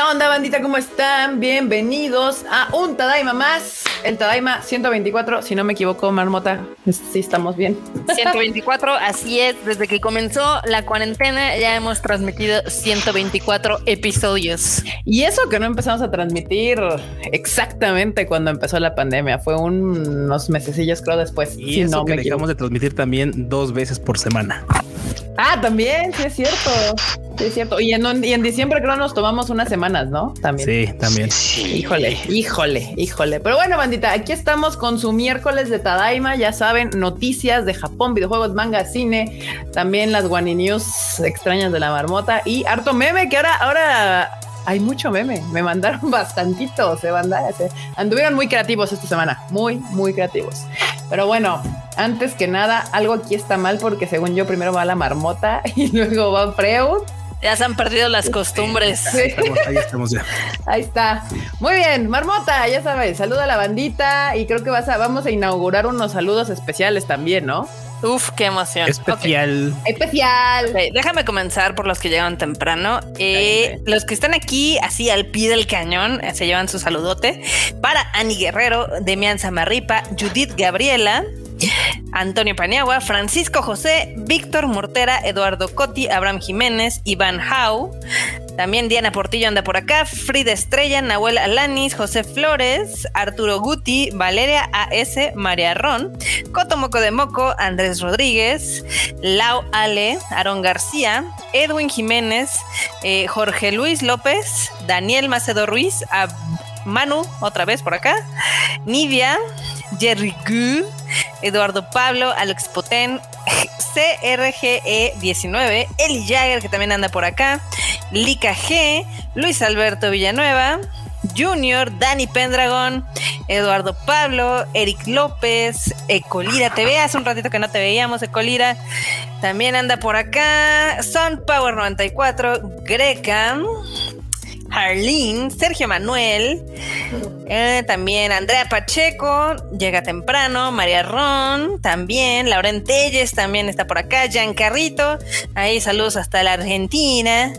¿Qué onda, bandita? ¿Cómo están? Bienvenidos a un Tadaima más. El Tadaima 124, si no me equivoco, Marmota. Sí, estamos bien. 124, así es. Desde que comenzó la cuarentena ya hemos transmitido 124 episodios. Y eso que no empezamos a transmitir exactamente cuando empezó la pandemia. Fue unos mesecillos, creo, después. Y eso no que dejamos de transmitir también dos veces por semana. Ah, también, sí es cierto. Sí es cierto. Y en, y en diciembre creo nos tomamos unas semanas, ¿no? También. Sí, también. Híjole, híjole, híjole. Pero bueno, bandita, aquí estamos con su miércoles de Tadaima. Ya saben, noticias de Japón, videojuegos, manga, cine, también las Guani News extrañas de la marmota y harto meme que ahora, ahora hay mucho meme. Me mandaron bastantito, se mandaron, se anduvieron muy creativos esta semana, muy, muy creativos. Pero bueno, antes que nada, algo aquí está mal porque según yo primero va la marmota y luego va Freud. Ya se han perdido las costumbres. Ahí, estamos, ya. Ahí está. Muy bien, Marmota, ya sabes, saluda a la bandita y creo que vas a, vamos a inaugurar unos saludos especiales también, ¿no? Uf, qué emoción. Especial. Especial. déjame comenzar por los que llegan temprano. Eh, los que están aquí, así al pie del cañón, eh, se llevan su saludote. Para Ani Guerrero, Demian Samarripa, Judith Gabriela, Antonio Paniagua, Francisco José, Víctor Mortera, Eduardo Cotti, Abraham Jiménez, Iván Hau, también Diana Portillo anda por acá, Frida Estrella, Nahuel Alanis, José Flores, Arturo Guti, Valeria AS, María Ron, Coto Moco de Moco, Andrés Rodríguez, Lau Ale, Aaron García, Edwin Jiménez, eh, Jorge Luis López, Daniel Macedo Ruiz, Manu, otra vez por acá, Nidia, Jerry Gu, Eduardo Pablo, Alex Poten, CRGE19, Eli Jagger, que también anda por acá, Lika G, Luis Alberto Villanueva, Junior, Dani Pendragon, Eduardo Pablo, Eric López, Ecolira TV, hace un ratito que no te veíamos, Ecolira, también anda por acá, Sun Power 94, Greca, Harleen, Sergio Manuel, eh, también Andrea Pacheco, llega temprano, María Ron, también, Lauren Telles también está por acá, Jan Carrito, ahí saludos hasta la Argentina.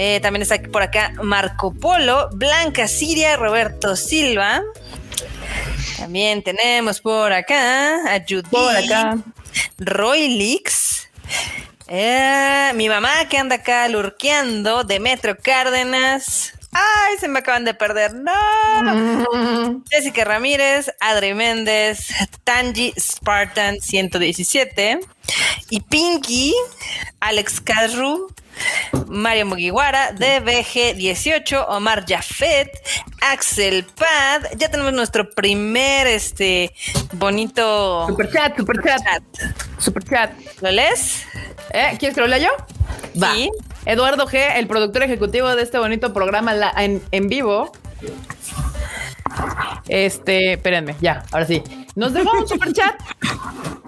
Eh, también está por acá Marco Polo, Blanca Siria, Roberto Silva. También tenemos por acá a Judith, por acá. Roy Lix. Eh, mi mamá que anda acá lurqueando, Demetrio Cárdenas. Ay, se me acaban de perder. No. Jessica Ramírez, Adri Méndez, Tanji Spartan 117 y Pinky, Alex Carru, Mario Mugiwara, DBG18, Omar Jafet, Axel Pad. Ya tenemos nuestro primer este bonito super chat, super chat. Super chat. ¿Lo lees? ¿Eh? ¿Quieres que lo lea yo? Va. Eduardo G, el productor ejecutivo de este bonito programa en, en vivo. Este, espérenme, ya, ahora sí. Nos dejó un super chat.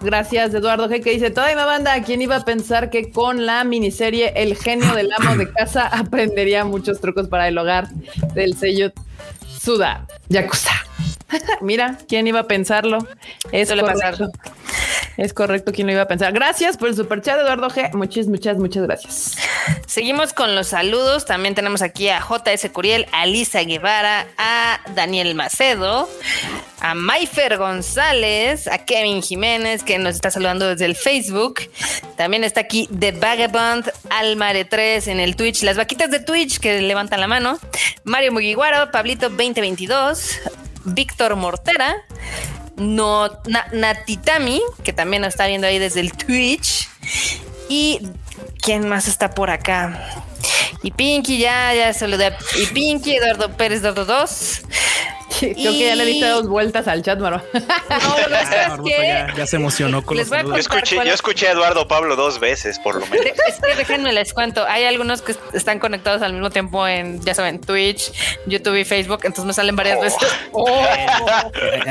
Gracias, Eduardo G, que dice: Toda mi banda, ¿quién iba a pensar que con la miniserie El genio del amo de casa aprendería muchos trucos para el hogar del sello Suda Yakuza? Mira, ¿quién iba a pensarlo? Eso le pasó. Es correcto, ¿quién lo iba a pensar? Gracias por el super chat, Eduardo G. Muchas, muchas, muchas gracias. Seguimos con los saludos. También tenemos aquí a JS Curiel, a Lisa Guevara, a Daniel Macedo, a Mayfer González, a Kevin Jiménez, que nos está saludando desde el Facebook. También está aquí The Vagabond, Almare 3 en el Twitch, las vaquitas de Twitch que levantan la mano. Mario Mugiwaro, Pablito 2022, Víctor Mortera, no, Natitami, que también nos está viendo ahí desde el Twitch. Y quién más está por acá. Y Pinky ya, ya saludé. Y Pinky, Eduardo Pérez, Eduardo 2. Creo que ya le diste dos vueltas al chat, Marva. No, ya, se emocionó con los yo escuché, yo escuché a Eduardo Pablo dos veces, por lo menos. Es que déjenme les cuento. Hay algunos que están conectados al mismo tiempo en, ya saben, Twitch, YouTube y Facebook, entonces me salen varias veces. Oh.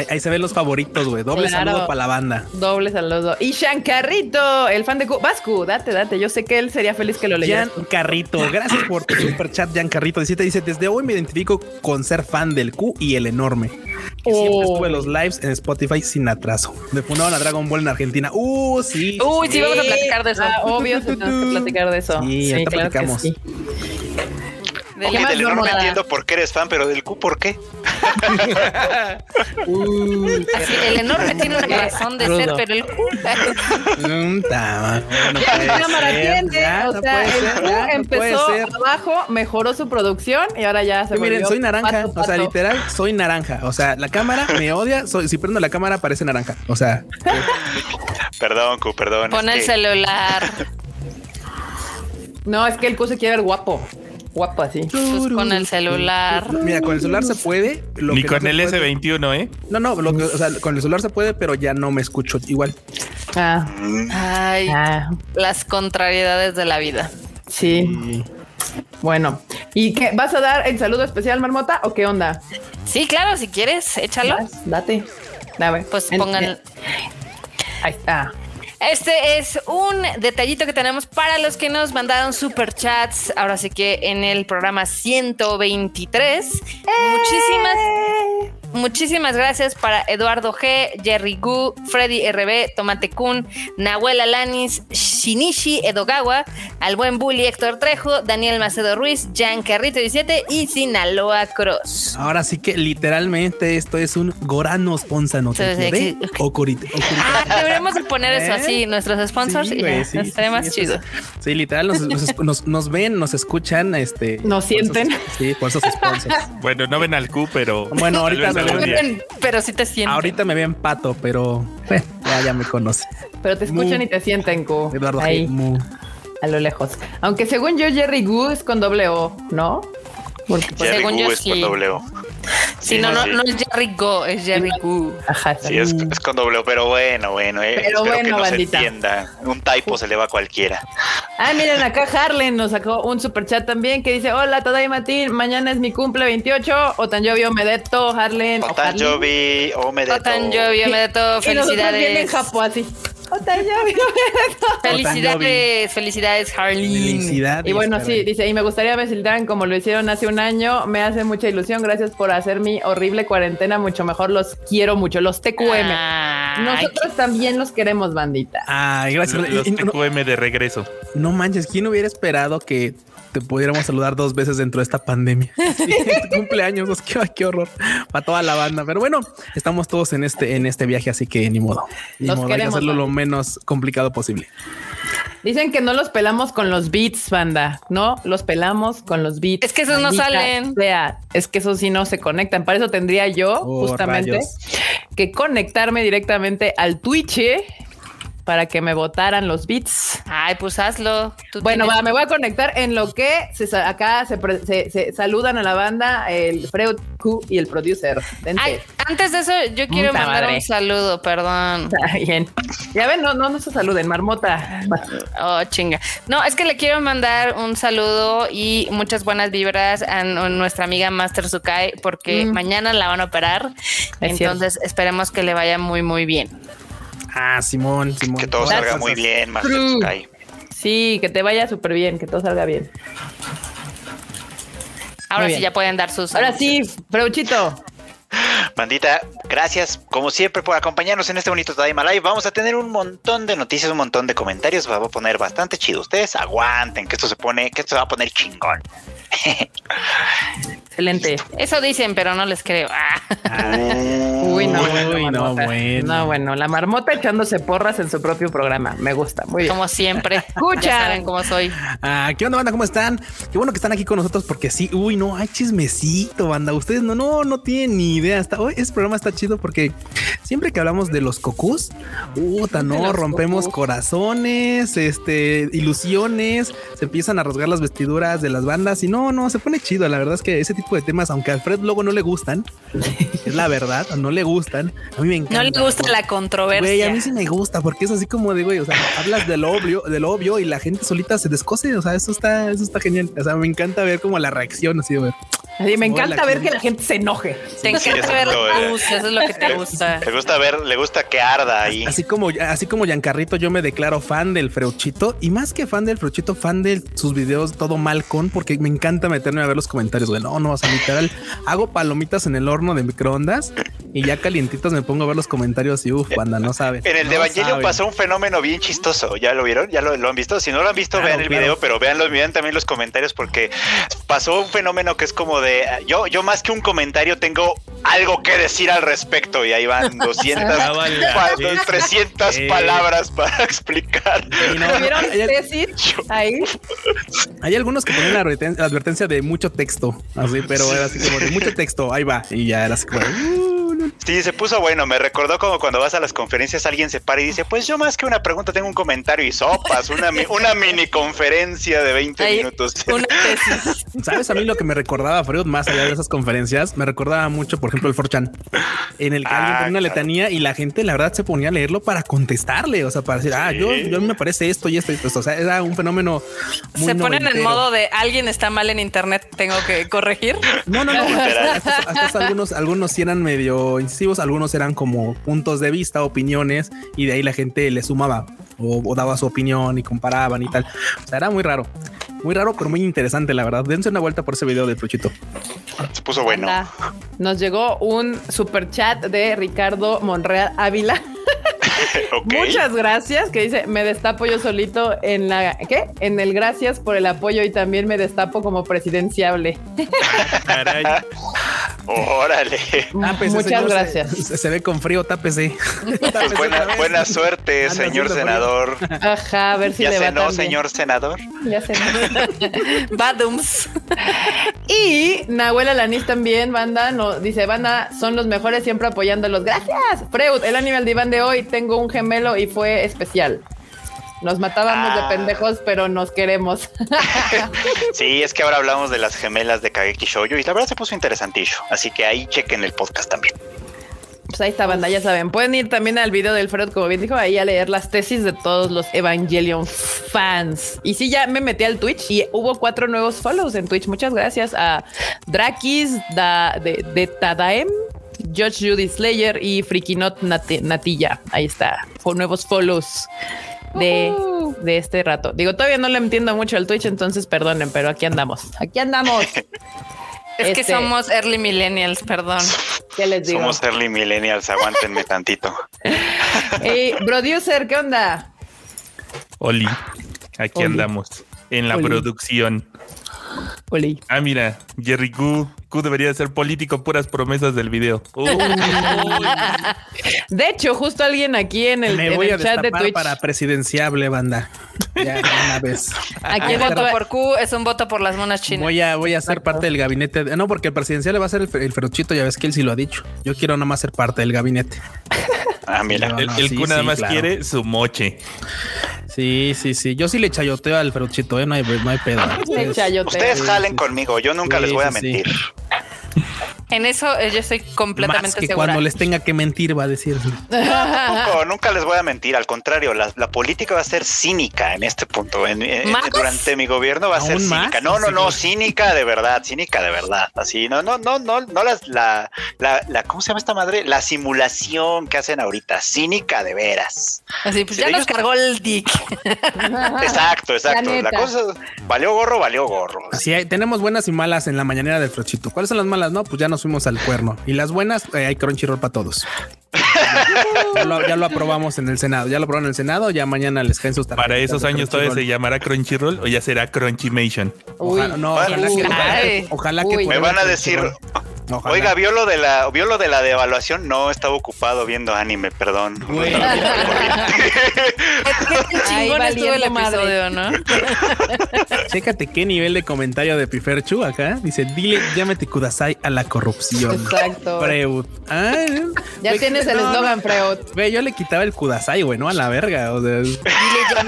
Ahí, se ven los favoritos, güey. Doble saludo para la banda. Doble saludo. Y Shankarrito, el fan de Q. Vascu, date, date. Yo sé que él sería feliz que lo leyera. Carrito, gracias por tu super chat, Jan Carrito. Dice, dice, desde hoy me identifico con ser fan del Q y el enorme. Que siempre estuve en los lives en Spotify sin atraso. Me fundaron a Dragon Ball en Argentina. Uh, sí. Uy, sí, vamos a platicar de eso. Ah, obvio, tenemos que platicar de eso. Sí, sí platicamos. Más del enorme mamada? entiendo por qué eres fan, pero del Q, ¿por qué? Uh, el enorme tiene una razón de ser, pero el Mm, ta, no ¿Qué puede cámara ser, tiene? ya, o no sea, el ser, Q no empezó abajo, mejoró su producción y ahora ya se miren, soy naranja, pato, o sea, literal, soy naranja. O sea, la cámara me odia. Soy, si prendo la cámara, parece naranja. O sea, Perdón, Q, perdón. pon el que- celular. No, es que el Q se quiere ver guapo. Guapo así. Pues con el celular. mira, con el celular se puede. lo Ni que con el puede- S21, ¿eh? No, no, lo que- o sea, con el celular se puede, pero ya no me escucho igual. Ah, Ay, ah, las contrariedades de la vida. sí. Bueno, ¿y qué? ¿Vas a dar el saludo especial, Marmota, o qué onda? Sí, claro, si quieres, échalo. Vas, Date. Dame. Pues En- pongan. Ahí está. Este es un detallito que tenemos para los que nos mandaron superchats. Ahora sí que en el programa 123. Muchísimas, muchísimas gracias para Eduardo G, Jerry Gu, Freddy RB, Tomate Kun, Nahuel Alanis, Shinichi Edogawa, al buen Bully Héctor Trejo, Daniel Macedo Ruiz, Jan Carrito 17 y Sinaloa Cross. Ahora sí que literalmente esto es un Goranos Ponzano. Sí, sí, sí. Ah, deberíamos de poner eso ¿Eh? así, nuestros sponsors, y ya, estaría más chido. Sí, literal, nos, nos- nos- nos ven, nos escuchan, este. Nos esos- sienten. sí, por esos sponsors. Bueno, no ven al Q, pero. Bueno, ahorita Pero sí te siento. Ahorita me ven pato, pero ya, ya me conocen. Pero te escuchan Mu. y te sienten, Q. Eduardo Ahí, a lo lejos. Aunque según yo, Jerry Gu es con doble O, ¿no? Porque, pues, Jerry según Gu yo, es con doble O. Sí, Sí, no, no, sí. no es Jerry Go, es Jerry Gu. ajá, Sí, es, con doble pero bueno, bueno. eh, Pero espero que bueno, no bandita. se entienda. Un typo se le va a cualquiera. Ah, miren, acá Harlen nos sacó un super chat también que dice: Hola, Todai Matín, mañana es mi cumple 28. O tan Harlen. o Harlen. Otanjobi, Omedeto. Otan Jovio, me da todo. Y nosotros vienen en Felicidades. Japo así. Felicidades, felicidades, Harleen. Felicidades. Y bueno, sí, dice, y me gustaría felicitaran como lo hicieron hace un año. Me hace mucha ilusión. Gracias por hacer mi horrible cuarentena mucho mejor. Los quiero mucho. Los TQM. Ay, Nosotros también los queremos, bandita. Ay, gracias. Los no, TQM de regreso. no manches, ¿quién hubiera esperado que te pudiéramos saludar dos veces dentro de esta pandemia? Sí, cumpleaños, pues, qué, qué horror para toda la banda. Pero bueno, estamos todos en este, en este viaje, así que ni modo. Ni Los modo, hay que queremos, hacerlo lo menos complicado posible. Dicen que no los pelamos con los beats, banda. No, los pelamos con los beats. Es que esos no salen. Sea, es que esos sí no se conectan. Para eso tendría yo Oh, justamente rayos. que conectarme directamente al Twitch eh, para que me votaran los beats. Ay, pues hazlo. Tú Bueno, tienes- va, me voy a conectar en lo que se, acá se, se- se saludan a la banda, el Freud Q y el producer. Ay, antes de eso, yo quiero mandar madre. un saludo, perdón. Está bien. Ya ven, no, no, no se saluden, marmota. Oh, chinga. No, es que le quiero mandar un saludo y muchas buenas vibras a nuestra amiga Master Sukai porque Mm. mañana la van a operar. Es entonces esperemos que le vaya muy, muy bien. Ah, Simón, Simón. Que todo salga muy bien, Master. Sky. Sí, que te vaya súper bien, que todo salga bien. Ahora sí ya pueden dar sus. Ahora sí, Freuchito. Bandita, gracias como siempre por acompañarnos en este bonito Tadaima Live. Vamos a tener un montón de noticias, un montón de comentarios. Va a poner bastante chido. Ustedes aguanten que esto se pone, que esto se va a poner chingón. Excelente. Eso dicen, pero no les creo. Ah. Uy, no, Uy, no, bueno. No, bueno, la marmota echándose porras en su propio programa. Me gusta, muy bien. Como siempre. Escucha. Saben cómo soy. Ah, ¿qué onda, banda? ¿Cómo están? Qué bueno que están aquí con nosotros porque sí, uy, no, hay chismecito, banda. Ustedes no, no, no tienen ni idea. Está, hoy este programa está chido porque siempre que hablamos de los cocús, puta, no, rompemos cocús. corazones, este, ilusiones, se empiezan a rasgar las vestiduras de las bandas y no, no, se pone chido. La verdad es que ese tipo de temas, aunque a Alfred luego no le gustan, es la verdad, no le gustan. A mí me encanta. No le gusta la controversia. Güey, a mí sí me gusta porque es así como de, güey, o sea, hablas del obvio, del obvio y la gente solita se descose, o sea, eso está, eso está genial. O sea, me encanta ver como la reacción así, güey. Así, me encanta ver que la gente se enoje. Te encanta ver luz, eso es lo que te gusta. Le gusta ver, le gusta que arda ahí. Así como, así como Giancarrito, yo me declaro fan del Freuchito y más que fan del Freuchito, fan de sus videos todo mal con, porque me encanta meterme a ver los comentarios. Güey, no, no, o sea, literal, hago palomitas en el horno de microondas y ya calientitos me pongo a ver los comentarios y uff, banda, no sabe. En el de Evangelio saben. pasó un fenómeno bien chistoso. ¿Ya lo vieron? ¿Ya lo, lo han visto? Si no lo han visto, Claro, vean el claro. video, pero vean, los, vean también los comentarios porque pasó un fenómeno que es como de yo, yo más que un comentario tengo algo que decir al respecto y ahí van 200, Ah, vale. pa- Sí. 300 Sí. palabras para explicar. Y no, ¿Vieron hay, tesis ahí? hay algunos que ponen la adverten- la advertencia de mucho texto, así, pero era así como de mucho texto, ahí va, y ya era así como, uh. Sí, se puso bueno. Me recordó como cuando vas a las conferencias, alguien se para y dice: Pues yo más que una pregunta tengo un comentario y sopas, una, mi- una mini conferencia de 20 Ahí, minutos. Una tesis. ¿Sabes a mí lo que me recordaba, Freud, más allá de esas conferencias? Me recordaba mucho, por ejemplo, el Forchan, en el que alguien Ah, ponía una claro. letanía y la gente, la verdad, se ponía a leerlo para contestarle, o sea, para decir, ah, yo, yo a mí me parece esto y esto y esto. O sea, era un fenómeno muy Se ponen en modo de alguien está mal en internet, tengo que corregir. No, no, no. Algunos, algunos sí eran medio algunos eran como puntos de vista, opiniones, y de ahí la gente le sumaba o, o daba su opinión y comparaban y tal. O sea, era muy raro. Muy raro, pero muy interesante, la verdad. Dense una vuelta por ese video de Pluchito. Se puso bueno. Anda. Nos llegó un super chat de Ricardo Monreal Ávila. Muchas gracias. Que dice: Me destapo yo solito en la. ¿Qué? En el gracias por el apoyo y también me destapo como presidenciable. Caray. Órale. Tápese, Muchas señor, gracias. Se, se ve con frío, tápese. Tápese Buena, suerte, señor senador. Ajá, a ver si ya le va cenó, tan bien. señor senador. Ya cenó. Badums. Y Nahuel Alanis también, banda, no, dice, banda, son los mejores siempre apoyándolos. Gracias. Freud, el anime al diván de hoy, tengo un gemelo y fue especial. Nos matábamos Ah. de pendejos, pero nos queremos. Sí, es que ahora hablamos de las gemelas de Kageki Shoujo y la verdad se puso interesantillo. Así que ahí chequen el podcast también. Pues ahí está, banda, ya saben. Pueden ir también al video del Freud, como bien dijo, ahí a leer las tesis de todos los Evangelion fans. Y sí, ya me metí al Twitch y hubo cuatro nuevos follows en Twitch. Muchas gracias a Drakis, da, de, de Tadaem, George Judy Slayer y Frikinot Nat- Natilla. Ahí está. Fue nuevos follows de, de este rato. Digo, todavía no le entiendo mucho al Twitch, entonces perdonen, pero aquí andamos. Aquí andamos. Es que Este- somos early millennials, perdón. ¿Qué les digo? Somos early millennials, aguántenme tantito. Hey, producer, ¿qué onda? Oli. Aquí Oli. andamos. En la Oli. producción. Ah, mira, Jerry Q. Q debería ser político, puras promesas del video. Uy, De hecho, justo alguien aquí en el, Me en voy a el chat de destapar Twitch. para presidenciable, banda. Ya de una vez. Aquí el voto por Q es un voto por las monas chinas. Voy a, voy a ser parte del gabinete. de- no, porque el presidencial va a ser el, el ferochito, ya ves que él sí lo ha dicho. Yo quiero nada más ser parte del gabinete. Ah, mira. El, el sí, Q nada sí, más claro. quiere su moche. Sí, sí, sí. Yo sí le chayoteo al ferochito, ¿eh? no, hay, no hay pedo. Ustedes jalen sí, conmigo, yo nunca Sí, les voy a sí, sí. mentir. En eso eh, yo estoy Más completamente que segura. cuando les tenga que mentir, va a decir. Tampoco, nunca les voy a mentir, al contrario, la, la política va a ser cínica en este punto. En- en- ¿Más? durante mi gobierno va a ser ¿Aún más? cínica. No, no, no, cínica de verdad, cínica de verdad. Así, no, no, no, no, no las, la, la, la, ¿cómo se llama esta madre? La simulación que hacen ahorita, cínica de veras. Así, pues ya ellos- nos cargó el dick. Exacto, exacto. La cosa, valió gorro, valió gorro. Así hay- tenemos buenas y malas en la mañanera del ferochito. ¿Cuáles son las malas? No, pues ya nos fuimos al cuerno. Y las buenas, eh, hay Crunchyroll para todos. ya, lo, ya lo aprobamos en el Senado. Ya lo aprobaron en el Senado. Ya mañana les caen sus Para esos años todavía se llamará Crunchyroll o ya será Crunchymation. Uy, Ojalá, no, ojalá que, uy. ojalá que- ojalá que Uy. Me van a Crunchyroll. decir, Ojalá. oiga, vio lo de la, vio lo de la devaluación. No, estaba ocupado viendo anime, perdón. Güey. Qué Ahí chingón estuvo el valiendo madre. episodio, ¿no? Chécate qué nivel de comentario de Piferchu acá. Dice, dile, llámate Kudasai a la corrupción. Exacto. Freud. Ay, Ya güey, tienes el eslogan, no. Freud. Güey, yo le quitaba el Kudasai, güey, ¿no? A la verga. O sea,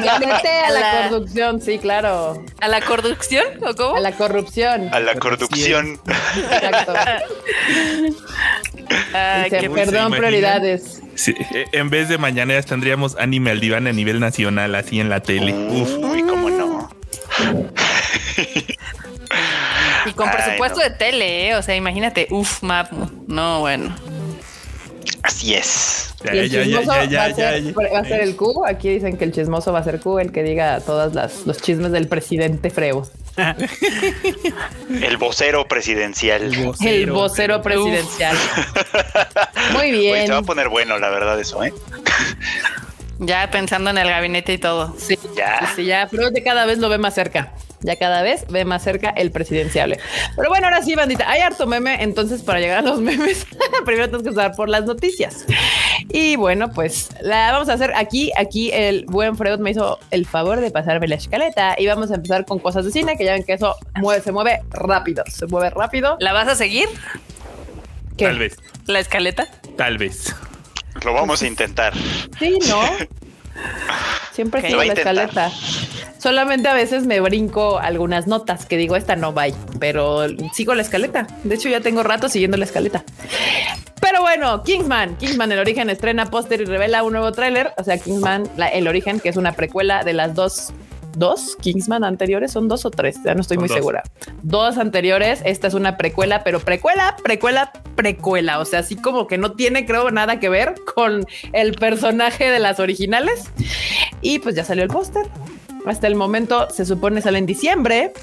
Llámate a la corrupción, sí, claro. ¿A la conducción o cómo? A la corrupción. A la corrupción. Exacto. Ay, Dice, qué Uy, ¿se perdón, prioridades. Sí, eh, en vez de mañaneras tendríamos anime al diván a nivel nacional, así en la tele. Uf. Uy, cómo no. Y con Ay, presupuesto no. de tele, ¿eh? O sea, imagínate, uff, map. No, bueno. Así es. Ya, el ya, ya, chismoso ya, ya, va, a ser, ya. va a ser el Q. Aquí dicen que el chismoso va a ser Q, el que diga todas las los chismes del presidente Freud. El vocero presidencial. El vocero presidencial. Muy Oye, bien. se va a poner bueno, la verdad, eso, ¿eh? Ya pensando en el gabinete y todo. Sí, Ya. sí, ya Freud de cada vez lo ve más cerca. Ya cada vez ve más cerca el presidenciable. Pero bueno, ahora sí, bandita, hay harto meme. Entonces, para llegar a los memes, primero tenemos que usar por las noticias. Y bueno, pues la vamos a hacer aquí. Aquí el buen Freud me hizo el favor de pasarme la escaleta y vamos a empezar con cosas de cine, que ya ven que eso mueve, se mueve rápido. Se mueve rápido. ¿La vas a seguir? ¿Qué? Tal vez, ¿La escaleta? tal vez. Lo vamos a intentar. Sí, ¿no? Siempre sigo la escaleta. Solamente a veces me brinco algunas notas que digo, esta no va, pero sigo la escaleta. De hecho, ya tengo rato siguiendo la escaleta. Pero bueno, Kingsman, Kingsman, el origen estrena póster y revela un nuevo tráiler. O sea, Kingsman, la- el origen, que es una precuela de las dos, dos Kingsman anteriores, son dos o tres, ya no estoy Son muy dos. segura. Dos anteriores, esta es una precuela, pero precuela, precuela, precuela. O sea, así como que no tiene, creo, nada que ver con el personaje de las originales. Y pues ya salió el póster. Hasta el momento se supone sale en diciembre.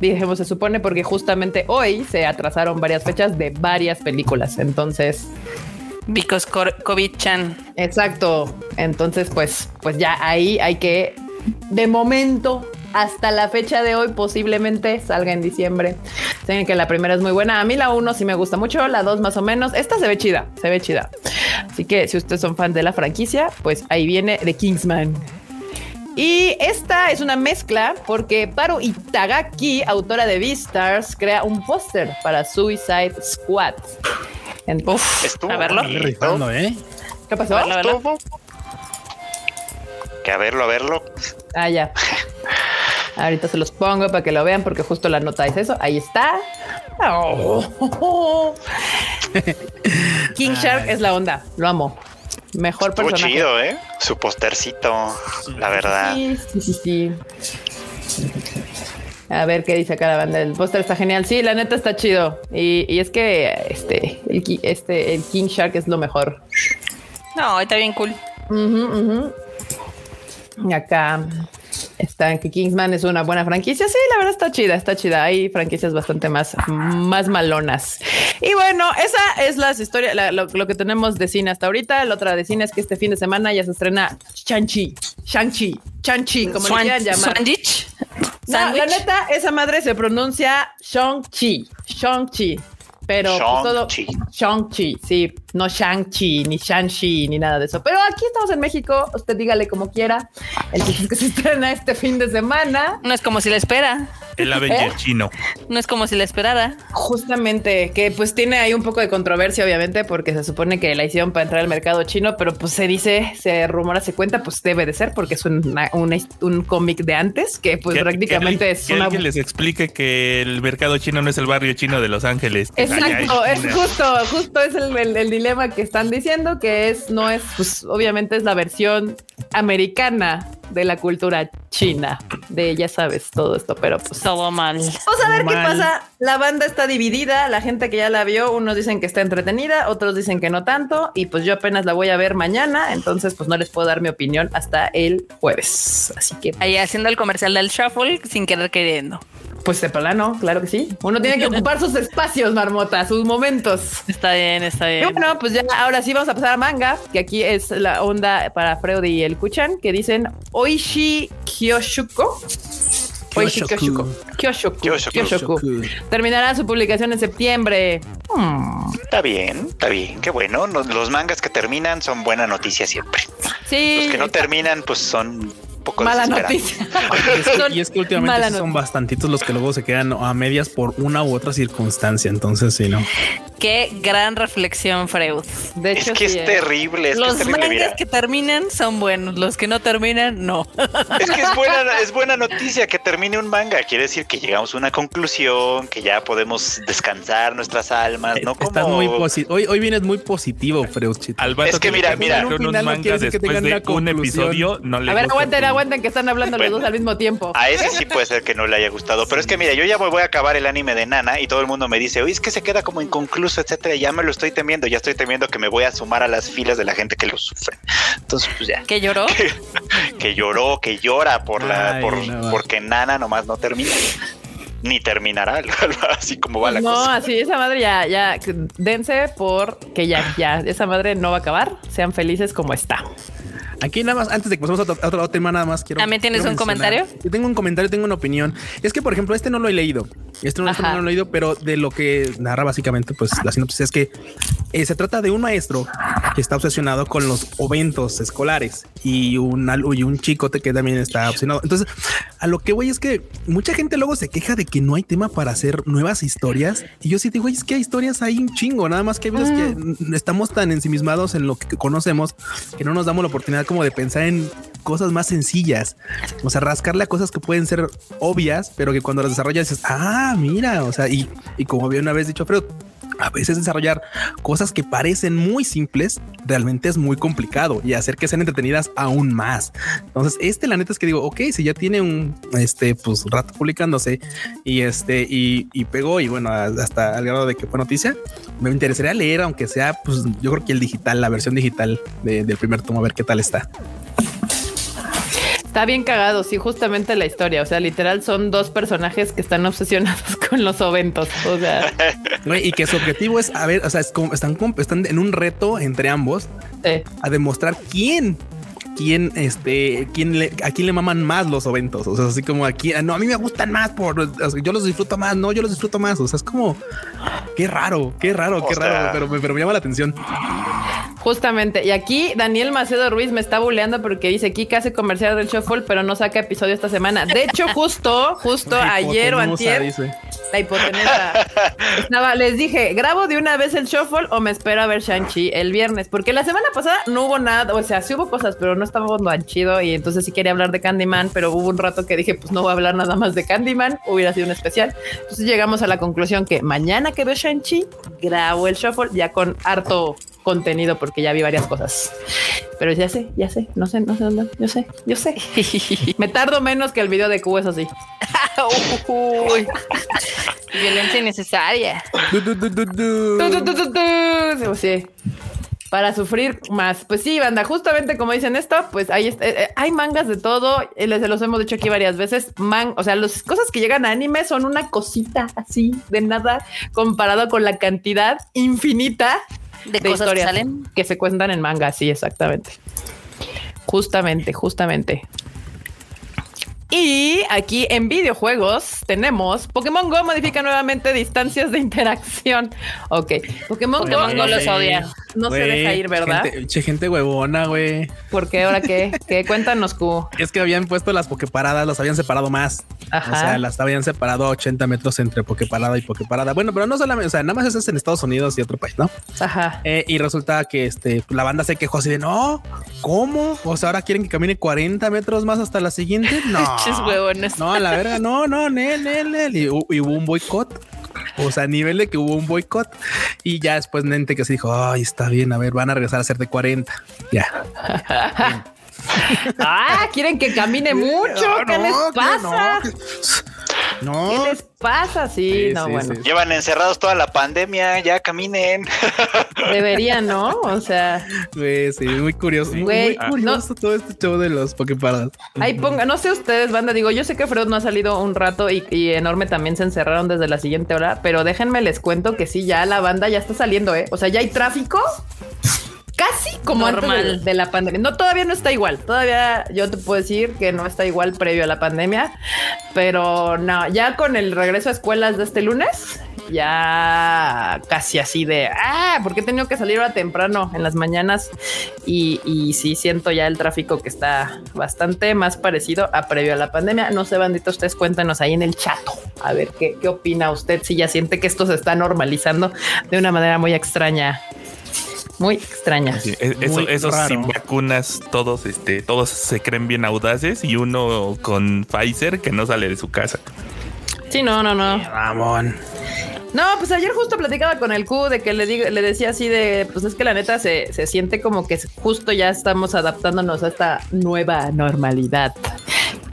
Dijimos se supone porque justamente hoy se atrasaron varias fechas de varias películas. Entonces, Because COVID-chan. exacto. Entonces, pues, pues ya ahí hay que, de momento, hasta la fecha de hoy, posiblemente salga en diciembre. Saben que la primera es muy buena. A mí la uno sí me gusta mucho, la dos más o menos. Esta se ve chida, se ve chida. Así que si ustedes son fan de la franquicia, pues ahí viene The Kingsman. Y esta es una mezcla porque Paru Itagaki, autora de Beastars, crea un póster para Suicide Squad. Entonces, Uf, Estuvo a verlo. ¿eh? ¿Qué pasó? Estuvo. Que a verlo, a verlo. Ah, ya. Ahorita se los pongo para que lo vean porque justo la nota es eso. Ahí está. Oh. King Shark es la onda. Lo amo. Mejor Estuvo personaje. chido, ¿eh? Su postercito, la verdad. Sí, sí, sí, sí. A ver qué dice acá la banda. El póster está genial. Sí, la neta está chido. Y, y es que este el, este, el King Shark es lo mejor. No, está bien cool. Ujú. Y acá está que Kingsman es una buena franquicia. Sí, la verdad está chida, está chida. Hay franquicias bastante más, más malonas. Y bueno, esa es las historias, la- lo, lo que tenemos de cine hasta ahorita. La otra de cine es que este fin de semana ya se estrena Shang-Chi, Shang-Chi, Shang-Chi, como le Swan- quieran llamar. Sandwich. No, la neta, esa madre se pronuncia Shang-Chi, Shang-Chi. Pero pues, todo Shang-Chi. Shang-Chi, sí, no Shang-Chi, ni Shang-Chi, ni nada de eso. Pero aquí estamos en México, usted dígale como quiera. El es que se estrena este fin de semana. No es como si la espera. El Avenger ¿Eh? chino. No es como si la esperara. Justamente, que pues tiene ahí un poco de controversia, obviamente, porque se supone que la hicieron para entrar al mercado chino, pero pues se dice, se rumora, se cuenta, pues debe de ser, porque es una- una- un cómic de antes, que pues Que- prácticamente que, es que una... alguien les explique que el mercado chino no es el barrio chino de Los Ángeles. que Exacto, es justo, justo es el, el- el dilema que están diciendo, que es, no es, pues obviamente es la versión americana de la cultura china, de ya sabes todo esto, pero pues Todo mal. Vamos a ver qué pasa. La banda está dividida, la gente que ya la vio, unos dicen que está entretenida, otros dicen que no tanto, y pues yo apenas la voy a ver mañana, entonces pues no les puedo dar mi opinión hasta el jueves. Así que Ahí haciendo el comercial del shuffle sin querer queriendo. pues de plano, claro que sí. Uno tiene que ocupar sus espacios, marmota, sus momentos. Está bien, está Y bien. bueno, pues ya ahora sí vamos a pasar a manga, que aquí es la onda para Freud y el Kuchan, que dicen Oishi Kyoshuko. Oishi. Kyoshoku. Kyoshoku. Kyoshoku. Kyoshoku. Terminará su publicación en septiembre. Hmm. Está bien, está bien, qué bueno. Los, los mangas que terminan son buena noticia siempre. Sí. Los que no terminan, pues son un poco Mala noticia. Y es que, Son y es que últimamente son bastantitos los que luego se quedan a medias por una u otra circunstancia. Entonces, sí, no. Qué gran reflexión, Freud. De Es hecho, que sí, es eh. terrible, es que Los es terrible, mangas mira. que terminan son buenos, los que no terminan, no. Es que es buena, es buena noticia que termine un manga. Quiere decir que llegamos a una conclusión, que ya podemos descansar nuestras almas, no como Estás muy positivo. Hoy, hoy vienes muy positivo. Al vato Es que mira, mira, un no mangas que después de un episodio. No le A ver, aguanten, aguanten, que están hablando los dos al mismo tiempo. A ese sí puede ser que no le haya gustado, pero es que mira, yo ya me voy a acabar el anime de Nana y todo el mundo me dice, oye, es que se queda como inconcluso, etcétera, y ya me lo estoy temiendo, ya estoy temiendo que me voy a sumar a las filas de la gente que lo sufre. Entonces, pues ya, ¿Que lloró? que lloró, que llora por la, por, no. porque Nana nomás no termina. ni terminará, así como va la no, cosa. así esa madre ya, ya, dense por que ya, ya, esa madre no va a acabar. Sean felices como está. Aquí nada más, antes de que pasemos a otro, a otro tema, nada más quiero. ¿También tienes quiero un comentario? Yo tengo un comentario, tengo una opinión. Es que, por ejemplo, este no lo he leído. Este no, este no lo he leído, pero de lo que narra básicamente, pues la sinopsis es que eh, se trata de un maestro que está obsesionado con los eventos escolares y un, y un chico que también está obsesionado. Entonces, a lo que voy es que mucha gente luego se queja de que no hay tema para hacer nuevas historias. Y yo sí digo, "Güey, es que hay historias ahí un chingo, nada más que hay veces que mm, estamos tan ensimismados en lo que conocemos que no nos damos la oportunidad como de pensar en cosas más sencillas. O sea, rascarle a cosas que pueden ser obvias, pero que cuando las desarrollas dices, ah, mira, o sea, y, como bien una vez dicho, Alfredo, a veces desarrollar cosas que parecen muy simples realmente es muy complicado y hacer que sean entretenidas aún más. Entonces, este la neta es que digo, ok, si ya tiene un este pues rato publicándose y este y, y pegó y bueno, hasta al grado de que fue noticia, me interesaría leer, aunque sea pues yo creo que el digital, la versión digital de- del primer tomo, a ver qué tal está. Está bien cagado, sí, justamente la historia. O sea, literal son dos personajes que están obsesionados con los eventos. O sea, y que su objetivo es a ver, o sea, es como están, en un reto entre ambos a demostrar quién, quién, este, quién le, a quién le maman más los eventos. O sea, así como aquí, no, a mí me gustan más por, o sea, yo los disfruto más, no, yo los disfruto más. O sea, es como, qué raro, qué raro, O qué sea- raro, pero, me- pero me llama la atención. justamente. Y aquí Daniel Macedo Ruiz me está buleando porque dice Kika hace comercial del Shuffle, pero no saca episodio esta semana. De hecho, justo, justo ayer o antier, dice. la hipotenusa. Estaba, les dije, grabo de una vez el shuffle o me espero a ver Shang-Chi el viernes, porque la semana pasada no hubo nada, o sea, sí hubo cosas, pero no estaba tan chido y entonces sí quería hablar de Candyman, pero hubo un rato que dije, pues no voy a hablar nada más de Candyman, hubiera sido un especial. Entonces llegamos a la conclusión que mañana que veo Shang-Chi, grabo el shuffle ya con harto contenido porque ya vi varias cosas. Pero ya sé, ya sé, no sé, no sé dónde, yo sé, yo sé. me tardo menos que el video de Q, eso sí. Uy. Violencia innecesaria. Sí. Para sufrir más. Pues sí, banda, justamente como dicen esto, pues ahí está, eh, eh, hay mangas de todo. eh, Les se los hemos dicho aquí varias veces. Man, o sea, las cosas que llegan a anime son una cosita así de nada comparado con la cantidad infinita De, cosas que salen. que se cuentan en manga. Sí, exactamente. Justamente, justamente. Y aquí en videojuegos tenemos Pokémon Go modifica nuevamente distancias de interacción. Ok, Pokémon, Pokémon Go los odia. no se deja ir, ¿verdad? Gente, che, gente huevona, güey. ¿Por qué ahora qué? ¿Qué? Cuéntanos, Q. Es que habían puesto las pokeparadas, las habían separado más. Ajá. O sea, las habían separado a 80 metros entre pokeparada y pokeparada. Bueno, pero no solamente, o sea, nada más eso es en Estados Unidos y otro país, ¿no? Ajá. Eh, y resulta que este, la banda se quejó así de no, ¿cómo? O sea, ahora quieren que camine 40 metros más hasta la siguiente. No, Huevones. no, a la verga, no, no, Nel, Nel, Nel. Y, y hubo un boicot. O sea, a nivel de que hubo un boicot y ya después Nente que se dijo, ay, está bien, a ver, van a regresar a ser de 40. Ya. Ah, quieren que camine mucho. No, ¿Qué no, les que pasa? No. ¿Qué les pasa? Sí, Sí, no, sí, bueno. sí. Llevan encerrados toda la pandemia, ya caminen. Deberían, ¿no? O sea, Güey, sí, muy curioso. Muy, Güey, muy curioso todo este show de los pokeparadas. ahí ponga, no sé ustedes, banda, digo, yo sé que Freud no ha salido un rato y, y enorme también se encerraron desde la siguiente hora, pero déjenme les cuento que sí, ya la banda ya está saliendo, ¿eh? O sea, ya hay tráfico. Casi como Normal. antes de, de la pandemia. No, todavía no está igual. Todavía yo te puedo decir que no está igual previo a la pandemia, pero no, ya con el regreso a escuelas de este lunes, ya casi así de ah, porque he tenido que salir ahora temprano en las mañanas y, y sí siento ya el tráfico que está bastante más parecido a previo a la pandemia. No sé, bandito, ustedes cuéntanos ahí en el chat a ver qué, qué opina usted si ya siente que esto se está normalizando de una manera muy extraña. Muy extraña. Sí, e- eso, Muy esos raro. sin vacunas, todos, este, todos se creen bien audaces y uno con Pfizer que no sale de su casa. Sí, no, no, no. Ramón. No, pues ayer justo platicaba con el Q de que le digo, le decía así de, pues es que la neta se, se siente como que justo ya estamos adaptándonos a esta nueva normalidad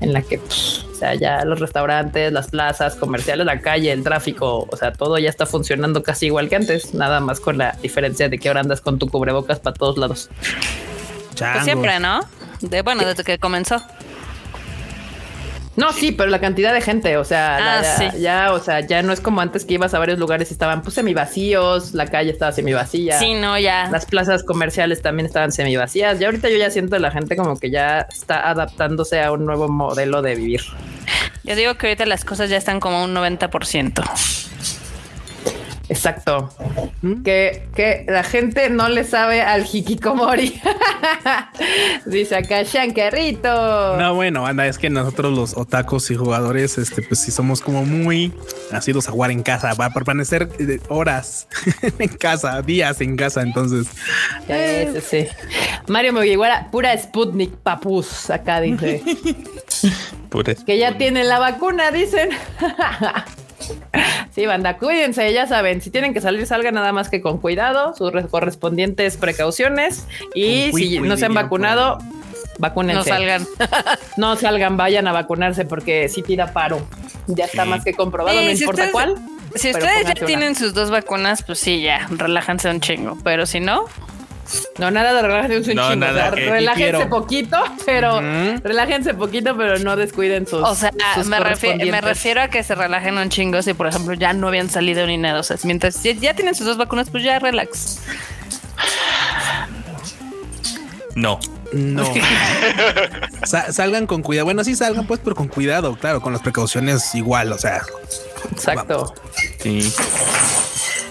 en la que, pues, o sea, ya los restaurantes, las plazas comerciales, la calle, el tráfico, o sea, todo ya está funcionando casi igual que antes, nada más con la diferencia de que ahora andas con tu cubrebocas para todos lados. Pues siempre, ¿no? De, bueno, desde que comenzó. No, sí, pero la cantidad de gente, o sea, la- Ah, ya, sí. ya, o sea, ya no es como antes que ibas a varios lugares y estaban pues semivacíos, la calle estaba semivacía. Sí, no, ya. Las plazas comerciales también estaban semivacías. Y ahorita yo ya siento la gente como que ya está adaptándose a un nuevo modelo de vivir. Yo digo que ahorita las cosas ya están como un 90%. Exacto. Que, que la gente no le sabe al hikikomori. Dice acá Shankarrito. No, bueno, anda, es que nosotros los otacos y jugadores, este, pues sí somos como muy nacidos a jugar en casa, va a permanecer eh, horas en casa, días en casa, entonces. Sí. Mario Mugiwara, pura Sputnik papus. Acá dice Pura que ya tienen la vacuna, dicen. Sí, banda, cuídense, ya saben, si tienen que salir, salgan nada más que con cuidado, sus re- correspondientes precauciones y si no se han vacunado, vacúnense. No salgan. No salgan, vayan a vacunarse porque sí tira paro. Ya está Sí. más que comprobado, Sí, no si importa ustedes- cuál. Si ustedes ya una. tienen sus dos vacunas, pues sí, ya, relájense un chingo. Pero si no, No, nada de relájense un No, chingo. nada, o sea, eh, relájense poquito, pero relájense poquito, pero no descuiden sus. o sea, sus me, refi- me correspondientes. refiero a que se relajen un chingo si, por ejemplo, ya no habían salido ni nada. O sea, mientras ya, ya tienen sus dos vacunas, pues ya relax. No. No. Sa- salgan con cuidado. Bueno, sí salgan, pues, pero con cuidado, claro, con las precauciones igual, o sea. Exacto. Sí.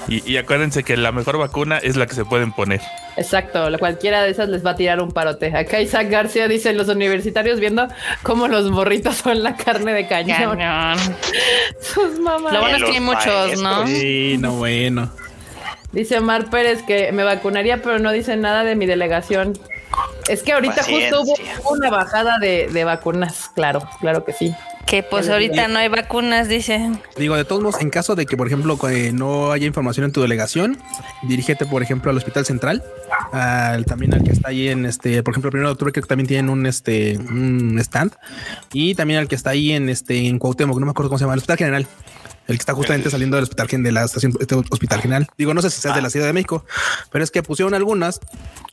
Y, y acuérdense que la mejor vacuna es la que se pueden poner. Exacto, cualquiera de esas les va a tirar un parote. Acá Isaac García dice los universitarios viendo cómo los morritos son la carne de cañón. Cañón. Sus mamás. Lo bueno es que hay muchos, ¿no? Sí, no, bueno. Dice Omar Pérez que me vacunaría, pero no dice nada de mi delegación. Es que ahorita justo hubo una bajada de, de vacunas, claro, claro que sí. Que pues ahorita no hay vacunas, dicen. Digo, de todos modos, en caso de que, por ejemplo, no haya información en tu delegación, dirígete, por ejemplo, al Hospital Central, al, también al que está ahí en este, por ejemplo, el primero de octubre, que también tienen un este un stand, y también al que está ahí en este en Cuauhtémoc, no me acuerdo cómo se llama, el Hospital General. El que está justamente saliendo del hospital gen- de la estación este hospital general. Digo, no sé si seas de la Ciudad de México, pero es que pusieron algunas,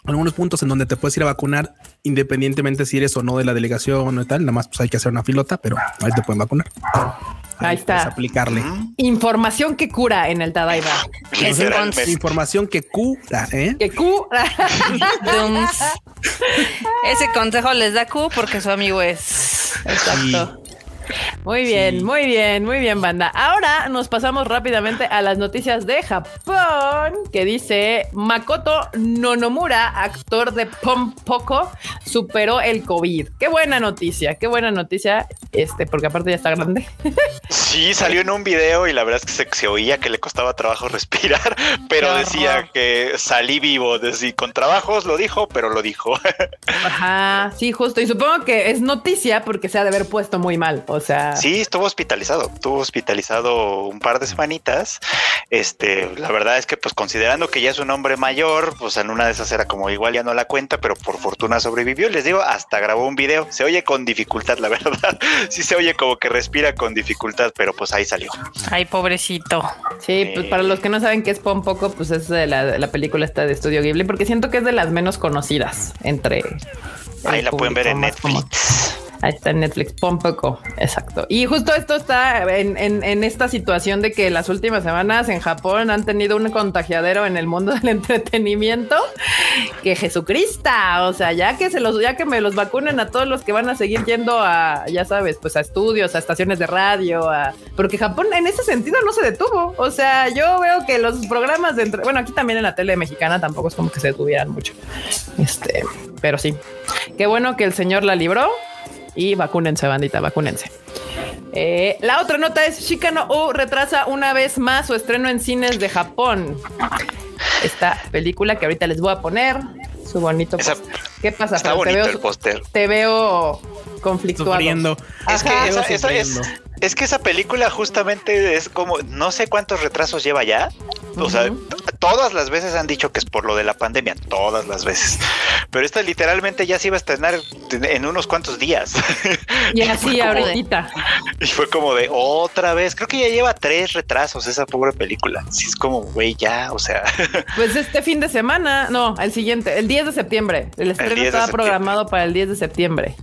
algunos puntos en donde te puedes ir a vacunar independientemente si eres o no de la delegación o tal. Nada más pues hay que hacer una filota, pero ahí te pueden vacunar. Ahí está. puedes aplicarle. Información que cura en el. Literalmente. Información que cura, ¿eh? Que cura. Ese consejo les da Q porque su amigo es. Exacto. Muy bien, muy bien, muy bien, banda. Ahora nos pasamos rápidamente a las noticias de Japón, que dice Makoto Nonomura, actor de Pom Poco, superó el COVID. Qué buena noticia, qué buena noticia, este, porque aparte ya está grande. Sí, salió en un video y la verdad es que se, se oía que le costaba trabajo respirar, pero decía que salí vivo. Decir, con trabajos lo dijo, pero lo dijo. Ajá, sí, justo. Y supongo que es noticia porque se ha de haber puesto muy mal. O sea, Sí, estuvo hospitalizado, estuvo hospitalizado un par de semanitas. Este, la verdad es que pues considerando que ya es un hombre mayor, pues en una de esas era como igual ya no la cuenta, pero por fortuna sobrevivió. Les digo, hasta grabó un video. Se oye con dificultad, la verdad. Sí se oye como que respira con dificultad, pero pues ahí salió. Ay, pobrecito. Sí, pues para los que no saben qué es Pom Poco, pues es de la, la película esta de Estudio Ghibli, porque siento que es de las menos conocidas entre. Ahí la pueden ver en. Netflix. Ahí está en Netflix, Pom Poco, exacto. Y justo esto está en, en- en esta situación de que las últimas semanas en Japón han tenido un contagiadero en el mundo del entretenimiento que Jesucristo, o sea, ya que se los, ya que me los vacunen a todos los que van a seguir yendo a, ya sabes, pues a estudios, a estaciones de radio, a, porque Japón en ese sentido no se detuvo. O sea, yo veo que los programas de entre, bueno, aquí también en la tele mexicana tampoco es como que se detuvieran mucho. Este, pero sí. Qué bueno que el señor la libró y vacúnense, bandita, vacúnense. Eh, la otra nota es Shikano U retrasa una vez más su estreno en cines de Japón. Esta película que ahorita les voy a poner su bonito. Esa- póster. ¿Qué pasa? Está bonito te el veo, póster. te veo conflictuado. Sufriendo. Es que esa, esa es. Es que esa película justamente es como, no sé cuántos retrasos lleva ya. O sea, todas las veces han dicho que es por lo de la pandemia, todas las veces. Pero esta literalmente ya se iba a estrenar en unos cuantos días. Y así de- ahorita. y fue como de otra vez. Creo que ya lleva tres retrasos esa pobre película. Sí, es como, güey, ya, o sea, Pues este fin de semana, no, el siguiente, el 10 de septiembre. El estreno 10 de estaba programado para el 10 de septiembre.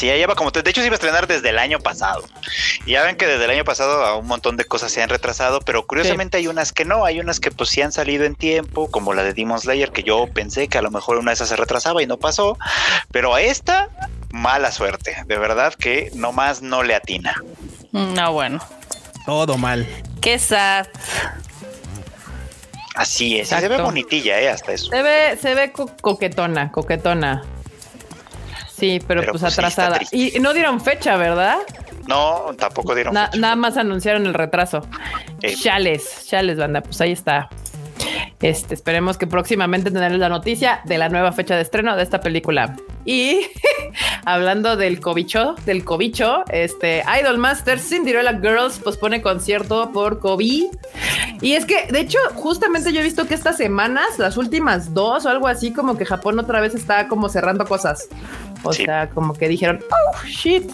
Sí, ya lleva como. De hecho, se iba a estrenar desde el año pasado. Y ya ven que desde el año pasado a un montón de cosas se han retrasado, pero curiosamente hay unas que no. Hay unas que pues sí han salido en tiempo, como la de Demon Slayer, que yo pensé que a lo mejor una de esas se retrasaba y no pasó. Pero a esta, mala suerte. De verdad que nomás no le atina. No, bueno. Todo mal. Qué sad. Así es. y Se ve bonitilla, ¿eh? Hasta eso. Se ve, se ve co- coquetona, coquetona. Sí, pero, Pero, pues, pues, atrasada. y no dieron fecha, ¿verdad? No, tampoco dieron. Na- fecha. nada más anunciaron el retraso. Eh. Chales, chales, banda. Pues ahí está. Este, esperemos que próximamente tener la noticia de la nueva fecha de estreno de esta película. Y hablando del cobicho, del cobicho, este Idol Masters Cinderella Girls pospone concierto por COVID. Y es que, de hecho, justamente yo he visto que estas semanas, las últimas dos o algo así, como que Japón otra vez está como cerrando cosas. O Sí. sea, como que dijeron, oh shit,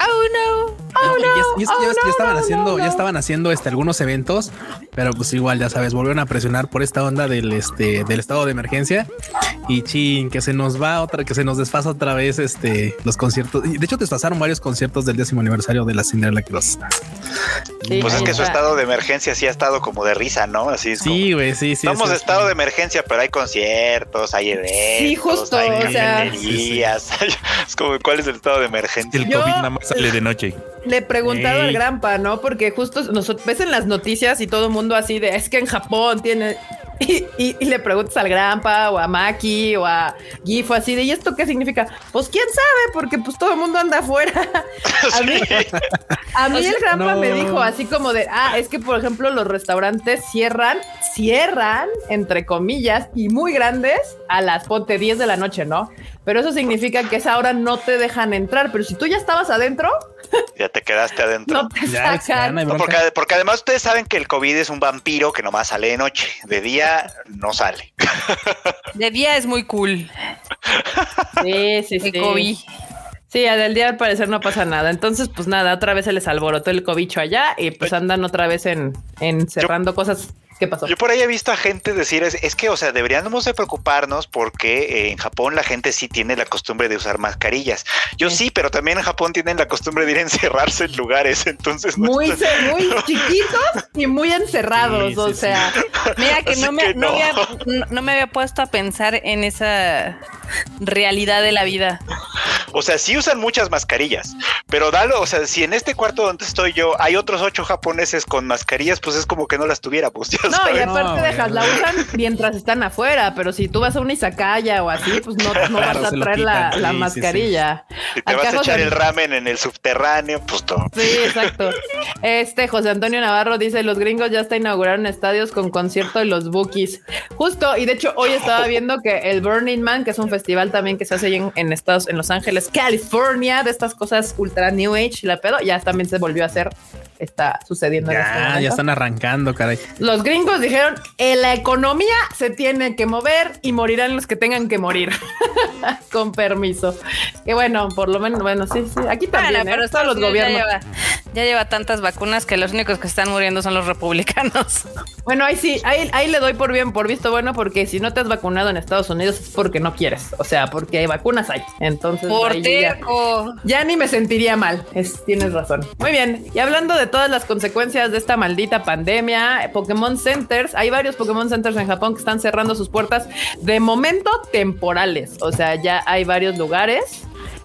oh no, oh No, es- es oh, ya, ya no, estaban no, haciendo, no, ya no". estaban haciendo este algunos eventos, pero pues igual ya sabes, volvieron a presionar por esta onda del este del estado de emergencia y chin, que se nos va otra, que se nos desfasa otra vez este los conciertos. De hecho desfasaron varios conciertos del décimo aniversario de la Cinderella Cross. Sí, Pues es que su estado de emergencia sí ha estado como de risa, ¿no? Así es. Sí, güey, sí, sí. Estamos sí, en estado de emergencia, pero hay conciertos, hay eventos, Sí, justo, hay o sea-. Es como, ¿cuál es el estado de emergencia? El Yo- COVID nada más sale de noche. Le he preguntado al Grampa, ¿no? Porque justo nos ves en las noticias y todo el mundo así de es que en Japón tiene. Y, y- y le preguntas al Grampa o a Maki o a Gifo así de ¿y esto qué significa? Pues quién sabe, porque pues todo el mundo anda afuera. A mí, a mí el Grampa no. me dijo así como de ah, es que por ejemplo los restaurantes cierran, cierran, entre comillas, y muy grandes a las ponte 10 de la noche, ¿no? Pero eso significa que esa hora no te dejan entrar. Pero si tú ya estabas adentro, Ya te quedaste adentro. no te Ya, ya sacan. no hay No, bronca. porque, porque además ustedes saben que el COVID es un vampiro que nomás sale de noche. De día no sale. De día es muy cool. Sí, sí, El sí. COVID. Sí, del día al parecer no pasa nada. Entonces, pues nada, otra vez se les alborotó el cobicho allá y pues andan otra vez en, en cerrando cosas. ¿Qué pasó? Yo por ahí he visto a gente decir, es, es que, o sea, deberíamos de preocuparnos porque eh, en Japón la gente sí tiene la costumbre de usar mascarillas. Yo sí, pero también en Japón tienen la costumbre de ir a encerrarse en lugares, entonces no Muy, está- ce- muy chiquitos y muy encerrados. Sí, o sí, sea, Mira que, no, me, que no no. había, no- no me había puesto a pensar en esa realidad de la vida. O sea, sí usan muchas mascarillas, pero dalo, o sea, si en este cuarto donde estoy yo hay otros ocho japoneses con mascarillas, pues es como que no las tuviéramos. ya no, y aparte No, dejas, la usan mientras están afuera, pero si tú vas a una izakaya o así, pues no, no Claro, vas a traer la, la sí, sí, mascarilla. Si te Acá vas a José- echar el ramen en el subterráneo, pues todo. Sí, exacto. Este José Antonio Navarro dice: Los gringos ya está inauguraron estadios con concierto de los Bookies. Justo, y de hecho, hoy estaba viendo que el Burning Man, que es un festival también que se hace ahí en, en Estados, en Los Ángeles, California, de estas cosas ultra new age, la pedo, ya también se volvió a hacer. Está sucediendo en este Ya, ya están arrancando, caray. Los gringos dijeron: "En la economía se tiene que mover y morirán los que tengan que morir. con permiso. Que bueno, por lo menos, bueno, sí, sí. Aquí también, Bueno, ¿eh? pero todos los gobiernos. Ya lleva, ya lleva tantas vacunas que los únicos que están muriendo son los republicanos. Bueno, ahí sí, ahí, ahí le doy por bien, por visto bueno, porque si no te has vacunado en Estados Unidos es porque no quieres. O sea, porque hay vacunas ahí. Entonces, Por ya, ya ni me sentiría mal. Es, tienes razón. Muy bien. Y hablando de todas las consecuencias de esta maldita pandemia, Pokémon Centers, hay varios Pokémon Centers en Japón que están cerrando sus puertas de momento temporales. O sea, ya hay varios lugares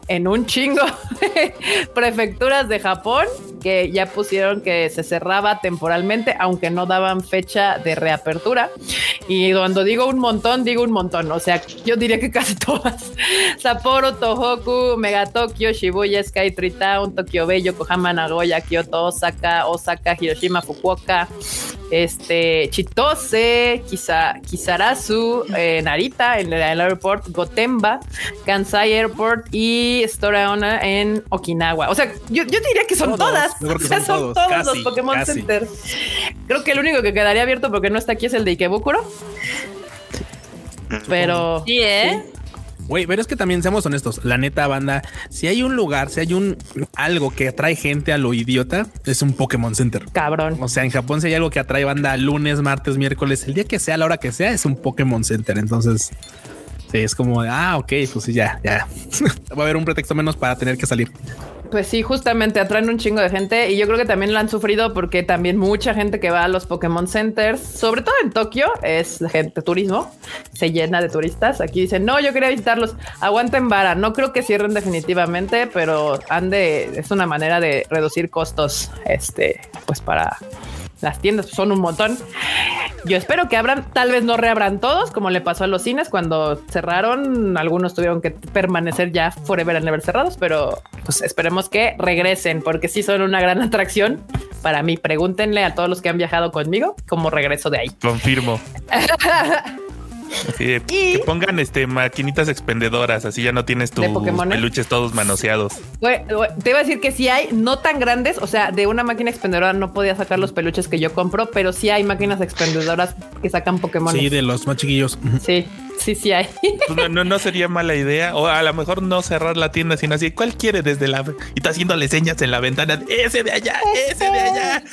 en un chingo de prefecturas de Japón que ya pusieron que se cerraba temporalmente, aunque no daban fecha de reapertura. Y cuando digo un montón, digo un montón. O sea, yo diría que casi todas. Sapporo, Tohoku, Mega Tokyo, Shibuya, Sky Tree Town, Tokyo Bay, Yokohama, Nagoya, Kyoto, Osaka, Osaka, Hiroshima, Fukuoka, este, Chitose, Kisa, Kisarazu, eh, Narita en el, el aeropuerto, Gotemba, Kansai Airport y Storaona en Okinawa. O sea, yo, yo diría que son Todos, todas. yo creo que O sea, son son todos, todos casi, los Pokémon casi. Centers. Creo que el único que quedaría abierto porque no está aquí es el de Ikebukuro. Pero Sí, ¿eh? Güey, pero es que también seamos honestos, la neta banda, si hay un lugar, si hay un algo que atrae gente a lo idiota, es un Pokémon Center. cabrón. O sea, en Japón si hay algo que atrae banda lunes, martes, miércoles, el día que sea, a la hora que sea, es un Pokémon Center. Entonces, Sí, es como, ah, ok, pues sí, ya, ya. Va a haber un pretexto menos para tener que salir. Pues sí, justamente atraen un chingo de gente y yo creo que también lo han sufrido porque también mucha gente que va a los Pokémon Centers, sobre todo en Tokio, es gente turismo, se llena de turistas. Aquí dicen, no, yo quería visitarlos, aguanten vara, no creo que cierren definitivamente, pero han de, es una manera de reducir costos, este, pues para las tiendas son un montón. Yo espero que abran, tal vez no reabran todos, como le pasó a los cines cuando cerraron. Algunos tuvieron que permanecer ya forever and ever cerrados, pero pues esperemos que regresen porque sí son una gran atracción para mí. Pregúntenle a todos los que han viajado conmigo cómo regreso de ahí. Confirmo. Sí, de- Y- que pongan este maquinitas expendedoras, así ya no tienes tus peluches todos manoseados. Te iba a decir que sí hay, no tan grandes, o sea, de una máquina expendedora no podía sacar los peluches que yo compro, pero sí hay máquinas expendedoras que sacan Pokémon. Sí, de los más chiquillos. Sí, sí, sí hay. Pues no, no, no sería mala idea. O a lo mejor no cerrar la tienda, sino así, ¿cuál quiere desde la... Y está haciéndole señas en la ventana. Ese de allá, ese de allá.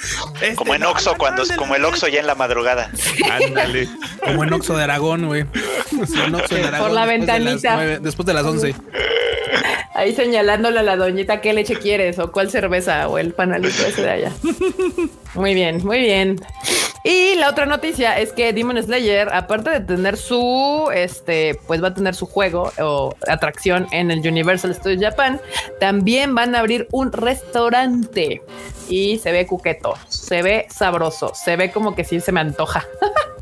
Este, Como en no, cuando, como el Oxxo ya en la madrugada. Ándale. Como en Oxo de Aragón, güey. Sí, Aragón, la después de las ventanita. después de las 11. Ahí señalándole a la doñita qué leche quieres o cuál cerveza o el panalito ese de allá. Muy bien, muy bien. Y la otra noticia es que Demon Slayer, aparte de tener su, este, pues va a tener su juego o atracción en el Universal Studios Japan, también van a abrir un restaurante y se ve cuqueto, se ve sabroso, se ve como que sí se me antoja.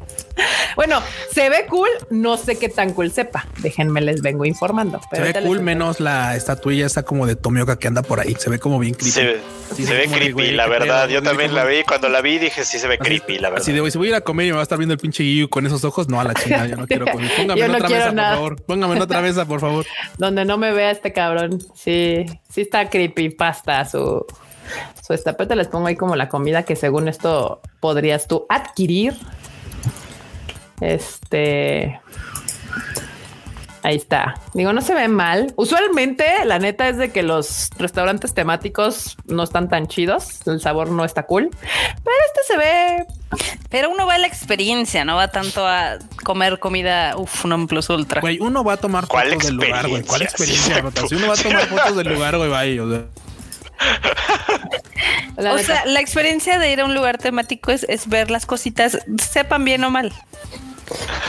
Bueno, se ve cool, no sé qué tan cool sepa. Déjenme les vengo informando. Se ve les cool, menos la estatuilla esta como de Tomioka que anda por ahí. Se ve como bien creepy. Se, ve- Sí, se ve como de, creepy, güey, la verdad. pedo, Yo también como- la vi. Cuando la vi dije, sí se ve Así- creepy, la verdad. Así de, si voy a ir a comer y me va a estar viendo el pinche Giyu con esos ojos, no a la chingada, yo no quiero comer. Póngame Yo en no otra mesa, nada. por favor. Póngame en otra mesa, por favor. donde no me vea este cabrón. Sí, sí está creepypasta su, su estapete. Les pongo ahí como la comida que según esto podrías tú adquirir. Este. Ahí está. Digo, no se ve mal. Usualmente, la neta es de que los restaurantes temáticos no están tan chidos. El sabor no está cool. Pero este se ve Pero uno va a la experiencia, no va tanto a comer comida, uff, un plus ultra. Güey, uno va a tomar ¿Cuál fotos del lugar, güey. ¿Cuál experiencia? Sí? Si uno va a tomar fotos del lugar, güey, vaya. O sea, la o sea, la experiencia de ir a un lugar temático es, es ver las cositas, sepan bien o mal.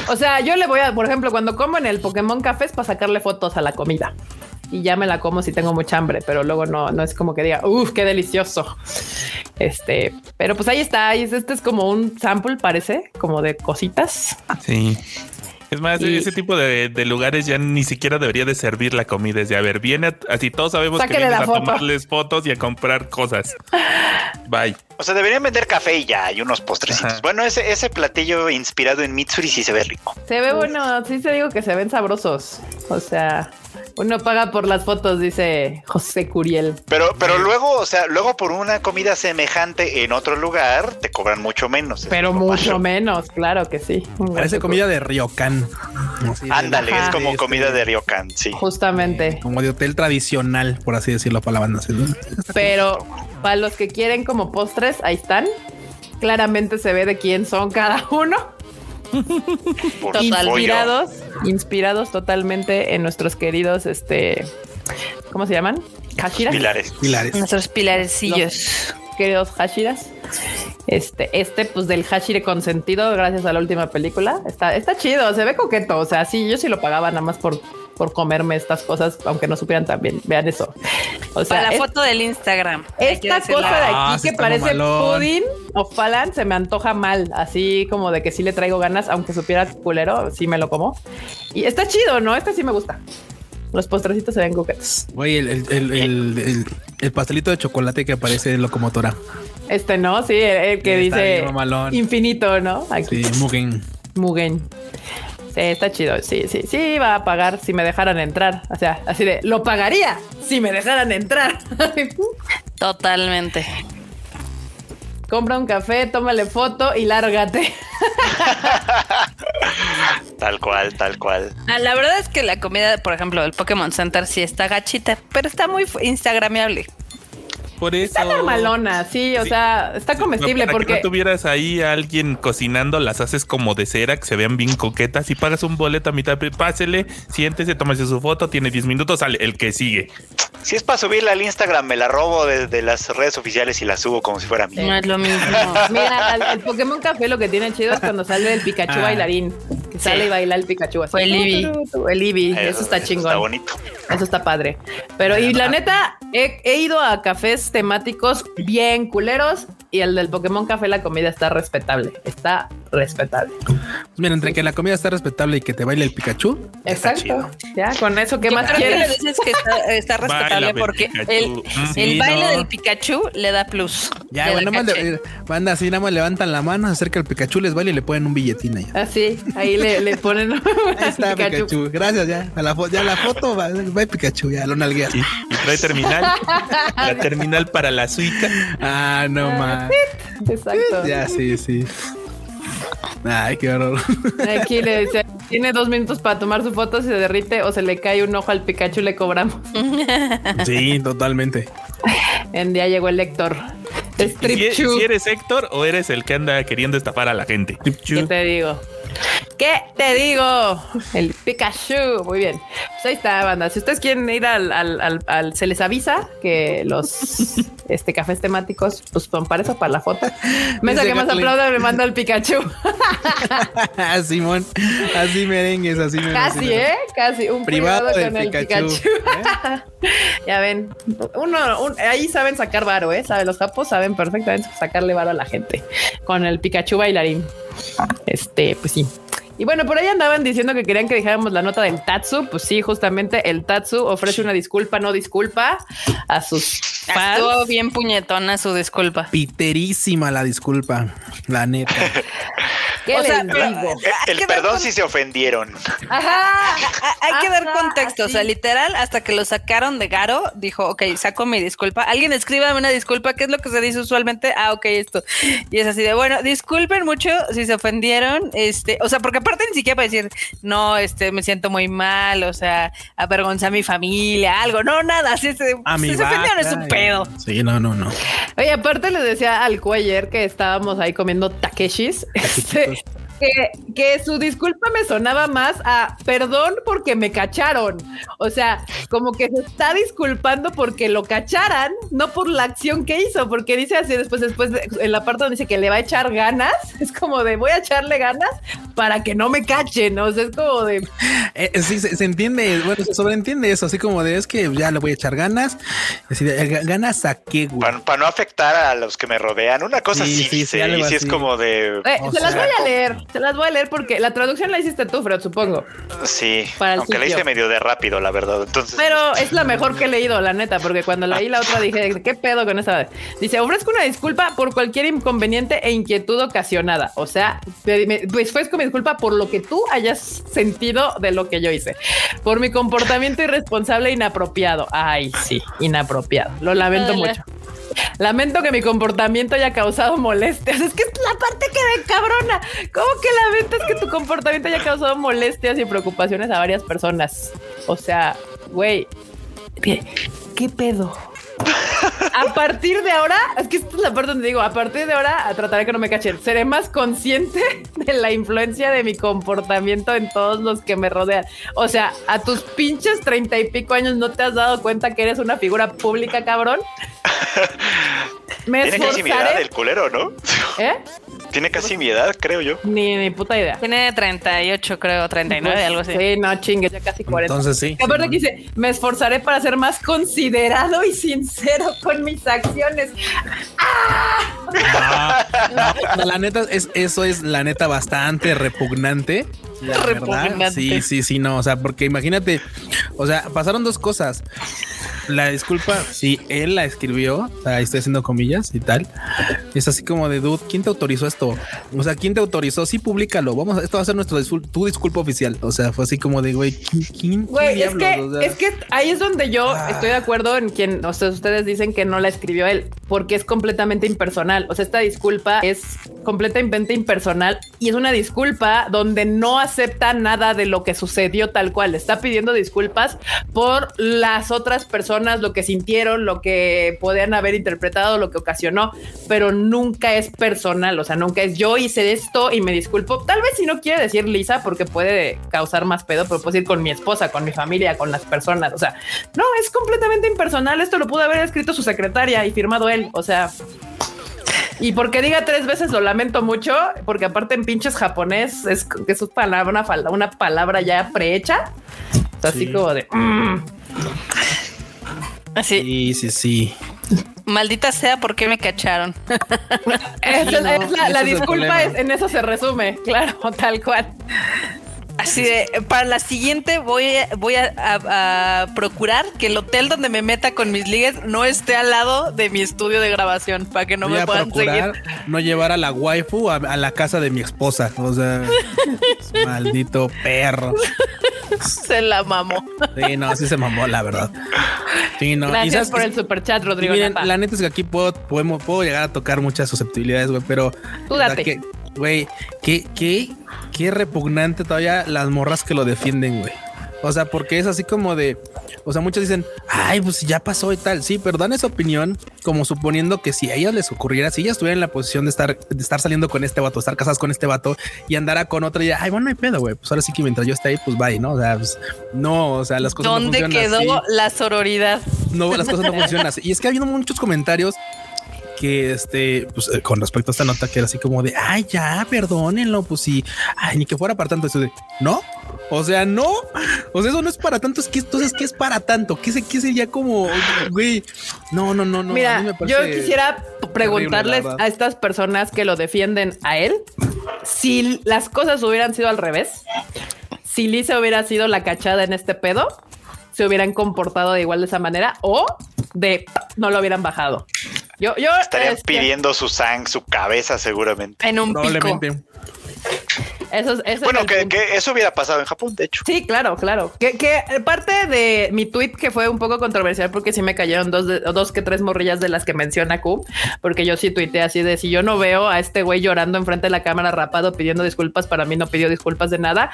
O sea, yo le voy a, por ejemplo, cuando como en el Pokémon Café es para sacarle fotos a la comida. Y ya me la como si tengo mucha hambre, pero luego no, no es como que diga, uff, qué delicioso. Este, pero pues ahí está. y Este es como un sample, parece, como de cositas. Sí. Es más, Y- ese tipo de, de lugares ya ni siquiera debería de servir la comida. Es de, a ver, viene, a- así todos sabemos que vienes a foto. tomarles fotos y a comprar cosas. Bye. O sea, deberían vender café y ya, y unos postrecitos. Ajá. Bueno, ese, ese platillo inspirado en Mitsuri sí se ve rico. Se ve bueno, sí te digo que se ven sabrosos. O sea, uno paga por las fotos, dice José Curiel. Pero, pero luego, o sea, luego por una comida semejante en otro lugar, te cobran mucho menos. Pero mucho menos, claro que sí. parece comida de Ryokan. Ándale, Ajá. es como Este, comida de Ryokan, sí. Justamente. Como de hotel tradicional, por así decirlo, para la banda. ¿sí? Pero para los que quieren como postres, ahí están. Claramente se ve de quién son cada uno. Por Total. pollo. Inspirados, inspirados totalmente en nuestros queridos, este, ¿cómo se llaman? Hashiras. Pilares. Pilares. Nuestros pilarecillos. Queridos Hashiras. Este, este, pues del Hashire consentido, gracias a la última película. Está, está chido, se ve coqueto. O sea, sí, yo sí lo pagaba nada más por, por comerme estas cosas, aunque no supieran también. Vean eso. O sea, Para la es- foto del Instagram. Esta cosa de aquí Ah, que parece pudding o falan se me antoja mal, así como de que sí le traigo ganas, aunque supiera culero, sí me lo como. Y está chido, ¿no? Este sí me gusta. Los postrecitos se ven coquetos. Güey, el, el, el, el- el- el pastelito de chocolate que aparece en locomotora. Este no, sí, el, el que dice infinito, ¿no? Aquí, Sí, Mugen. Mugen. Sí, está chido. Sí, sí, sí, va a pagar si me dejaran entrar. O sea, así de lo pagaría si me dejaran entrar. Totalmente. Compra un café, tómale foto y lárgate. Tal cual, tal cual. Ah, la verdad es que la comida, por ejemplo, del Pokémon Center sí está gachita, pero está muy instagramiable. Por eso. Está normalona, sí, o Sí. sea, está comestible Para que porque no tuvieras ahí a alguien cocinando, las haces como de cera, que se vean bien coquetas y pagas un boleto a mitad. Pásele, siéntese, tómese su foto, tiene 10 minutos, sale el que sigue. Si es para subirla al Instagram, me la robo desde las redes oficiales y la subo como si fuera mía. No es lo mismo. Mira, el, el Pokémon Café lo que tiene chido es cuando sale el Pikachu Ah. bailarín. Que sale y baila el Pikachu. así. O el Eevee. El Eevee, eso está chingón. Está bonito. Eso está padre. Pero, y la neta, he, he ido a cafés temáticos bien culeros y el del Pokémon Café, la comida está respetable. Está respetable. Pues mira, entre que la comida está respetable y que te baile el Pikachu. Exacto. Ya, con eso, ¿qué Yo más creo que le quieres? dices que está, está respetable Baila, porque Pikachu. el, Mm, el sí, baile no. del Pikachu le da plus. Ya, da nada más le- banda así, nada más levantan la mano, se acerca el Pikachu, les baila y le ponen un billetín ahí. Así, ahí le, le ponen Ahí está Pikachu. Gracias, ya. A la ya la foto va, va Pikachu, ya lo nalguea. Sí, y trae terminal. la terminal para la suica. Ah, no más. Exacto. Ya, sí, sí. Ay, qué horror. Aquí le dice, tiene dos minutos para tomar su foto, si se derrite o se le cae un ojo al Pikachu, le cobramos. Sí, totalmente. En día llegó el lector. Si, Chu. si eres Héctor o eres el que anda queriendo estafar a la gente. ¿Qué te digo? ¿Qué te digo? El Pikachu. Muy bien. Pues ahí está, banda. Si ustedes quieren ir al, al- al- al- se les avisa que los este, cafés temáticos, pues son para eso, para la foto. Mesa que más aplauda me manda el Pikachu. Simón, así merengues, así me Casi. ¿eh? Casi. Un Privado con el Pikachu. Pikachu. ¿eh? ya ven. Uno, un- ahí saben sacar varo, ¿eh? Saben, los capos saben perfectamente sacarle varo a la gente con el Pikachu bailarín. Este, pues sí. Y bueno, por ahí andaban diciendo que querían que dejáramos la nota del Tatsu. Pues sí, justamente el Tatsu ofrece una disculpa, no disculpa a sus fans. Estuvo bien puñetona su disculpa. Piterísima la disculpa, la neta. ¿Qué O sea, pero-? Eh, El perdón con- si se ofendieron. Ajá. Hay que dar contexto, o sea, literal, hasta que lo sacaron de Garo, dijo, ok, saco mi disculpa. Alguien escríbame una disculpa, ¿qué es lo que se dice usualmente? Ah, ok, esto. Y es así de, bueno, disculpen mucho si se ofendieron, este, o sea, porque aparte ni siquiera para decir, no, este, me siento muy mal, o sea, avergoncé a mi familia, algo, no, nada, así se, A mi si se ofendieron es un pedo. Sí, no, no, no. Oye, aparte les decía al cuellar que estábamos ahí comiendo takeshis, este, que, que su disculpa me sonaba más a perdón porque me cacharon. O sea, como que se está disculpando porque lo cacharan, no por la acción que hizo, porque dice así después, después de- en la parte donde dice que le va a echar ganas, es como de voy a echarle ganas para que no me cachen. O sea, es como de Eh, eh, sí, se, se entiende, bueno, se sobreentiende eso, así como de es que ya le voy a echar ganas. Así de, ganas a qué, güey. Para no afectar a los que me rodean. Una cosa Sí, sí, sí, y sí es como de. Eh, se las voy a leer, se las voy a leer porque la traducción la hiciste tú, Fred, supongo. Sí, Para el aunque la hice medio de rápido, la verdad. Entonces, Pero es la mejor que he leído, la neta, porque cuando leí la otra dije, ¿qué pedo con esa? Dice, ofrezco una disculpa por cualquier inconveniente e inquietud ocasionada. O sea, pues ofrezco mi disculpa por lo que tú hayas sentido de lo que yo hice. Por mi comportamiento irresponsable e inapropiado. Ay, sí, inapropiado. Lo lamento mucho. Lamento que mi comportamiento haya causado molestias. Es que es la parte que me cabrona. ¿Cómo que lamentas que tu comportamiento haya causado molestias y preocupaciones a varias personas? O sea, güey, ¿qué, pedo? A partir de ahora, es que esta es la parte donde digo, a partir de ahora trataré que no me cachen. Seré más consciente de la influencia de mi comportamiento en todos los que me rodean. O sea, a tus pinches treinta y pico años no te has dado cuenta que eres una figura pública, cabrón. Me tiene casi mi edad esforzaré. el culero, ¿no? ¿Eh? Tiene casi mi edad, creo yo. Ni, ni puta idea. Tiene 38, creo, 39, Pues, algo así. Sí, no chingues, ya casi 40. Entonces sí. Y aparte aquí dice, me esforzaré para ser más considerado y sincero con mis acciones. No, la neta es eso es la neta bastante repugnante. La verdad. Repugnante. Sí, sí, sí, no. O sea, porque imagínate, o sea, pasaron dos cosas. La disculpa, sí, él la escribió, o sea, ahí estoy haciendo comillas y tal. Es así como de dude, ¿quién te autorizó esto? O sea, ¿quién te autorizó? Sí, públicalo. Vamos, a- esto va a ser nuestro discul- tu disculpa oficial. O sea, fue así como de güey, ¿quién? quién Güey, es que, O sea, es que ahí es donde yo Ah. estoy de acuerdo en quien, o sea, ustedes dicen que no la escribió él, porque es completamente impersonal. O sea, esta disculpa es completamente impersonal y es una disculpa donde no acepta nada de lo que sucedió tal cual. Está pidiendo disculpas por las otras personas, lo que sintieron, lo que podían haber interpretado, lo que ocasionó, pero nunca es personal. O sea, nunca es yo hice esto y me disculpo. Tal vez si no quiere decir Lisa, porque puede causar más pedo, pero puedo decir con mi esposa, con mi familia, con las personas. O sea, no es completamente impersonal. Esto lo pudo haber escrito su secretaria y firmado él. O sea, y porque diga tres veces lo lamento mucho, porque aparte en pinches japonés es que es una palabra, una, fal- una palabra ya prehecha. Así Sí. como de mm. Así, Sí, sí, sí. maldita sea, ¿por qué me cacharon? Es- es la, la disculpa es, en eso se resume, claro, tal cual. Así de, para la siguiente voy, a- voy a, a- a procurar que el hotel donde me meta con mis ligues no esté al lado de mi estudio de grabación para que no Voy me a puedan procurar seguir. no llevar a la waifu a, a la casa de mi esposa. O sea, maldito perro. Se la mamó. Sí, no, sí se mamó, la verdad. Sí, no. Gracias sabes por el super chat, Rodrigo. miren, la neta es que aquí puedo, podemos, puedo llegar a tocar muchas susceptibilidades, güey, pero. Tú date. que- Güey, qué, qué, qué repugnante todavía las morras que lo defienden, güey. O sea, porque es así como de. O sea, muchos dicen, ay, pues ya pasó y tal. Sí, pero dan esa opinión como suponiendo que si a ellas les ocurriera, si ellas estuvieran en la posición de estar, de estar saliendo con este vato, estar casadas con este vato y andara con otra, y ay, bueno, no hay pedo, güey. Pues ahora sí que mientras yo esté ahí, pues bye, ¿no? O sea, pues, no, o sea, las cosas no ¿Dónde funcionan quedó así la sororidad? no, las cosas no funcionan así. Y es que ha habido muchos comentarios que este, pues eh, con respecto a esta nota, que era así como de ay, ya, perdónenlo, pues sí, ay, ni que fuera para tanto. Eso de no, o sea, no, o sea, eso no es para tanto. Es que entonces, ¿qué es para tanto? ¿Qué, se, qué sería como, güey? No, no, no, no. Mira, yo quisiera preguntarles horrible, a estas personas que lo defienden a él si las cosas hubieran sido al revés, si Lisa hubiera sido la cachada en este pedo, se hubieran comportado de igual de esa manera o de no lo hubieran bajado. Yo, yo Estarían es que pidiendo su sang, su cabeza seguramente. En un pico. Eso es Bueno, que, eso hubiera pasado en Japón, de hecho. Sí, claro, claro. Que, que parte de mi tweet que fue un poco controversial porque sí me cayeron dos, de- dos que tres morrillas de las que menciona Q, porque yo sí tuiteé así de si yo no veo a este güey llorando enfrente de la cámara rapado pidiendo disculpas, para mí no pidió disculpas de nada.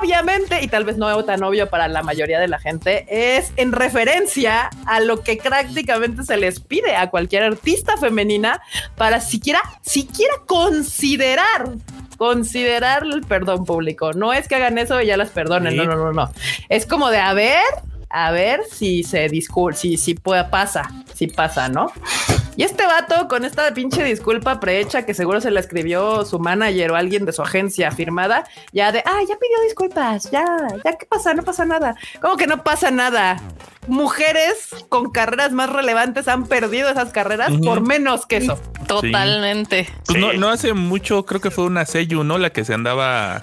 Obviamente, y tal vez no tan obvio para la mayoría de la gente, es en referencia a lo que prácticamente se les pide a cualquier artista femenina para siquiera, siquiera considerar considerar el perdón público. No es que hagan eso y ya las perdonen. Sí. No, no, no, no. Es como de a ver, a ver si se disculpa, si, si puede, pasa, si pasa, ¿no? Y este vato con esta pinche disculpa prehecha que seguro se la escribió su manager o alguien de su agencia firmada, ya de, ah, ya pidió disculpas, ya, ya, ¿qué pasa? No pasa nada. ¿Cómo que no pasa nada? Mujeres con carreras más relevantes han perdido esas carreras por menos que eso. Totalmente. Pues Sí. no, no hace mucho, creo que fue una Seiyu, ¿no? La que se andaba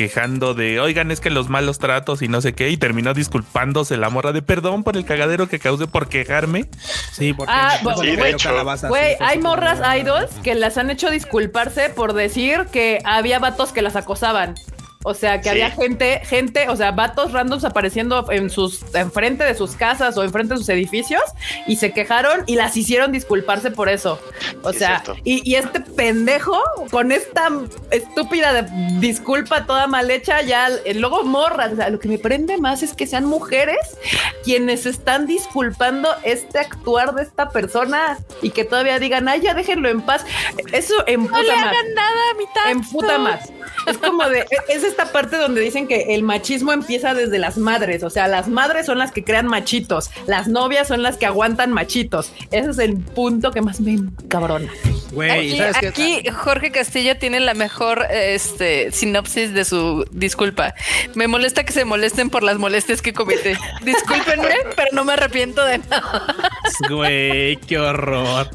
quejando de, oigan, es que los malos tratos y no sé qué, y terminó disculpándose la morra de perdón por el cagadero que causé por quejarme. Sí, porque Ah, de hecho. Güey, hay morras idols que las han hecho disculparse por decir que había vatos que las acosaban. O sea, que Sí. había gente, gente, o sea, vatos randoms apareciendo en sus, enfrente de sus casas o enfrente de sus edificios y se quejaron y las hicieron disculparse por eso. O Sí, sea, es y, y este pendejo con esta estúpida de disculpa toda mal hecha, ya eh, luego morras. O sea, lo que me prende más es que sean mujeres quienes están disculpando este actuar de esta persona y que todavía digan, ay, ya déjenlo en paz. Eso emputa No le más. hagan nada a mi tato. Emputa más. Es como de, e, es esta parte donde dicen que el machismo empieza desde las madres. O sea, las madres son las que crean machitos, las novias son las que aguantan machitos. Ese es el punto que más me cabrona. Güey, Aquí, ¿sabes qué? aquí Jorge Castillo tiene la mejor este, sinopsis de su disculpa. Me molesta que se molesten por las molestias que cometí. Discúlpenme, pero no me arrepiento de nada. Güey, qué horror.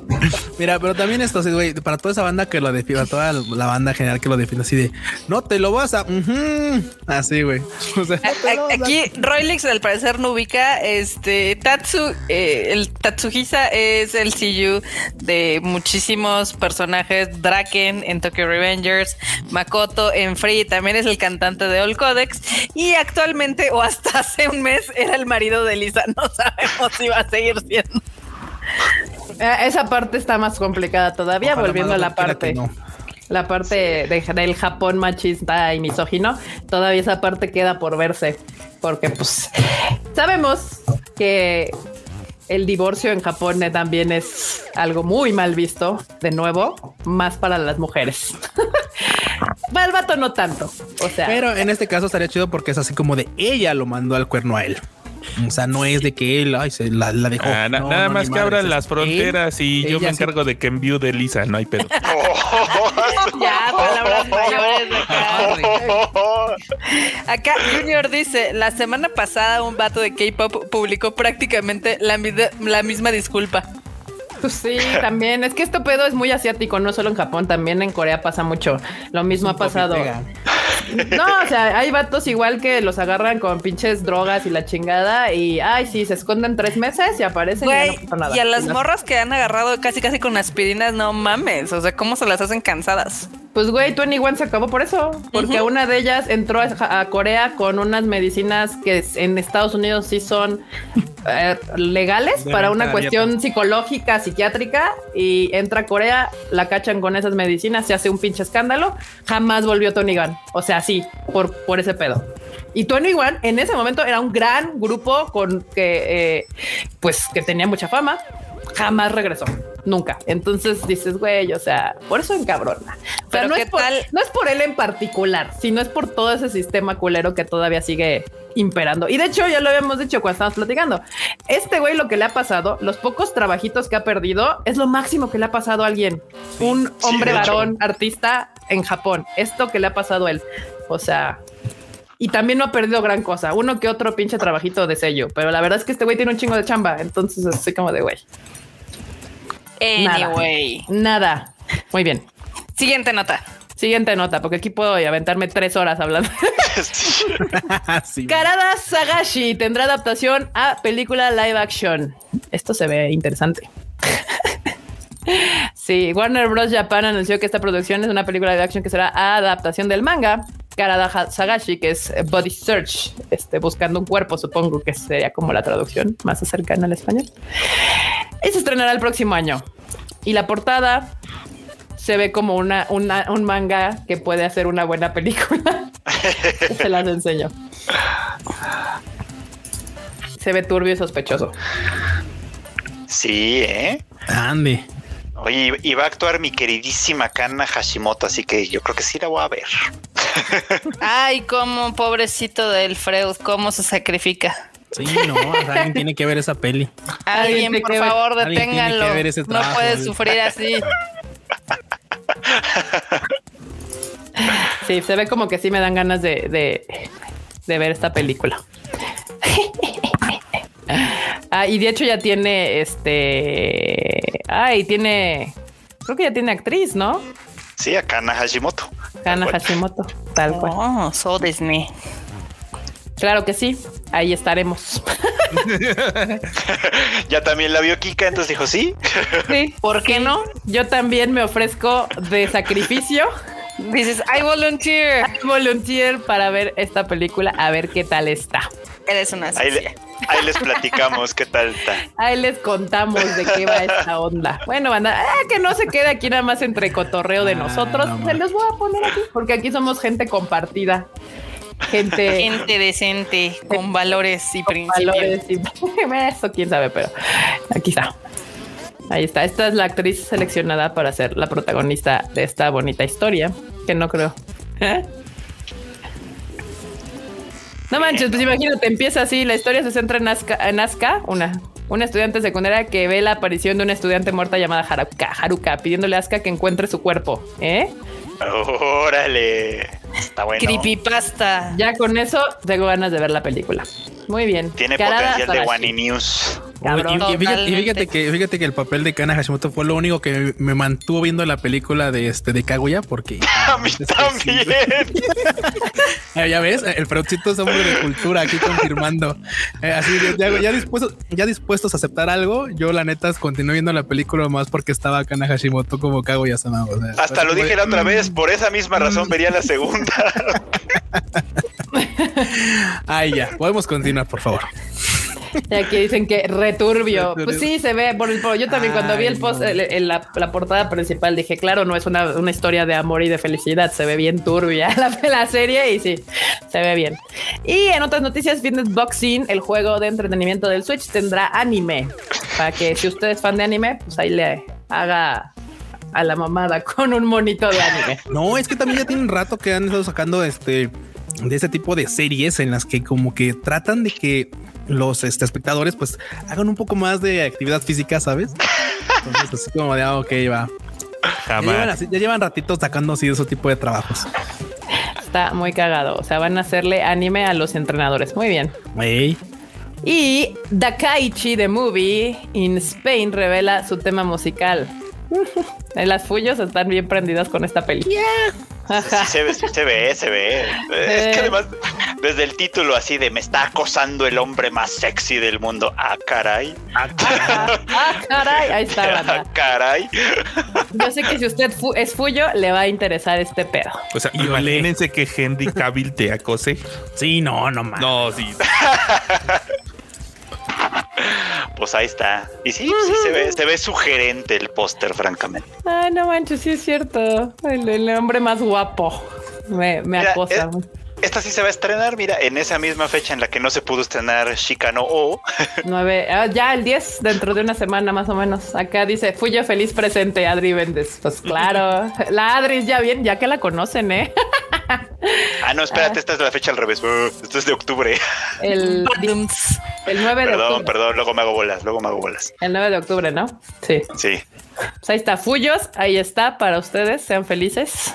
Mira, pero también esto, sí, güey, para toda esa banda que lo defiende, para toda la banda general que lo defiende así de no te lo vas a. ujú", Así, güey. O sea, no te lo vas a- Aquí Roylix al parecer no ubica este Tatsu, eh, el Tatsuhisa es el CU de muchísimos personajes, Draken en Tokyo Revengers, Makoto en Free, también es el cantante de All Codex y actualmente o hasta hace un mes era el marido de Lisa, no sabemos si va a seguir siendo. Eh, Esa parte está más complicada todavía, Ojalá volviendo a la parte. no. La parte de- del Japón machista y misógino, todavía esa parte queda por verse, porque pues sabemos que el divorcio en Japón eh, también es algo muy mal visto, de nuevo, más para las mujeres. Para el vato no tanto, o sea, Pero en este caso estaría chido porque es así como de ella lo mandó al cuerno a él. O sea, no es de que él ay, se la, la dejó. Ah, na- No, nada no, más que abran las él. fronteras y yo me sí- encargo de que envío de Lisa, no hay pedo. Ya, palabras mayores de acá. Acá Junior dice, la semana pasada un vato de K-pop publicó prácticamente la, la misma disculpa. Pues sí, también. Es que este pedo es muy asiático, no solo en Japón, también en Corea pasa mucho. Lo mismo ha pasado. No, o sea, hay vatos igual que los agarran con pinches drogas y la chingada y, ay, sí, se esconden tres meses y aparecen y ya no pasa nada. y a las morras que han agarrado casi casi con aspirinas, no mames. O sea, ¿cómo se las hacen cansadas? Pues, güey, 21 se acabó por eso, porque una de ellas entró a, a Corea con unas medicinas que en Estados Unidos sí son eh, legales De para una cuestión psicológica, psiquiátrica, y entra a Corea, la cachan con esas medicinas, se hace un pinche escándalo, jamás volvió Tony Gunn. O sea, sí, por, por ese pedo. Y Tony One en ese momento era un gran grupo con que, eh, pues, que tenía mucha fama. Jamás regresó, nunca. Entonces dices, güey, o sea, por eso encabrona. O sea, Pero no ¿qué es, por, tal? no es por él en particular, sino es por todo ese sistema culero que todavía sigue imperando. Y de hecho, ya lo habíamos dicho cuando estábamos platicando. Este güey, lo que le ha pasado, los pocos trabajitos que ha perdido, es lo máximo que le ha pasado a alguien. Un Sí, hombre varón, artista en Japón. Esto que le ha pasado a él. O sea, y también no ha perdido gran cosa. Uno que otro pinche trabajito de sello. Pero la verdad es que este güey tiene un chingo de chamba. Entonces así como de güey. Nada. Anyway. Nada. Muy bien. Siguiente nota. Siguiente nota, porque aquí puedo aventarme tres horas hablando. Sí. Karada Sagashi tendrá adaptación a película live action. Esto se ve interesante. Sí, Warner Bros. Japan anunció que esta producción es una película live action que será adaptación del manga Karada Sagashi, que es eh, Body Search, este, buscando un cuerpo, supongo que sería como la traducción más cercana al español. Y se estrenará el próximo año. Y la portada se ve como una, una- un manga que puede hacer una buena película. se las enseño. Se ve turbio y sospechoso. Sí, ¿eh? Ande. Oye, y va a actuar mi queridísima Kana Hashimoto, así que yo creo que sí la voy a ver. Ay, cómo pobrecito del Freud, cómo se sacrifica. Sí, no, alguien tiene que ver esa peli. Alguien, por que ver- favor, deténganlo. ver ese No puede sufrir así. Sí, se ve como que sí me dan ganas de, de, de ver esta película. ah, y de hecho ya tiene este. Ay, tiene. Creo que ya tiene actriz, ¿no? Sí, a Kana Hashimoto. Cual. Hashimoto, tal cual. Oh, so Disney. Claro que sí, ahí estaremos. Ya también la vio Kika, entonces dijo sí. sí, ¿Por qué no? yo también me ofrezco de sacrificio. Dices, I volunteer. volunteer para ver esta película, a ver qué tal está. Eres una Ahí, le- ahí les platicamos qué tal está. Ahí les contamos de qué va esta onda. Bueno, banda, ah, que no se quede aquí nada más entre cotorreo de Ah, nosotros. no Se los voy a poner aquí porque aquí somos gente compartida. Gente Gente decente, con valores y con principios. valores y eso quién sabe, pero aquí está. Ahí está. Esta es la actriz seleccionada para ser la protagonista de esta bonita historia, que no creo. ¿Eh? No manches, pues imagínate, empieza así, la historia se centra en Asuka, en Asuka, una, una estudiante secundaria que ve la aparición de una estudiante muerta llamada Haruka, Haruka pidiéndole a Asuka que encuentre su cuerpo. ¿Eh? Órale. Está bueno. Creepypasta. Ya con eso tengo ganas de ver la película. Muy bien. Tiene Karada potencial de. Wani News. Cabrón. y, y fíjate, y fíjate Totalmente. que fíjate que el papel de Kana Hashimoto fue lo único que me mantuvo viendo la película de este de Kaguya porque A mí también. Eh, ya ves, el Freudcito es hombre de cultura aquí confirmando. Eh, así ya, ya, ya dispuestos, ya dispuestos a aceptar algo, yo la neta continué viendo la película más porque estaba Kana Hashimoto como Kaguya Sama. o sea, Hasta lo dije la otra vez, por esa misma razón vería la segunda. Ay, ya, podemos continuar, por favor. Y aquí dicen que returbio. Pues sí, se ve. Por el, por- yo también cuando vi el post, no. el- el- la, la portada principal, dije, claro, no es una, una historia de amor y de felicidad. Se ve bien turbia la, la serie y sí, se ve bien. Y en otras noticias, Fitness Boxing, el juego de entretenimiento del Switch, tendrá anime. Para que si usted es fan de anime, pues ahí le haga a la mamada con un monito de anime. No, es que también ya tienen rato que han estado sacando este de ese tipo de series en las que como que tratan de que los este, espectadores pues hagan un poco más de actividad física, ¿sabes? Entonces así como de, ah, ok, va. Ya llevan, Jamás. así- ya llevan ratitos sacando así de ese tipo de trabajos. Está muy cagado. O sea, van a hacerle anime a los entrenadores. Muy bien. Ey, Y Dakaichi The Movie in Spain revela su tema musical. Las fullos están bien prendidas con esta peli. Sí se ve, sí se ve, se ve. Es que además, desde el título así de me está acosando el hombre más sexy del mundo. Ah, caray. Ah, caray, ahí está, Ah, caray. Yo sé que si usted fu- es fuyo, le va a interesar este pedo. O sea, imagínense que Henry Cavill te acose. sí, no, no más. No, sí. Pues ahí está. Y sí, sí se ve, se ve sugerente el póster, francamente. Ay, no manches, sí es cierto. El, el hombre más guapo me, me Mira, acosa. Esta sí se va a estrenar, mira, en esa misma fecha en la que no se pudo estrenar Shikano O. Nueve, ah, ya el 10, dentro de una semana más o menos. Acá dice, Fuyo feliz presente, Adri Vendes. Pues claro, la Adri ya bien, ya que la conocen, ¿eh? Ah, no, espérate, esta es la fecha al revés. Esto es de octubre. El, el 9 de Perdón, octubre. perdón, luego me hago bolas, luego me hago bolas. El 9 de octubre, ¿no? Sí. Sí. Pues ahí está, Fuyos, ahí está para ustedes, sean felices.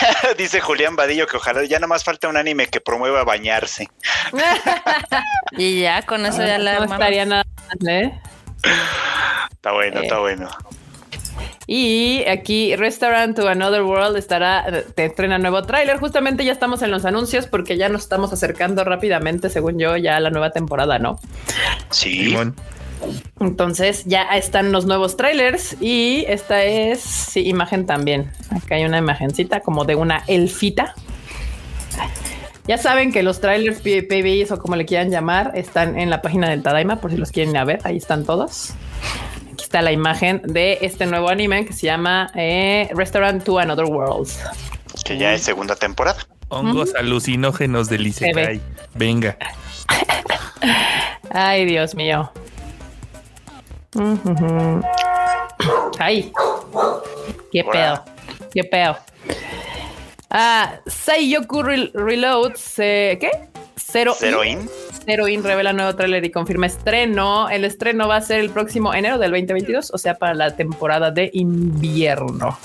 Dice Julián Vadillo que ojalá ya nada más falta un anime que promueva bañarse. Y ya con eso ya la no estaría nada mal, ¿eh? Está bueno, Eh. está bueno. Y aquí Restaurant to Another World estará, te estrena nuevo tráiler. Justamente ya estamos en los anuncios porque ya nos estamos acercando rápidamente, según yo, ya a la nueva temporada, ¿no? Sí. Simón. Entonces ya están los nuevos trailers y esta es sí, imagen también. Acá hay una imagencita como de una elfita. Ya saben que los trailers PBIs o como le quieran llamar están en la página del Tadaima por si los quieren ir a ver. Ahí están todos. Aquí está la imagen de este nuevo anime que se llama eh, Restaurant to Another World. Que ya es segunda temporada. Hongos alucinógenos del. Isekai. Venga. Ay, Dios mío. Ay, qué Hola. pedo, qué pedo. Ah, Seiyoku Re- Reloads, eh, ¿qué? Zero, Zero In. In. Zero In revela nuevo tráiler y confirma estreno. El estreno va a ser el próximo enero del 2022, o sea, para la temporada de invierno.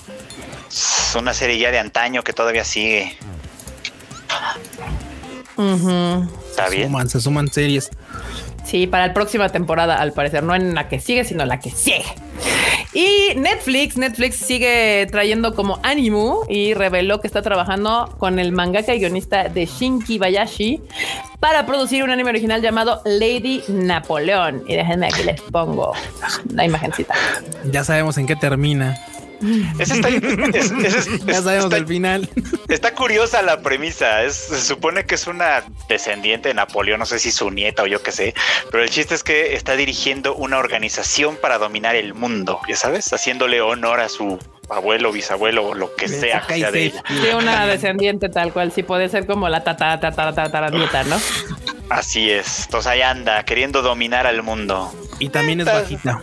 Es una serie ya de antaño que todavía sigue. Ujú. Está bien. Suman, se suman series. Sí, para la próxima temporada, al parecer, no en la que sigue, sino en la que sigue. Y Netflix, Netflix sigue trayendo como Animu y reveló que está trabajando con el mangaka y guionista de Shinki Bayashi para producir un anime original llamado Lady Napoleón. Y déjenme aquí les pongo la imagencita. Ya sabemos en qué termina. Ese está, es- es- es- Ya sabemos está- el final. Está curiosa la premisa. Es, se supone que es una descendiente de Napoleón, no sé si su nieta o yo qué sé. Pero el chiste es que está dirigiendo una organización para dominar el mundo, ya sabes, haciéndole honor a su abuelo, bisabuelo o lo que sea que sea de ella. Sí, una descendiente tal cual, sí puede ser como la tata, tata, tata, nieta, ¿no? Así es. Entonces ahí anda, queriendo dominar al mundo. Y también es bajita.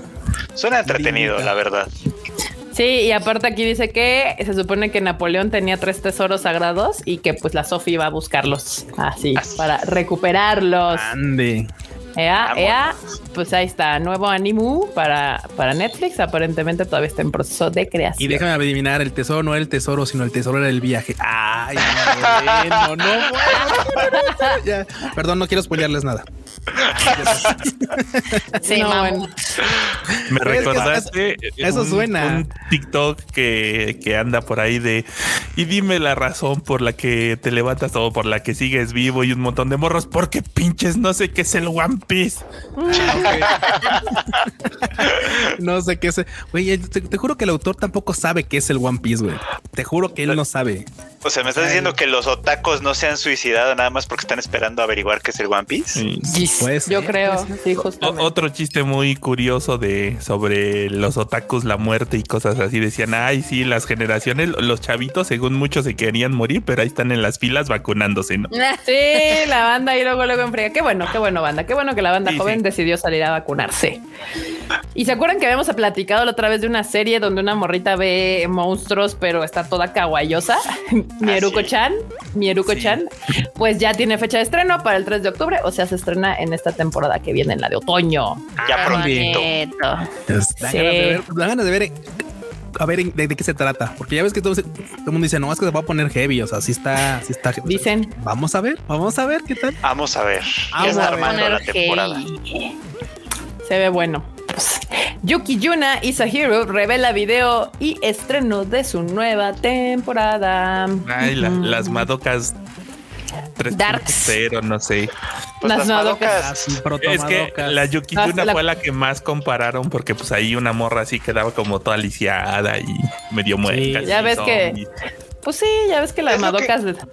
Suena entretenido, la verdad. Sí, y aparte aquí dice que se supone que Napoleón tenía tres tesoros sagrados y que pues la Sophie iba a buscarlos así Así. para recuperarlos. Ande. Ea, Vámonos. ea, pues ahí está, nuevo Animu para, para Netflix. Aparentemente todavía está en proceso de Y creación. déjame adivinar, el tesoro no era el tesoro, sino el tesoro era el viaje. Ay, no, bueno, no, bueno. Ya, Perdón, no quiero spoilearles nada. Sí, No. Me Es que recordaste eso un- suena. un TikTok que, que anda por ahí de y dime la razón por la que te levantas o por la que sigues vivo y un montón de morros porque pinches no sé qué es el One Piece. No sé qué es. Güey, te, te juro que el autor tampoco sabe qué es el One Piece, güey. Te juro que él no sabe. O sea, me estás diciendo que los otakus no se han suicidado nada más porque están esperando averiguar qué es el One Piece. Sí. Pues, Yo eh, creo, sí, O- justamente. otro chiste muy curioso de sobre los otakus, la muerte y cosas así. Decían, ay, sí, las generaciones, los chavitos, según muchos, se querían morir, pero ahí están en las filas vacunándose, ¿no? Sí, la banda y luego luego enfría. Qué bueno, qué bueno, banda. Qué bueno que la banda Sí, joven sí. decidió salir a vacunarse. Y se acuerdan que habíamos platicado la otra vez de una serie donde una morrita ve monstruos, pero está toda kawaiosa. Mieruko-chan, Mieruko-chan, pues ya tiene fecha de estreno para el 3 de octubre, o sea, se estrena en esta temporada que viene, en la de otoño. Ya prontito. Dan, Sí. ganas de ver, dan ganas de ver, a ver de, de qué se trata. Porque ya ves que todo, el mundo dice, no, es que se va a poner heavy. O sea, sí está, sí está. Dicen. Vamos a ver, vamos a ver qué tal. Vamos a ver. Vamos ya está a ver. la temporada. Se ve bueno. Pues, Yuki Yuna is a Hero revela video y estreno de su nueva temporada. Ay, la- las madocas Darks. 3.0, no sé. Pues Las las madocas. madocas. Es que la Yuki Ah, Yuna la- fue la que más compararon porque pues ahí una morra así quedaba como toda lisiada y medio muerta. ya así, ves que-. Pues sí, ya ves que las Es lo que- madocas.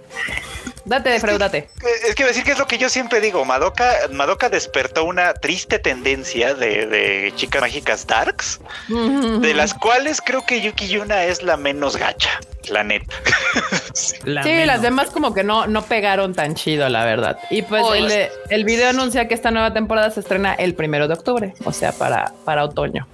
Date, Freud, date. Eh, Es que decir que es lo que yo siempre digo, Madoka, Madoka despertó una triste tendencia de, de chicas mágicas darks, de las cuales creo que Yuki Yuna es la menos gacha, la neta. La Sí, menos. las demás como que no, no pegaron tan chido, la verdad. Y pues el, el video anuncia que esta nueva temporada se estrena el primero de octubre, o sea, para, para otoño.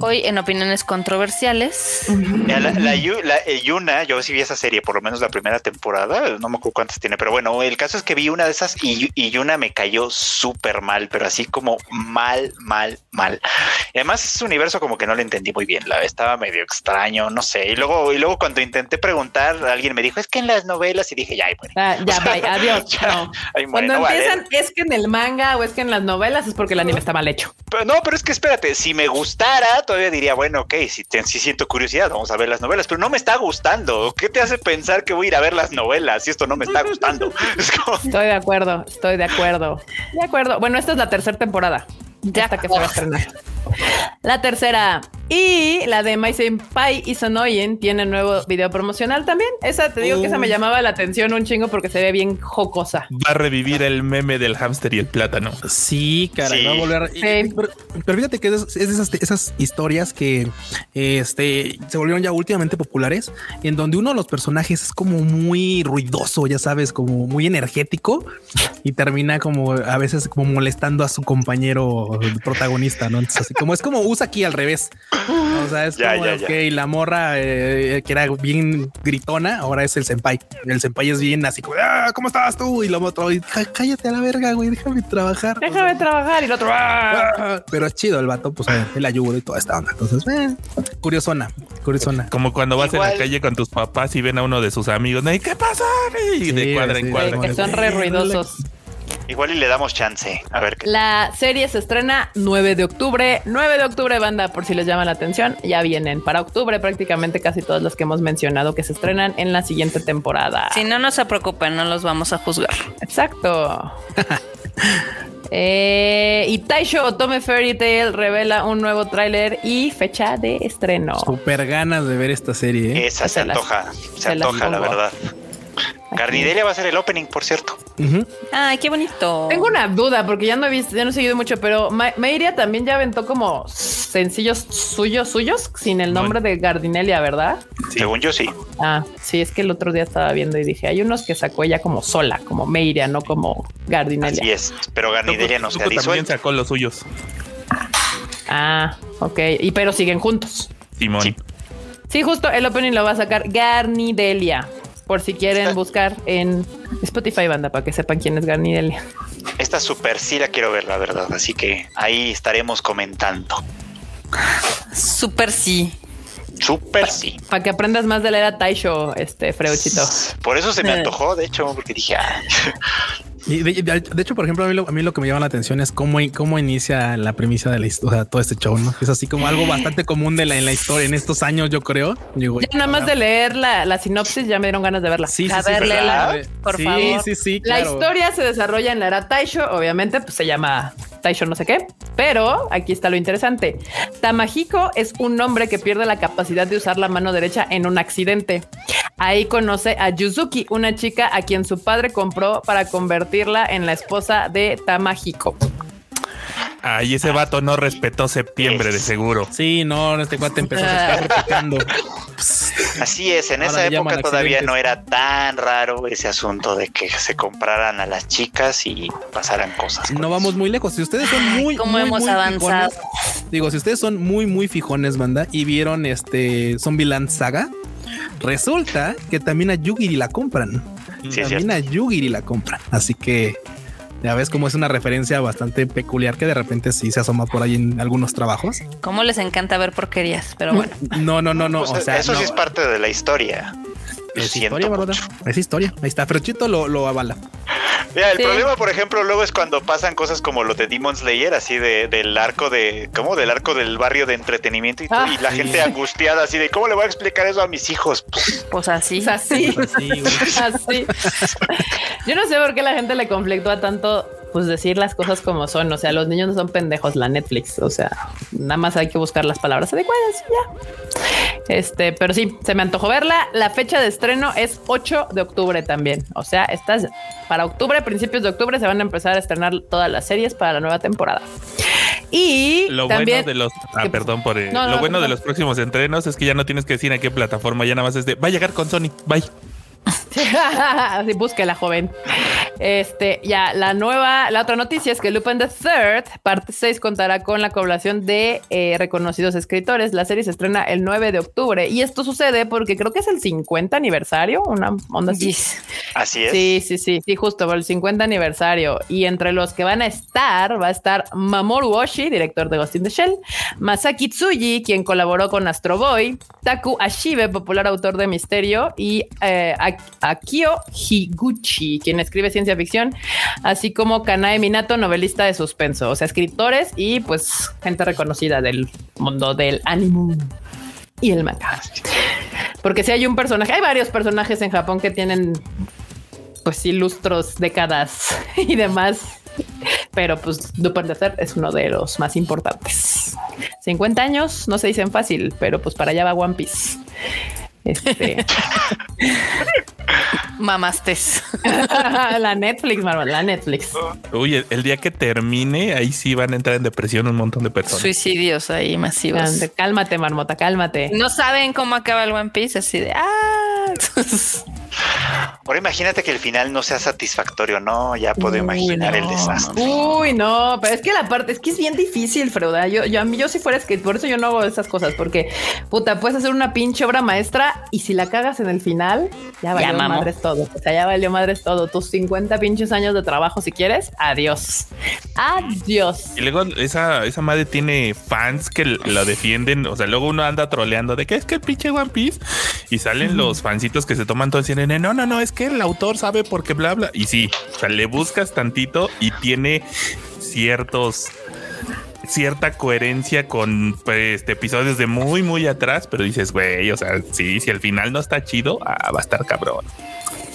Hoy en opiniones controversiales. La, la Yu- la- eh, Yuna, yo sí vi esa serie, por lo menos la primera temporada, no me acuerdo cuántas tiene, pero bueno, el caso es que vi una de esas y, y Yuna me cayó súper mal, pero así como mal, mal, mal. Y además ese universo como que no lo entendí muy bien, la estaba medio extraño, no sé. Y luego, y luego cuando intenté preguntar, alguien me dijo, es que en las novelas, y dije, ya, ay, bueno. Ah, ya, bye, adiós. Ya, No. ay, muere, Cuando no vale. empiezan, es que en el manga o es que en las novelas es porque el anime está mal hecho. Pero no, pero es que espérate, si me gustara, todavía diría, bueno, ok, si, te- si siento curiosidad, vamos a ver las novelas, pero no me está gustando. ¿Qué te hace pensar que voy a ir a ver las novelas si esto no me está gustando? Es como, Estoy de acuerdo, estoy de acuerdo. De acuerdo. Bueno, esta es la tercera temporada. De hasta que se va a estrenar. La tercera. Y la de My Senpai y Sonoyen tiene nuevo video promocional también. Esa te digo que esa me llamaba la atención un chingo porque se ve bien jocosa. Va a revivir el meme del hámster y el plátano. Sí, caray, Sí. va a volver. Sí. Pero, pero fíjate que es, es de esas, esas historias que este, se volvieron ya últimamente populares, en donde uno de los personajes es como muy ruidoso, ya sabes, como muy energético y termina como a veces como molestando a su compañero protagonista, ¿no? Entonces, así como es como usa aquí al revés. O sea, es Ya, como, ya, ya. ok, la morra eh, que era bien gritona, ahora es el senpai. El senpai es bien así como, ah, ¿cómo estás tú? Y lo otro, y, "Ja, cállate a la verga, güey, déjame trabajar. O sea, Déjame trabajar y el otro. ¡ah! Ah, Pero es chido el vato, pues eh, él ayuda y toda esta onda. Entonces, eh, curiosona, curiosona. Como cuando vas en Igual. la calle con tus papás y ven a uno de sus amigos. ¿no? ¿Y qué pasa? Y Sí, de cuadra sí, en cuadra. Que son re ruidosos. Igual y le damos chance. A ver qué. La serie se estrena 9 de octubre. 9 de octubre, banda, por si les llama la atención. Ya vienen para octubre prácticamente casi todas las que hemos mencionado que se estrenan en la siguiente temporada. Si no, no se preocupen, no los vamos a juzgar. Exacto. Eh, y Taisho Otome Fairy Tail revela un nuevo tráiler y fecha de estreno. Súper ganas de ver esta serie. ¿eh? Esa se se las- antoja, se antoja, la verdad. Carnidelia va a ser el opening, por cierto. Ujú. Ay, qué bonito. Tengo una duda porque ya no he visto, ya no he seguido mucho, pero Ma- Meiria también ya aventó como sencillos suyos, suyos, sin el nombre de Gardinelia, ¿verdad? Según yo, sí. Ah, sí, es que el otro día estaba viendo y dije, hay unos que sacó ella como sola, como Meiria, no como Gardinelia. Así es. Pero Garnidelia no se ha también sacó los suyos. Ah, ok. Y pero siguen juntos. Simón. Sí. Sí, justo el opening lo va a sacar Garnidelia. Por si quieren Está- buscar en Spotify, banda, para que sepan quién es Garnidelia. Esta super sí la quiero ver, la verdad. Así que ahí estaremos comentando. Súper sí. Super sí. Para que aprendas más de leer a Taisho, este Freuchito. Por eso se me Eh. antojó, de hecho, porque dije, ah, Y de, hecho, por ejemplo, a mí, lo, a mí lo que me llama la atención es cómo, cómo inicia la premisa de la historia, todo este show, ¿no? Es así como algo bastante común de la, en la historia en estos años, yo creo. Digo, Ya nada más de leer la, la sinopsis ya me dieron ganas de verla. Sí, sí, A sí, ver, léela, por sí, favor. Sí, sí, La claro. historia se desarrolla en la era Taisho, obviamente, pues se llama Taisho no sé qué. Pero aquí está lo interesante. Tamahiko es un hombre que pierde la capacidad de usar la mano derecha en un accidente. Ahí conoce a Yuzuki, una chica a quien su padre compró para convertirla en la esposa de Tamahiko. Ay, ese vato no respetó septiembre de seguro. Sí, no, este cuate empezó a estar replicando. Así es, en Ahora esa época todavía no era tan raro ese asunto de que se compraran a las chicas y pasaran cosas. No vamos muy lejos. Si ustedes son muy, ¿Cómo muy, hemos muy avanzado? fijones, digo, si ustedes son muy, muy fijones, banda, y vieron este Zombieland Saga, resulta que también a Yugiri la compran. Sí, también a Yugiri la compran. Así que ya ves cómo es una referencia bastante peculiar que de repente sí se asoma por ahí en algunos trabajos. ¿Cómo les encanta ver porquerías? Pero bueno, No, no, no, no. Pues, o sea, eso sí es parte de la historia. Es historia, ¿verdad? mucho. Es historia. Ahí está. Pero Chito lo, lo avala. Mira, el Sí. problema, por ejemplo, luego es cuando pasan cosas como lo de Demon Slayer, así de, del arco de, ¿cómo? Del arco del barrio de entretenimiento y, todo, Ah, y la sí. gente angustiada, así de, ¿cómo le voy a explicar eso a mis hijos? Pues, pues así. Es así. Sí, güey. Así. Yo no sé por qué la gente le conflictúa tanto, pues decir las cosas como son. O sea, los niños no son pendejos, la Netflix. O sea, nada más hay que buscar las palabras adecuadas. Ya. Este, pero sí, se me antojó verla. La fecha de estreno es 8 de octubre también. O sea, estas para octubre, principios de octubre, se van a empezar a estrenar todas las series para la nueva temporada. Y Lo también bueno de los. Ah, que- perdón por. eh, No, no, lo bueno de los próximos entrenos es que ya no tienes que decir a qué plataforma, ya nada más es de. Va a llegar con Sony. Bye. Así búsquela, joven. Este, ya, la nueva, la otra noticia es que Lupin the Third, parte 6, contará con la colaboración de eh, reconocidos escritores. La serie se estrena el 9 de octubre y esto sucede porque creo que es el 50 aniversario, una onda así. Yes. así es. Sí, sí, sí, sí, justo por el 50 aniversario. Y entre los que van a estar, va a estar Mamoru Oshii, director de Ghost in the Shell, Masaki Tsuji, quien colaboró con Astro Boy, Taku Ashibe, popular autor de misterio, y eh, Akio Higuchi, quien escribe ciencia ficción, así como Kanae Minato, novelista de suspenso, o sea, escritores y pues gente reconocida del mundo del anime y el manga. Porque si hay un personaje, hay varios personajes en Japón que tienen pues sí, lustros, décadas y demás. Pero pues Lupin the Third es uno de los más importantes. 50 años no se dicen fácil, pero pues para allá va One Piece. Este, Mamastes. la Netflix, Marvel, la Netflix. Uy, el, el día que termine, ahí sí van a entrar en depresión un montón de personas. Suicidios ahí masivos. Cálmate, marmota, cálmate. No saben cómo acaba el One Piece, así de ah. Ahora imagínate que el final no sea satisfactorio, ¿no? Ya puedo Uy, imaginar el no, desastre. Uy, no, pero es que la parte es que es bien difícil, Freuda. Yo, yo, a mí, yo si fuera skate, por eso yo no hago esas cosas, porque puta, puedes hacer una pinche obra maestra y si la cagas en el final, ya valió mamó. madres todo. O sea, ya valió madres todo. Tus 50 pinches años de trabajo, si quieres, adiós. Adiós. Y luego esa, esa madre tiene fans que l- lo defienden. O sea, luego uno anda troleando de que es que el pinche One Piece y salen los fancitos que se toman todo no, no, no, es que el autor sabe porque bla, bla. Y sí, o sea, le buscas tantito y tiene ciertos cierta coherencia con pues, este, episodios de muy, muy atrás, pero dices, güey, o sea, sí, si al final no está chido, ah, va a estar cabrón.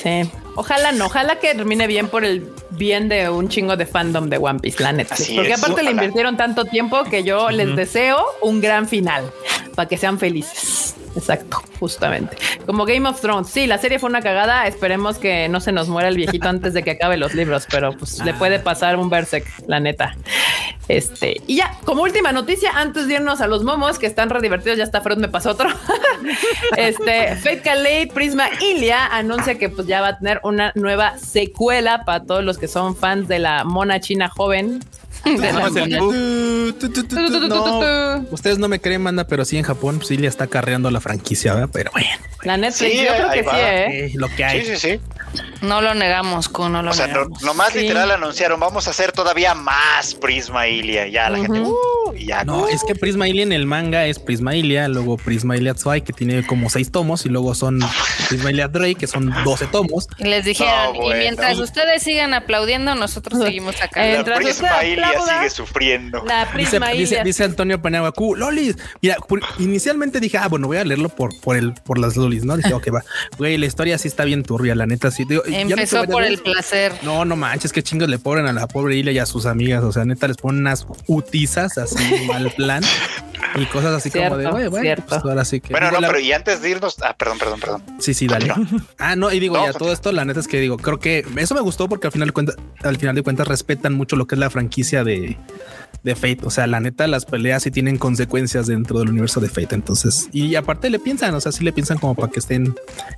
Sí. Ojalá no, ojalá que termine bien por el bien de un chingo de fandom de One Piece, la. Así Porque es, aparte le invirtieron tanto tiempo que yo les deseo un gran final para que sean felices. Exacto, justamente. Como Game of Thrones. Sí, la serie fue una cagada. Esperemos que no se nos muera el viejito antes de que acabe los libros, pero pues le puede pasar un Berserk, la neta. Este, y ya, como última noticia, antes de irnos a los momos que están re divertidos, ya está Freud, me pasó otro. este, Fate Calais Prisma Ilia anuncia que pues ya va a tener una nueva secuela para todos los que son fans de la mona china joven. Ustedes no me creen, manda, pero sí en Japón sí le está carreando la franquicia, ¿verdad? Pero bueno, La Netflix, Sí, yo creo que va. sí, ¿eh? eh, lo que hay. Sí, sí, sí. No lo negamos, Q, no lo O sea, no, negamos. nomás Sí. literal anunciaron, vamos a hacer todavía más Prisma Ilia. Ya la gente. "Uh", y ya. No, es que Prisma Ilia en el manga es Prisma Ilia, luego Prisma Ilia Zwei, que tiene como seis tomos, y luego son Prisma Ilia Drake, que son 12 tomos. Y les dijeron, No, bueno. y mientras ustedes sigan aplaudiendo, nosotros seguimos acá. La mientras Prisma usted Ilia aplauda- sigue sufriendo. La Dice, prisma dice, Ilia. dice Antonio Paniagua, Lolis. Mira, por- inicialmente dije, ah, bueno, voy a leerlo por, por el, por las lolis, ¿no? Dije, ok, va. Güey, la historia sí está bien turbia, la neta. Sí, digo, Empezó por el placer. No, no manches, qué chingos le ponen a la pobre Ilia y a sus amigas. O sea, neta, les ponen unas utizas así mal plan y cosas así como de, bueno, cierto. pues ahora sí que. Bueno, digo, no, la- pero y antes de irnos, ah, perdón, perdón, perdón. Sí, sí, dale. Ah, no, y digo, No, ya todo esto, la neta es que digo, creo que eso me gustó porque al final de cuentas, al final de cuentas respetan mucho lo que es la franquicia de, de Fate. O sea, la neta, las peleas sí tienen consecuencias dentro del universo de Fate. Entonces, y aparte le piensan, o sea, sí le piensan como para que estén,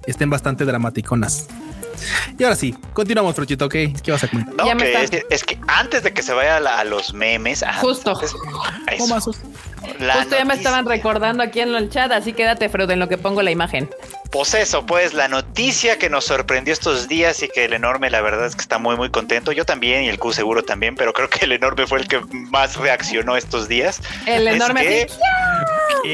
estén bastante dramaticonas. Y ahora sí, continuamos, Fruchito, ¿ok? ¿Qué vas a comentar? No, Ya que es, que- es que antes de que se vaya a, la- a los memes, Justo. antes- a eso, Momazos. la Justo ya me estaban recordando aquí en el chat, así quédate, Freud, en lo que pongo la imagen. Pues eso, pues la noticia que nos sorprendió estos días y que el enorme, la verdad es que está muy, muy contento. Yo también y el Q seguro también, pero creo que el enorme fue el que más reaccionó estos días. El Es enorme que.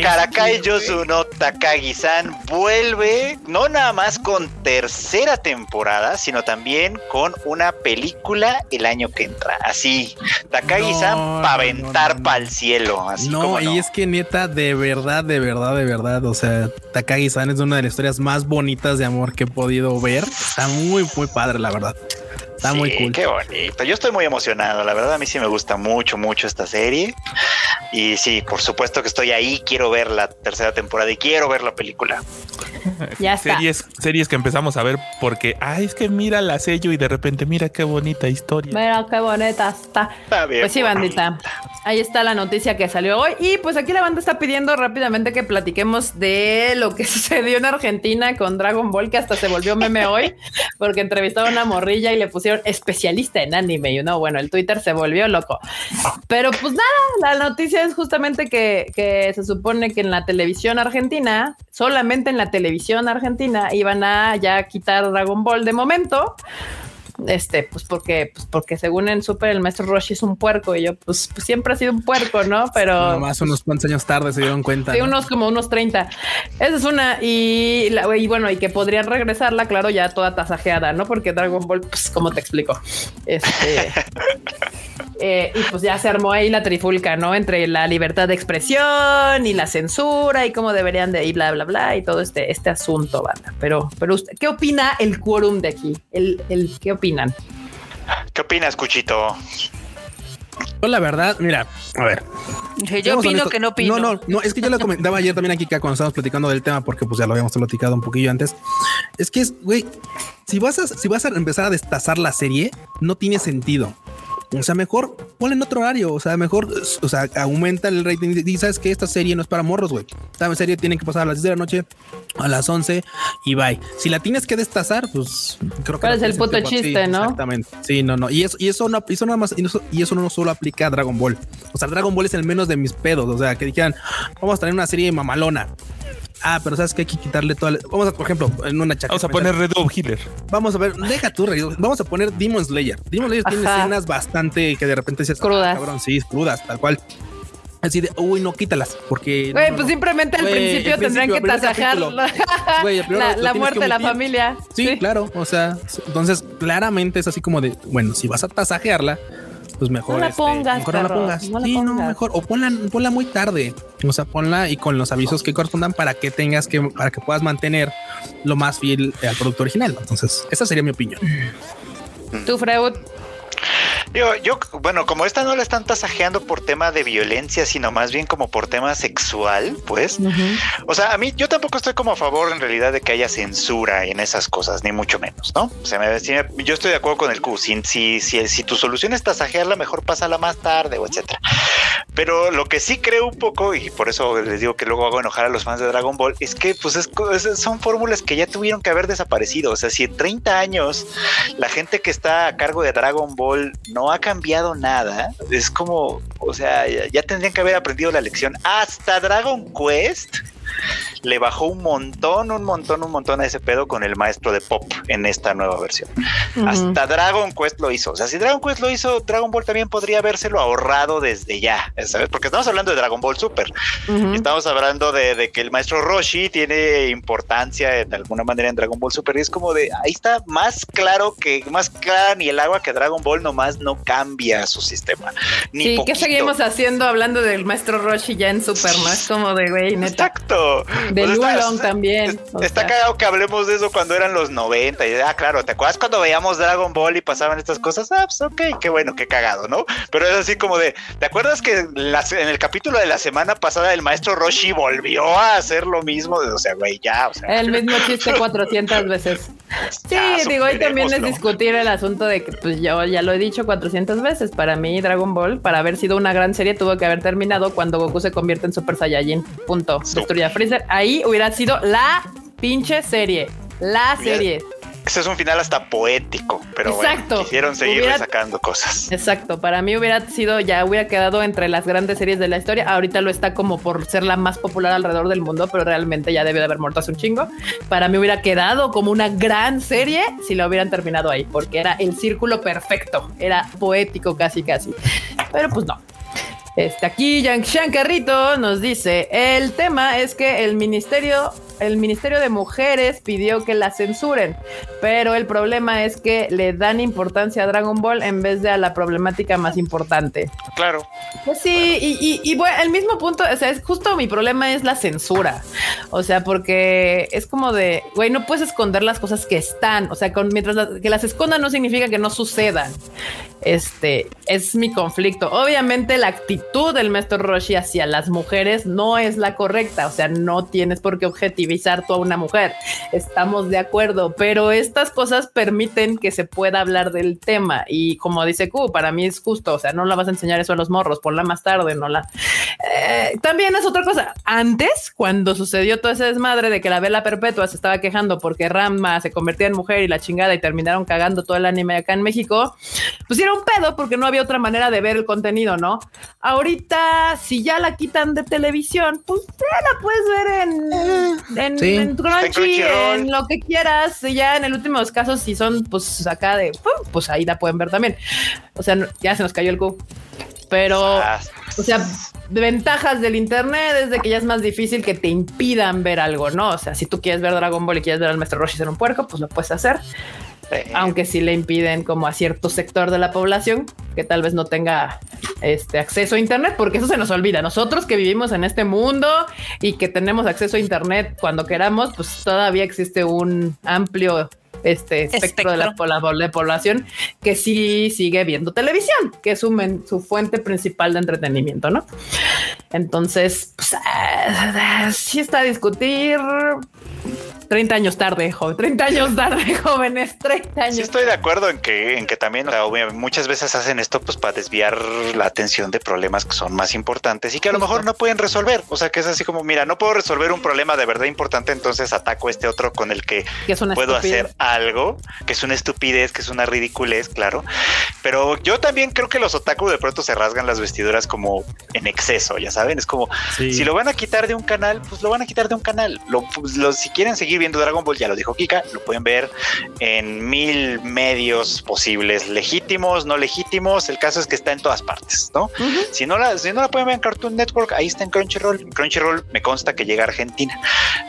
Karakai Yosu no Takagi-san vuelve no nada más con tercera temporada, sino también con una película el año que entra. Así, Takagi-san No, para no, aventar no, no. para el cielo. Así No, como no. y es que neta, de verdad, de verdad, de verdad. O sea, Takagi-san es una de las historias más bonitas de amor que he podido ver. Está muy, muy padre, la verdad. Está muy Sí, cool. Qué bonito. Yo estoy muy emocionado. La verdad, a mí sí me gusta mucho, mucho esta serie. Y sí, por supuesto que estoy ahí. Quiero ver la tercera temporada y quiero ver la película. Ya está. Series, series que empezamos a ver porque, ay, es que mira la sello y de repente mira qué bonita historia. Mira qué bonita está. Está bien Pues sí, bonita. bandita. Ahí está la noticia que salió hoy. Y pues aquí la banda está pidiendo rápidamente que platiquemos de lo que sucedió en Argentina con Dragon Ball, que hasta se volvió meme hoy, porque entrevistaron a una morrilla y le pusieron especialista en anime. Y no, bueno, el Twitter se volvió loco. Pero pues nada, la noticia es justamente que, que se supone que en la televisión argentina, solamente en la televisión argentina, iban a ya quitar Dragon Ball de momento. Este, pues porque, pues porque según en Super el maestro Roshi es un puerco y yo, pues, pues siempre ha sido un puerco, ¿no? Pero Nomás unos cuantos años tarde se dieron cuenta. Sí, ¿no? unos como unos 30. Esa es una. Y, la- y bueno, y que podrían regresarla, claro, ya toda tasajeada, ¿no? Porque Dragon Ball, pues, como te explico? Este. eh, y pues ya se armó ahí la trifulca, ¿no? Entre la libertad de expresión y la censura y cómo deberían de ir, bla, bla, bla, y todo este, este asunto, banda. Pero, pero usted, ¿qué opina el quórum de aquí? El, el, ¿Qué opinan? ¿Qué opinas, Cuchito? Yo la verdad, mira, a ver. Yo opino honestos. que no opino. No, no, no, es que yo lo comentaba ayer también aquí cuando estábamos platicando del tema, porque pues ya lo habíamos platicado un poquillo antes. Es que es, güey, si vas a, si vas a empezar a destazar la serie, no tiene sentido. O sea, mejor ponle en otro horario. O sea, mejor, o sea, aumenta el rating. Y sabes que esta serie no es para morros, güey. Esta serie tiene que pasar a las 10 de la noche, a las 11 y bye. Si la tienes que destazar, pues creo que. ¿Cuál no es el puto. Sí, chiste, no? Exactamente. Sí, no, no. Y eso, y eso no, eso nada más, y eso, y eso no solo aplica a Dragon Ball. O sea, Dragon Ball es el menos de mis pedos. O sea, que dijeran, vamos a traer una serie mamalona. Ah, pero sabes que hay que quitarle toda. la- Vamos a, por ejemplo, en una chaqueta. Vamos a poner Red Dove Healer. Vamos a ver, deja tú, Rey, vamos a poner Demon Slayer. Demon Slayer tiene escenas bastante que de repente dices, Crudas. "Ah, cabrón, sí, crudas, tal cual. Así de, uy, no quítalas, porque. Güey, no, pues no". simplemente al principio principio, que capítulo. la, muerte de la familia. Sí, claro. O sea, entonces claramente es así como de, bueno, si vas a tasajearla, pues mejor. No la este, pongas, mejor no la pongas. no la sí, no, mejor. O ponla, ponla muy tarde. O sea, ponla y con los avisos que correspondan para que tengas que, para que puedas mantener lo más fiel al producto original. Entonces, esa sería mi opinión. Tú, Freud. Digo, yo, bueno, como esta no la están tasajeando por tema de violencia, sino más bien como por tema sexual, pues. O sea, a mí yo tampoco estoy como a favor en realidad de que haya censura en esas cosas, ni mucho menos, ¿no? O sea, me- si me- yo estoy de acuerdo con el Q. Si, si, si, si tu solución es tasajearla, mejor pásala más tarde o etcétera. Pero lo que sí creo un poco, y por eso les digo que luego hago enojar a los fans de Dragon Ball, es que pues es son fórmulas que ya tuvieron que haber desaparecido. O sea, si en 30 años la gente que está a cargo de Dragon Ball no ha cambiado nada, es como, o sea, ya tendrían que haber aprendido la lección. Hasta Dragon Quest le bajó un montón, un montón, un montón a ese pedo con el maestro de pop en esta nueva versión. Hasta Dragon Quest lo hizo. O sea, si Dragon Quest lo hizo, Dragon Ball también podría habérselo ahorrado desde ya, ¿sabes? Porque estamos hablando de Dragon Ball Super. Estamos hablando de, de, que el maestro Roshi tiene importancia de alguna manera en Dragon Ball Super. Y es como de ahí está más claro que más clara ni el agua que Dragon Ball nomás no cambia su sistema. Ni sí, poquito. ¿qué seguimos haciendo hablando del maestro Roshi ya en Super? Más como de güey, neta. Exacto. De sea, Lulong está- también. o Está sea. cagado que hablemos de eso cuando eran los 90. Y, ah, claro, ¿te acuerdas cuando veíamos Dragon Ball y pasaban estas cosas? Ah, pues ok, qué bueno, qué cagado, ¿no? Pero es así como de, ¿te acuerdas que las- en el capítulo de la semana pasada el maestro Roshi volvió a hacer lo mismo? O sea, güey, ya, o sea. El mismo chiste 400 veces. Sí, Ya, digo, y también es discutir el asunto de que, pues yo ya lo he dicho 400 veces. Para mí, Dragon Ball, para haber sido una gran serie, tuvo que haber terminado cuando Goku se convierte en Super Saiyajin. Punto. Súper. Freezer. Ahí hubiera sido la pinche serie. La serie. Ese es un final hasta poético, pero Exacto. bueno, quisieron Hubiera- sacando cosas. Exacto, para mí hubiera sido, ya hubiera quedado entre las grandes series de la historia. Ahorita lo está como por ser la más popular alrededor del mundo, pero realmente ya debió de haber muerto hace un chingo. Para mí hubiera quedado como una gran serie si la hubieran terminado ahí, porque era el círculo perfecto, era poético casi casi. Pero pues no. Este aquí Yang Shankarrito nos dice, el tema es que el ministerio el Ministerio de Mujeres pidió que la censuren, pero el problema es que le dan importancia a Dragon Ball en vez de a la problemática más importante. Claro. Pues sí, y, y, y bueno, el mismo punto, o sea, es justo mi problema es la censura. O sea, porque es como de, güey, no puedes esconder las cosas que están. O sea, con, mientras las- que las escondan no significa que no sucedan. Este es mi conflicto. Obviamente, la actitud del maestro Roshi hacia las mujeres no es la correcta. O sea, no tienes por qué objetivizar tú a una mujer. Estamos de acuerdo, pero estas cosas permiten que se pueda hablar del tema. Y como dice Q, para mí es justo. O sea, no la vas a enseñar eso a los morros, ponla más tarde, no la. Eh, también es otra cosa. Antes, cuando sucedió todo ese desmadre de que la vela perpetua se estaba quejando porque Rama se convertía en mujer y la chingada y terminaron cagando todo el anime acá en México, pues era un pedo porque no había otra manera de ver el contenido, ¿no? Ahorita, si ya la quitan de televisión, pues ya la puedes ver en, en, Sí. en Crunchy, En lo que quieras. Y ya en el último de los casos, si son pues acá de, pues ahí la pueden ver también. O sea, ya se nos cayó el Q. Pero, Ah, o sea, ventajas del internet es de que ya es más difícil que te impidan ver algo, ¿no? O sea, si tú quieres ver Dragon Ball y quieres ver al maestro Roshi ser un puerco, pues lo puedes hacer eh, aunque sí le impiden como a cierto sector de la población que tal vez no tenga este acceso a internet, porque eso se nos olvida. Nosotros que vivimos en este mundo y que tenemos acceso a internet cuando queramos, pues todavía existe un amplio este espectro, de la, de población que sí sigue viendo televisión, que es su, men- su fuente principal de entretenimiento, ¿no? Entonces, pues, ah, sí está a discutir 30 años tarde, joven, 30 años tarde, jóvenes, 30 años. Sí estoy de acuerdo en que, en que también o sea, muchas veces hacen esto pues para desviar la atención de problemas que son más importantes y que a lo mejor no pueden resolver. O sea, que es así como, mira, no puedo resolver un problema de verdad importante, entonces ataco este otro con el que puedo estupidez. hacer algo, que es una estupidez, que es una ridiculez, claro. Pero yo también creo que los otaku de pronto se rasgan las vestiduras como en exceso, ya saben, es como Sí. si lo van a quitar de un canal, pues lo van a quitar de un canal. Lo, pues, lo- si quieren seguir viendo Dragon Ball, ya lo dijo Kika, lo pueden ver en mil medios posibles, legítimos, no legítimos. El caso es que está en todas partes, ¿no? Si no la, si no la pueden ver en Cartoon Network, ahí está en Crunchyroll. Crunchyroll me consta que llega a Argentina.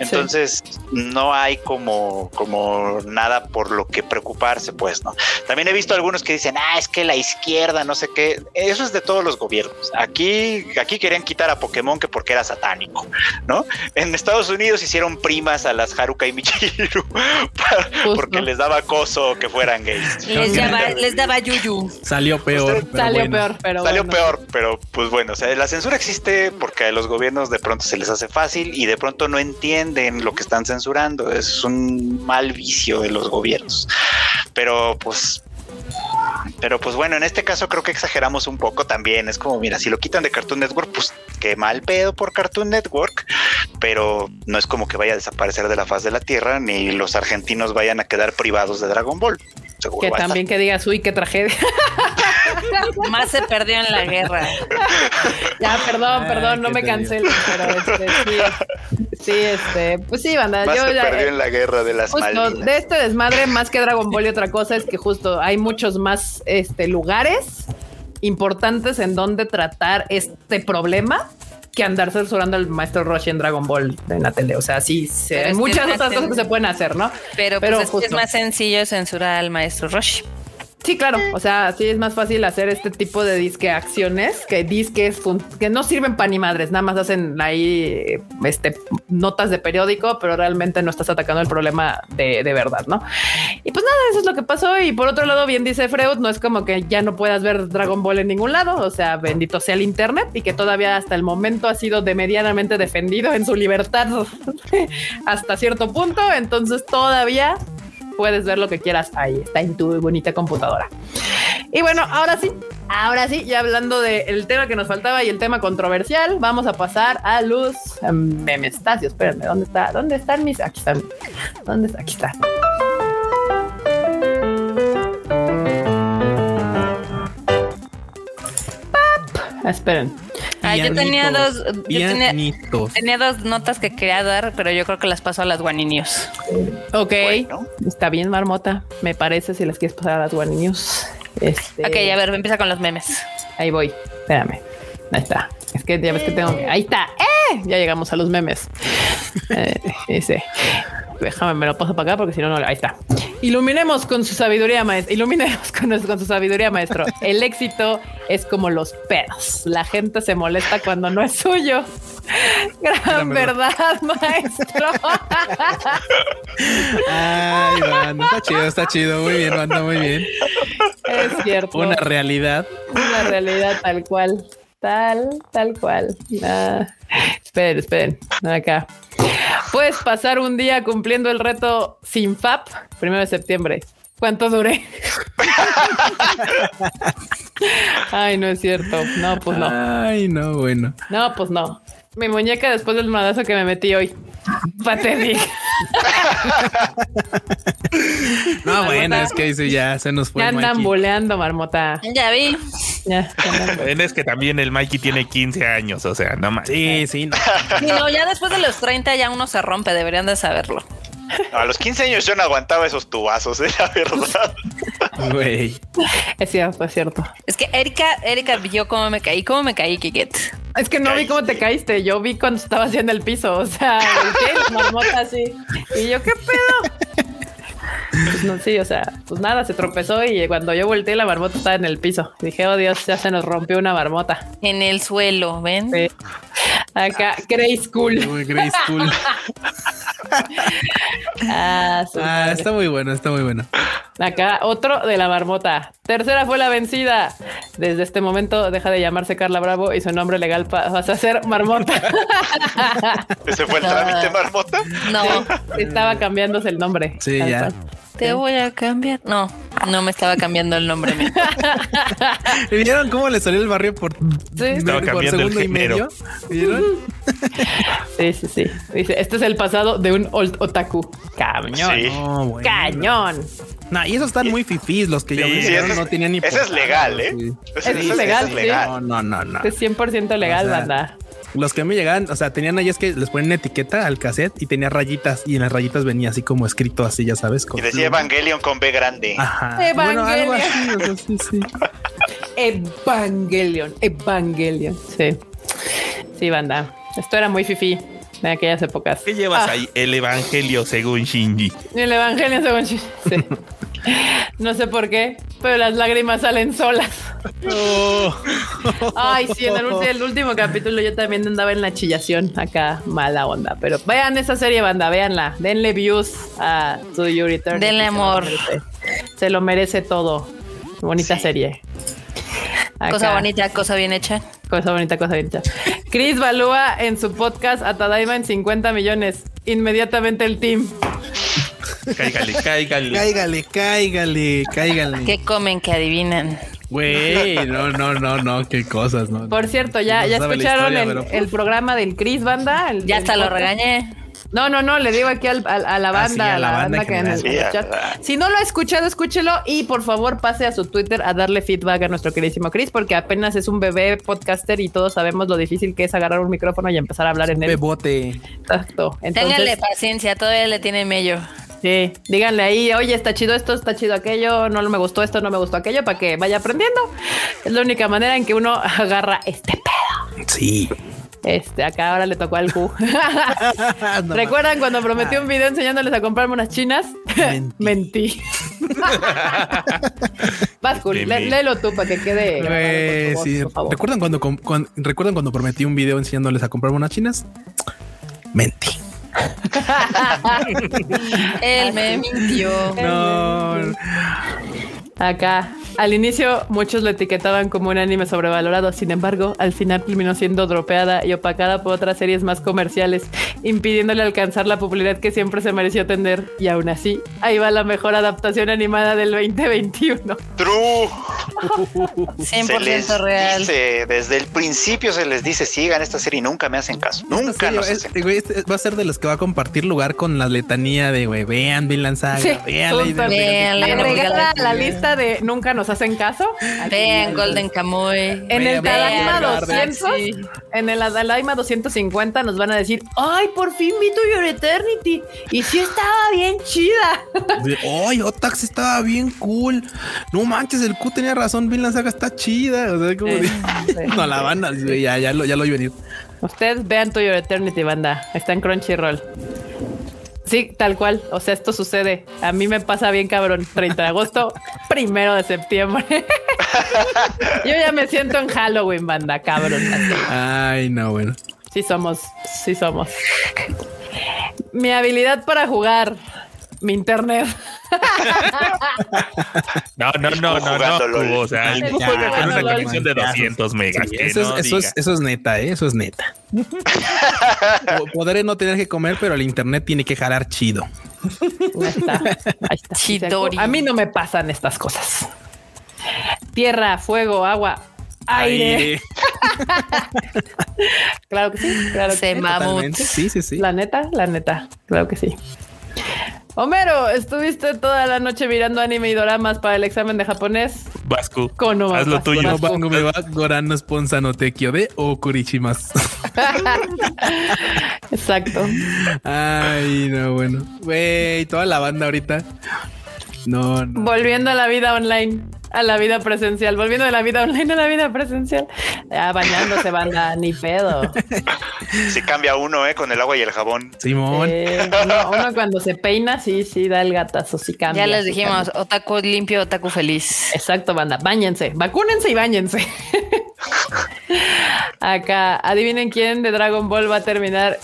Entonces no hay como, como nada por lo que preocuparse, pues, ¿no? También he visto algunos que dicen, ah, es que la izquierda, no sé qué. Eso es de todos los gobiernos. Aquí, aquí querían quitar a Pokémon que porque era satánico, ¿no? En Estados Unidos hicieron primas a las Haruka y Michiru porque les daba acoso que fueran gays. Les daba, les daba yuyu. Salió peor. Usted- Salió bueno. peor, pero Salió bueno. peor, pero pues bueno, o sea, la censura existe porque a los gobiernos de pronto se les hace fácil y de pronto no entienden lo que están censurando. Es un mal vicio de los gobiernos. Pero pues pero pues bueno, en este caso creo que exageramos un poco también. Es como, mira, si lo quitan de Cartoon Network, pues qué mal pedo por Cartoon Network, pero no es como que vaya a desaparecer de la faz de la Tierra, ni los argentinos vayan a quedar privados de Dragon Ball. Seguro Que también que digas, uy, qué tragedia. Más se perdió en la guerra. Ya, perdón, Ah, perdón, no me cancelen, pero este, sí, sí, este, pues sí, banda, Más yo se ya, perdió en la guerra de las Justo, Malvinas. de este desmadre, más que Dragon Ball y otra cosa, es que justo hay muchos más este, lugares importantes en donde tratar este problema que andar censurando al maestro Roshi en Dragon Ball en la tele. O sea, sí, se- Pero hay muchas otras cosas que se pueden hacer, ¿no? Pero, Pero pues es, que es más sencillo censurar al maestro Roshi. Sí, claro. O sea, sí es más fácil hacer este tipo de disque acciones que disques que no sirven para ni madres, nada más hacen ahí este, notas de periódico, pero realmente no estás atacando el problema de, de verdad, ¿no? Y pues nada, eso es lo que pasó. Y por otro lado, bien dice Freud, no es como que ya no puedas ver Dragon Ball en ningún lado. O sea, bendito sea el Internet y que todavía hasta el momento ha sido de medianamente defendido en su libertad hasta cierto punto. Entonces todavía puedes ver lo que quieras ahí, está en tu bonita computadora. Y bueno, ahora sí, ahora sí, ya hablando del tema que nos faltaba y el tema controversial, vamos a pasar a los em, memestacios. Espérenme, ¿dónde está? ¿Dónde están mis? Aquí están. ¿Dónde está? Aquí está. Pap. Esperen. Ah, yo tenía dos, yo tenía, dos notas que quería dar, pero yo creo que las paso a las guaninios. Ok, Bueno. está bien, Marmota. Me parece si las quieres pasar a las News. Este, Ok, a ver, empieza con los memes. Ahí voy. Espérame. Ahí está. Es que ya ves que tengo. Ahí está. ¡Eh! Ya llegamos a los memes. Eh, ese. Déjame, me lo paso para acá porque si no, no. Ahí está. Iluminemos con su sabiduría, maestro. Iluminemos con, con su sabiduría, maestro. El éxito es como los pedos. La gente se molesta cuando no es suyo. Gran verdad, maestro. Ay, banda, está chido, está chido. Muy bien, banda, muy bien. es cierto. Una realidad. Una realidad tal cual. Tal, tal cual. Ah, esperen, esperen. Acá. Puedes pasar un día cumpliendo el reto sin FAP, primero de septiembre. ¿Cuánto duré? Ay, no es cierto. No, pues no. Ay, no, bueno. No, pues no. Mi muñeca después del madazo que me metí hoy. Patética. No, bueno, es que dice ya se nos fue. Ya andan Mikey. buleando, marmota. Ya vi. Ya, ya Ven, Es que también el Mikey tiene 15 años, o sea, no más. Sí, sí. no. Sí, no, ya después de los 30 ya uno se rompe, deberían de saberlo. No, a los 15 años yo no aguantaba esos tubazos, es la verdad. Güey. Es cierto, es cierto. Es que Erika, Erika vio cómo me caí, cómo me caí, Kiket. Es que no vi cómo te caíste. Yo vi cuando estaba haciendo el piso. O sea, la marmota así. Y yo, ¿qué pedo? Pues no, sí, o sea, pues nada, se tropezó y cuando yo volteé, la marmota estaba en el piso. Dije, oh Dios, ya se nos rompió una marmota. En el suelo, ¿ven? Sí. Acá, Grace Cool. Muy Grey School. Ah, Ah, está muy bueno, está muy bueno. Acá, otro de la marmota. Tercera fue la vencida. Desde este momento deja de llamarse Carla Bravo y su nombre legal pa- pasa a ser Marmota. Ese fue el trámite, marmota. No, Estaba cambiándose el nombre. Sí, ya. cual. Te voy a cambiar. No, no me estaba cambiando el nombre. mío. ¿Vieron cómo le salió el barrio por, Estaba por cambiando el segundo y medio? ¿Vieron? Sí, sí, sí. Dice, este es el pasado de un old otaku. Cañón. Sí. No, bueno. Cañón. No, y esos están muy fifís los que yo Sí, vi. sí, llegaron, ese es- no tenían ni ese es legal, ¿eh? sí. Ese- Es legal, ese es sí. legal. No, no, no, no. Es 100% legal, O sea, banda. Los que me llegaban, o sea, tenían ahí es que les ponen etiqueta al cassette y tenía rayitas y en las rayitas venía así como escrito así, ya sabes. con Y decía pluma. Evangelion con B grande. Ajá. Evangelion. Bueno, algo así, o sea, sí, sí. Evangelion. Evangelion. Sí. Sí, banda. Esto era muy fifi de aquellas épocas. ¿Qué llevas Ah, ahí? El Evangelio según Shinji. El Evangelio según Chi- Sí. No sé por qué, pero las lágrimas salen solas. Oh. Ay, sí, en el, último capítulo yo también andaba en la chillación acá, mala onda. Pero vean esa serie, banda, véanla. Denle views a To Your Return. Denle Se lo amor. Se lo merece todo. Bonita serie. Cosa bonita, cosa bien hecha. Cosa bonita, cosa bonita. Chris valúa en su podcast a Tadaima en 50 millones. Inmediatamente el team. Cáigale, cáigale. Cáigale, cáigale, cáigale. ¿Qué comen que adivinan? Güey, no, no, no, no, qué cosas, no. Por cierto, ya, No ya escucharon historia, el, pero- el programa del Chris Banda. El- Ya el hasta lo regañé. No, no, no, le digo aquí al- al- a la Ah, banda, sí, a la banda, que Si no lo ha escuchado, escúchelo y por favor pase a su Twitter a darle feedback a nuestro queridísimo Chris, porque apenas es un bebé podcaster y todos sabemos lo difícil que es agarrar un micrófono y empezar a hablar en él. Bebote. Exacto. Ténganle Entonces, paciencia, todavía le tiene mello. Sí, díganle ahí, oye, está chido esto, está chido aquello, no me gustó esto, no me gustó aquello, para que vaya aprendiendo. Es la única manera en que uno agarra este pedo. Sí. Este, acá ahora le tocó al Q. No ¿Recuerdan cuando prometí un video enseñándoles a comprarme unas chinas? Mentí. Vas, lé- léelo tú para que quede. sí. por favor. ¿Recuerdan cuando, com- cuan- ¿Recuerdan cuando prometí un video enseñándoles a comprar unas chinas? Mentí. Él me mintió. No. Acá, al inicio muchos lo etiquetaban como un anime sobrevalorado, sin embargo, al final terminó siendo dropeada y opacada por otras series más comerciales, impidiéndole alcanzar la popularidad que siempre se mereció tener. Y aún así, ahí va la mejor adaptación animada del 2021. True. 100% les real. dice, desde el principio se les dice, sigan esta serie y nunca me hacen caso. Nunca serie, nos es- hacen güey, este va a ser de los que va a compartir lugar con la letanía de, güey, vean Vinland Saga, Sí, vean. Véanla, la Galaxy. De nunca nos hacen caso. Vean Golden Kamuy. En el Garden. 200, en el Tadaima 250 nos van a decir, ay, por fin vi tu Your Eternity. Y sí estaba bien chida. Ay, Otax estaba bien cool. No manches, el Q tenía razón. Vinland Saga está chida. O sea, como de- no la van a ya, ya lo, ya lo oí venir. Ustedes vean tu Your Eternity, banda. Está en Crunchyroll. Sí, tal cual. O sea, esto sucede. A mí me pasa bien cabrón. 30 de agosto, primero de septiembre. Yo ya me siento en Halloween, banda, cabrón. así. Ay, no, bueno. Sí somos, sí somos. Mi habilidad para jugar, mi internet. No, no, no, no, no. O sea, Ya, tú juegas con una jugando LOL. conexión de 200 megas. Sí, eso, no es, eso, es, eso es neta, ¿eh? eso es neta. Po- Podré no tener que comer, pero el internet tiene que jalar chido. Ahí está. Ahí está. Chidori. A mí no me pasan estas cosas. Tierra, fuego, agua, aire. Aire. Claro que sí, claro que Se sí. mamut. Totalmente. Sí, sí, sí. La neta, la neta, claro que sí. Homero, ¿estuviste toda la noche mirando anime y doramas para el examen de japonés? Vasco, Kono haz lo Vasco. tuyo. No bango me va Sponsa no Tekio de Okurichimas. Exacto. Ay, no, bueno. Güey, toda la banda ahorita. No, no. Volviendo a la vida online, a la vida presencial, volviendo de la vida online a la vida presencial. Ya bañándose, banda, ni pedo. Si cambia uno, eh, con el agua y el jabón. Simón. Eh, uno, uno cuando se peina, sí, sí, da el gatazo, sí cambia. Ya les dijimos, cambia. otaku limpio, otaku feliz. Exacto, banda. Báñense, vacúnense y báñense. Acá, adivinen quién de Dragon Ball va a terminar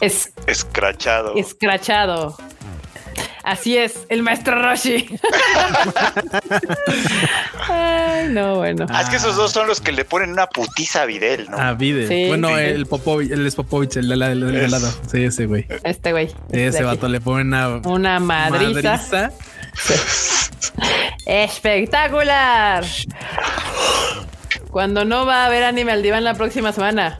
es Escrachado. escrachado. Así es, el maestro Roshi. Ay, no, bueno. Ah, es que esos dos son los que le ponen una putiza a Videl, ¿no? Ah, Vide. Sí. bueno, Sí. el Popovich, el es Popovich, el de la- el lado. Sí, ese güey. Este güey. Ese este vato le pone una Una madriza. madriza. Espectacular. Cuando no va a haber anime al diván la próxima semana.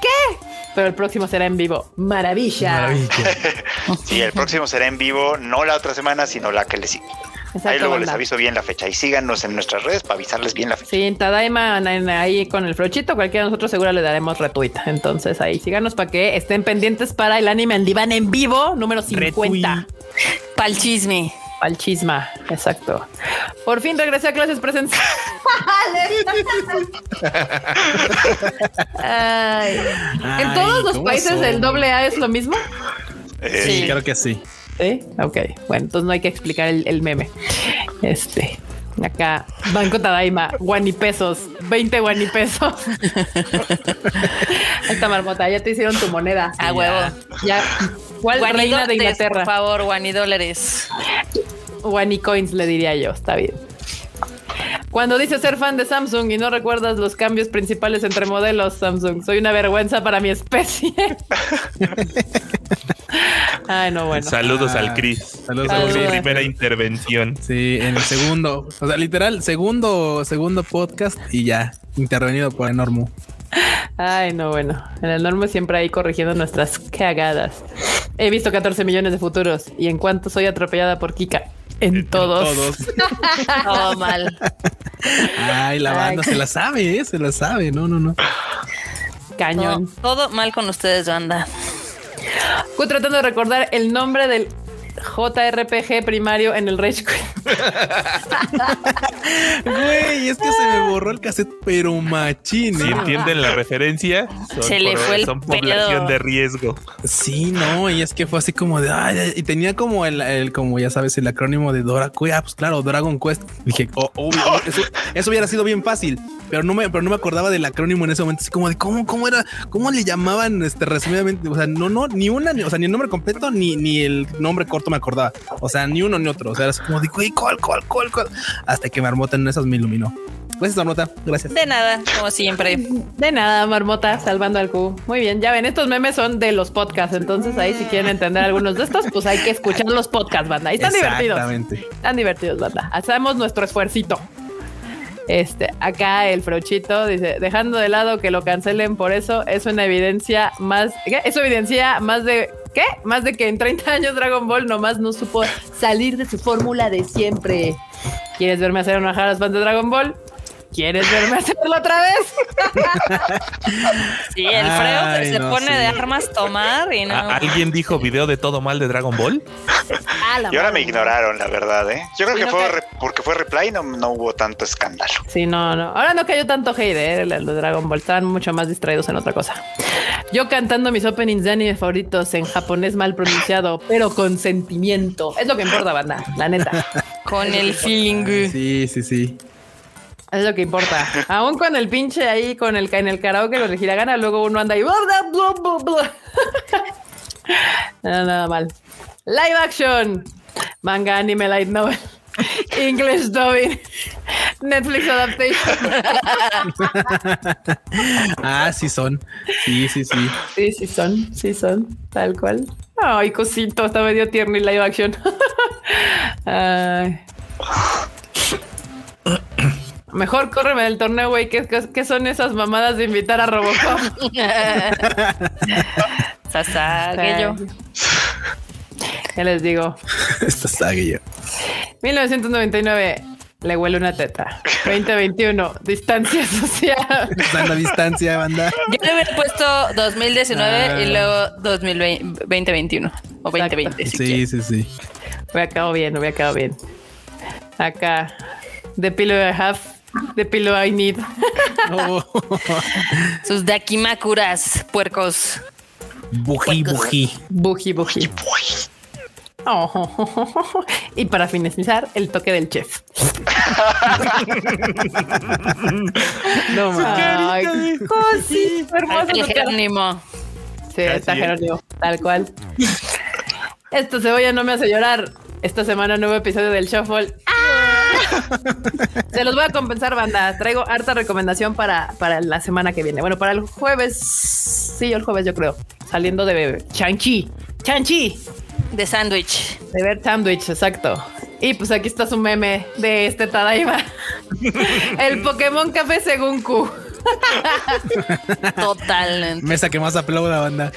¿Qué? Pero el próximo será en vivo. Maravilla. Maravilla. Sí, el próximo será en vivo, no la otra semana, sino la que le sigue. Exacto, Ahí luego les aviso bien la fecha y síganos en nuestras redes para avisarles bien la fecha. Sí, en Tadaima en- en- ahí con el flochito, cualquiera de nosotros seguro le daremos retweet. Entonces ahí síganos para que estén pendientes para el anime al diván en vivo número 50. Pa'l chisme. Al chisma, exacto. Por fin regresé a clases presenciales. Ay. ¿En Ay, todos los ¿cómo países son? el doble A es lo mismo? Eh, Sí, Sí. creo que sí. Sí, ok. Bueno, entonces no hay que explicar el, el meme. Este, acá, Banco Tadaima, guanipesos, 20 guanipesos. Esta marmota, ya te hicieron tu moneda. A huevo. Ya. ¿Cuál reina de Inglaterra? Por favor, guanidólares. Guanicoins le diría yo, está bien. Cuando dices ser fan de Samsung y no recuerdas los cambios principales entre modelos Samsung, soy una vergüenza para mi especie. Ay, no, bueno. Saludos Ah, al Chris. Saludos Por a su Saludos. Chris. primera intervención. Sí, en el segundo, o sea, literal, segundo, segundo podcast y ya intervenido por Enormo. Ay, no, bueno. En el norme siempre ahí corrigiendo nuestras cagadas. He visto 14 millones de futuros. ¿Y en cuánto soy atropellada por Kika? En todos. Todos. Todo mal. Ay, la banda Ay. se la sabe, ¿eh? se la sabe. No, no, no. Cañón. Todo, todo mal con ustedes, banda. Estoy tratando de recordar el nombre del JRPG primario en el Rage Quit. Güey, es que se me borró el cassette, pero machín. Si ¿eh? entienden la referencia, son, Se le fue el son población de riesgo. Sí, no, y es que fue así como de ay, y tenía como el, el- como ya sabes, el acrónimo de Dora Ah, pues claro, Dragon Quest. Dije, oh, eso, eso hubiera sido bien fácil, pero no me, pero no me acordaba del acrónimo en ese momento. Así como de cómo, cómo era, cómo le llamaban este resumidamente. O sea, no, no, ni una, ni, o sea, ni el nombre completo, ni, ni el nombre corto me acordaba. O sea, ni uno ni otro. O sea, era como de güey, cuál, cuál, cuál, cuál. Hasta que Marmota en esas me iluminó. Gracias, Marmota. Gracias. De nada, como siempre. De nada, marmota, salvando al Q. Muy bien, ya ven, estos memes son de los podcasts. Entonces, ahí si quieren entender algunos de estos, pues hay que escuchar los podcasts, banda. Ahí están divertidos. Exactamente. Están divertidos, banda. Hacemos nuestro esfuercito. Este, acá el Frochito dice, dejando de lado que lo cancelen por eso, es una evidencia más, ¿qué? Eso evidencia más de, ¿qué? Más de que en 30 años Dragon Ball nomás no supo salir de su fórmula de siempre. ¿Quieres verme hacer enojar a los fans de Dragon Ball? ¿Quieres verme hacerlo otra vez? Sí, el Freo Ay, se no, pone sí. de armas tomar y no. ¿A- ¿Alguien dijo video de todo mal de Dragon Ball? Ah, la Y ahora me ignoraron, la verdad, ¿eh? Yo creo Sí, que no fue re- porque fue reply no, no hubo tanto escándalo. Sí, no, no. Ahora no cayó tanto hate, ¿eh? Los de Dragon Ball estaban mucho más distraídos en otra cosa. Yo cantando mis openings de anime favoritos en japonés mal pronunciado, pero con sentimiento. Es lo que importa, banda, la neta. Con el feeling. Sí, sí, sí. Es lo que importa. Aún con el pinche ahí, con el en el karaoke, los de Hiragana, luego uno anda bla. Nada, nada mal. Live action. Manga, anime, light novel. English dubbing. Netflix adaptation. Ah, sí son. Sí, sí, sí. Sí, sí son, sí son, tal cual. Ay, cosito, está medio tierno y live action. Ay. Mejor córreme del torneo, güey. ¿Qué, qué, qué son esas mamadas de invitar a Robocop? Sasageyo. ¿Qué les digo? Esta saga yo. 1999, le huele una teta. 2021, distancia social. Está en la distancia, banda. Yo le hubiera puesto 2019 Ah. y luego 2020, 2021 o 2020. si Sí, sí, sí. Hubiera quedado bien, hubiera quedado bien. Acá, the pillow I have, the pillow I need. Oh, Sus dakimakuras, puercos. bují, bují. Buji, buji. Oh. Y para finalizar, el toque del chef. no mames. Cosita hermosa. El. Jerónimo. Sí, está. Jerónimo, tal cual. Esta cebolla no me hace llorar. Esta semana nuevo episodio del Shuffle. Se los voy a compensar, banda. Traigo harta recomendación para, para la semana que viene. Bueno, para el jueves. Sí, el jueves yo creo. Saliendo de Chanchi. Chanchi. De sándwich. De ver sándwich, exacto. Y pues aquí está su meme de este Tadaima. el Pokémon Café según Q. Totalmente. Mesa que más aplauda, banda.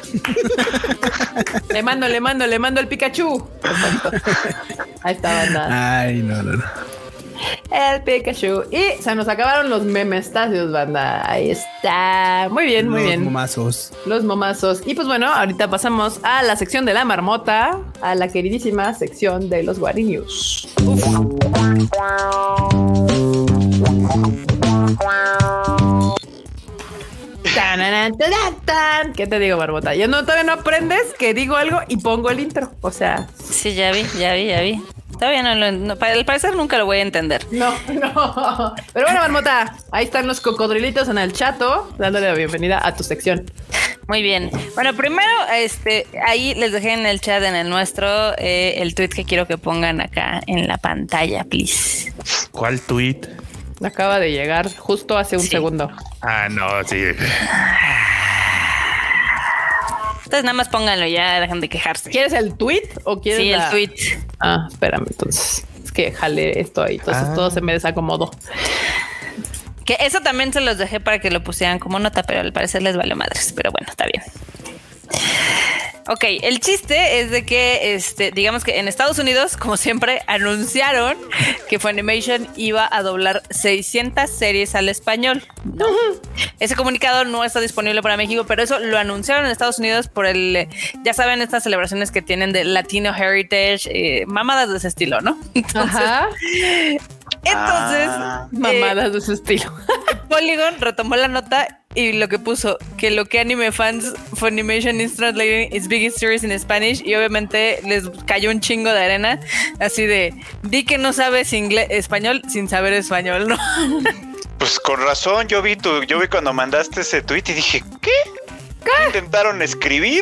Le mando, le mando, le mando el Pikachu. Exacto. Ahí está, banda. Ay, no, no, no. El Pikachu. Y se nos acabaron los memestasios, banda. Ahí está. Muy bien, muy Los bien. momazos. Los momazos. Y pues bueno, ahorita pasamos a la sección de la marmota, a la queridísima sección de los tan. ¿Qué te digo, Barbota? Yo no, todavía no aprendes que digo algo y pongo el intro. O sea, Sí, ya vi, ya vi, ya vi. Todavía no lo. No, para- al parecer nunca lo voy a entender. no, no. Pero bueno, Marmota, ahí están los cocodrilitos en el chato, dándole la bienvenida a tu sección. Muy bien. Bueno, primero, este, ahí les dejé en el chat, en el nuestro, eh, el tweet que quiero que pongan acá en la pantalla, please. ¿Cuál tweet? Acaba de llegar justo hace un Sí. segundo. Ah, no, sí. Ustedes nada más pónganlo ya, dejan de quejarse. ¿Quieres el tweet o quieres Sí, el la- tweet. Ah, espérame, entonces. Es que jale esto ahí, entonces Ah. todo se me desacomodó. Que eso también se los dejé para que lo pusieran como nota, pero al parecer les vale madres. Pero bueno, está bien. Ok, el chiste es de que, este, digamos que en Estados Unidos, como siempre, anunciaron que Funimation iba a doblar 600 series al español. ¿no? Ese comunicado no está disponible para México, pero eso lo anunciaron en Estados Unidos por el, ya saben, estas celebraciones que tienen de Latino Heritage, eh, mamadas de ese estilo, ¿no? Entonces, Ajá. Entonces Ah. Mamadas de su estilo. Polygon retomó la nota y lo que puso que lo que anime fans Funimation is translating its biggest series in Spanish y obviamente les cayó un chingo de arena así de di que no sabes inglés español sin saber español no Pues con razón, yo vi tu, yo vi cuando mandaste ese tweet y dije, ¿qué? ¿Qué intentaron escribir?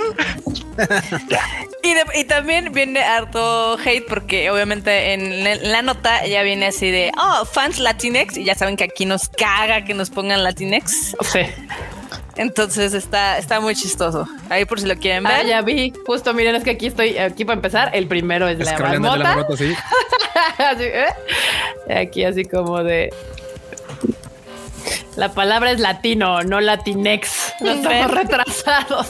y, de- y también viene harto hate porque obviamente en la, la nota ya viene así de oh fans Latinx y ya saben que aquí nos caga que nos pongan Latinx Sí. entonces está está muy chistoso ahí por si lo quieren ver Ah, ya vi. Justo, miren, es que aquí estoy, aquí para empezar, el primero es la marmota. marmota, sí. Así, ¿eh? Aquí así como de... La palabra es latino, no latinex. No estamos retrasados.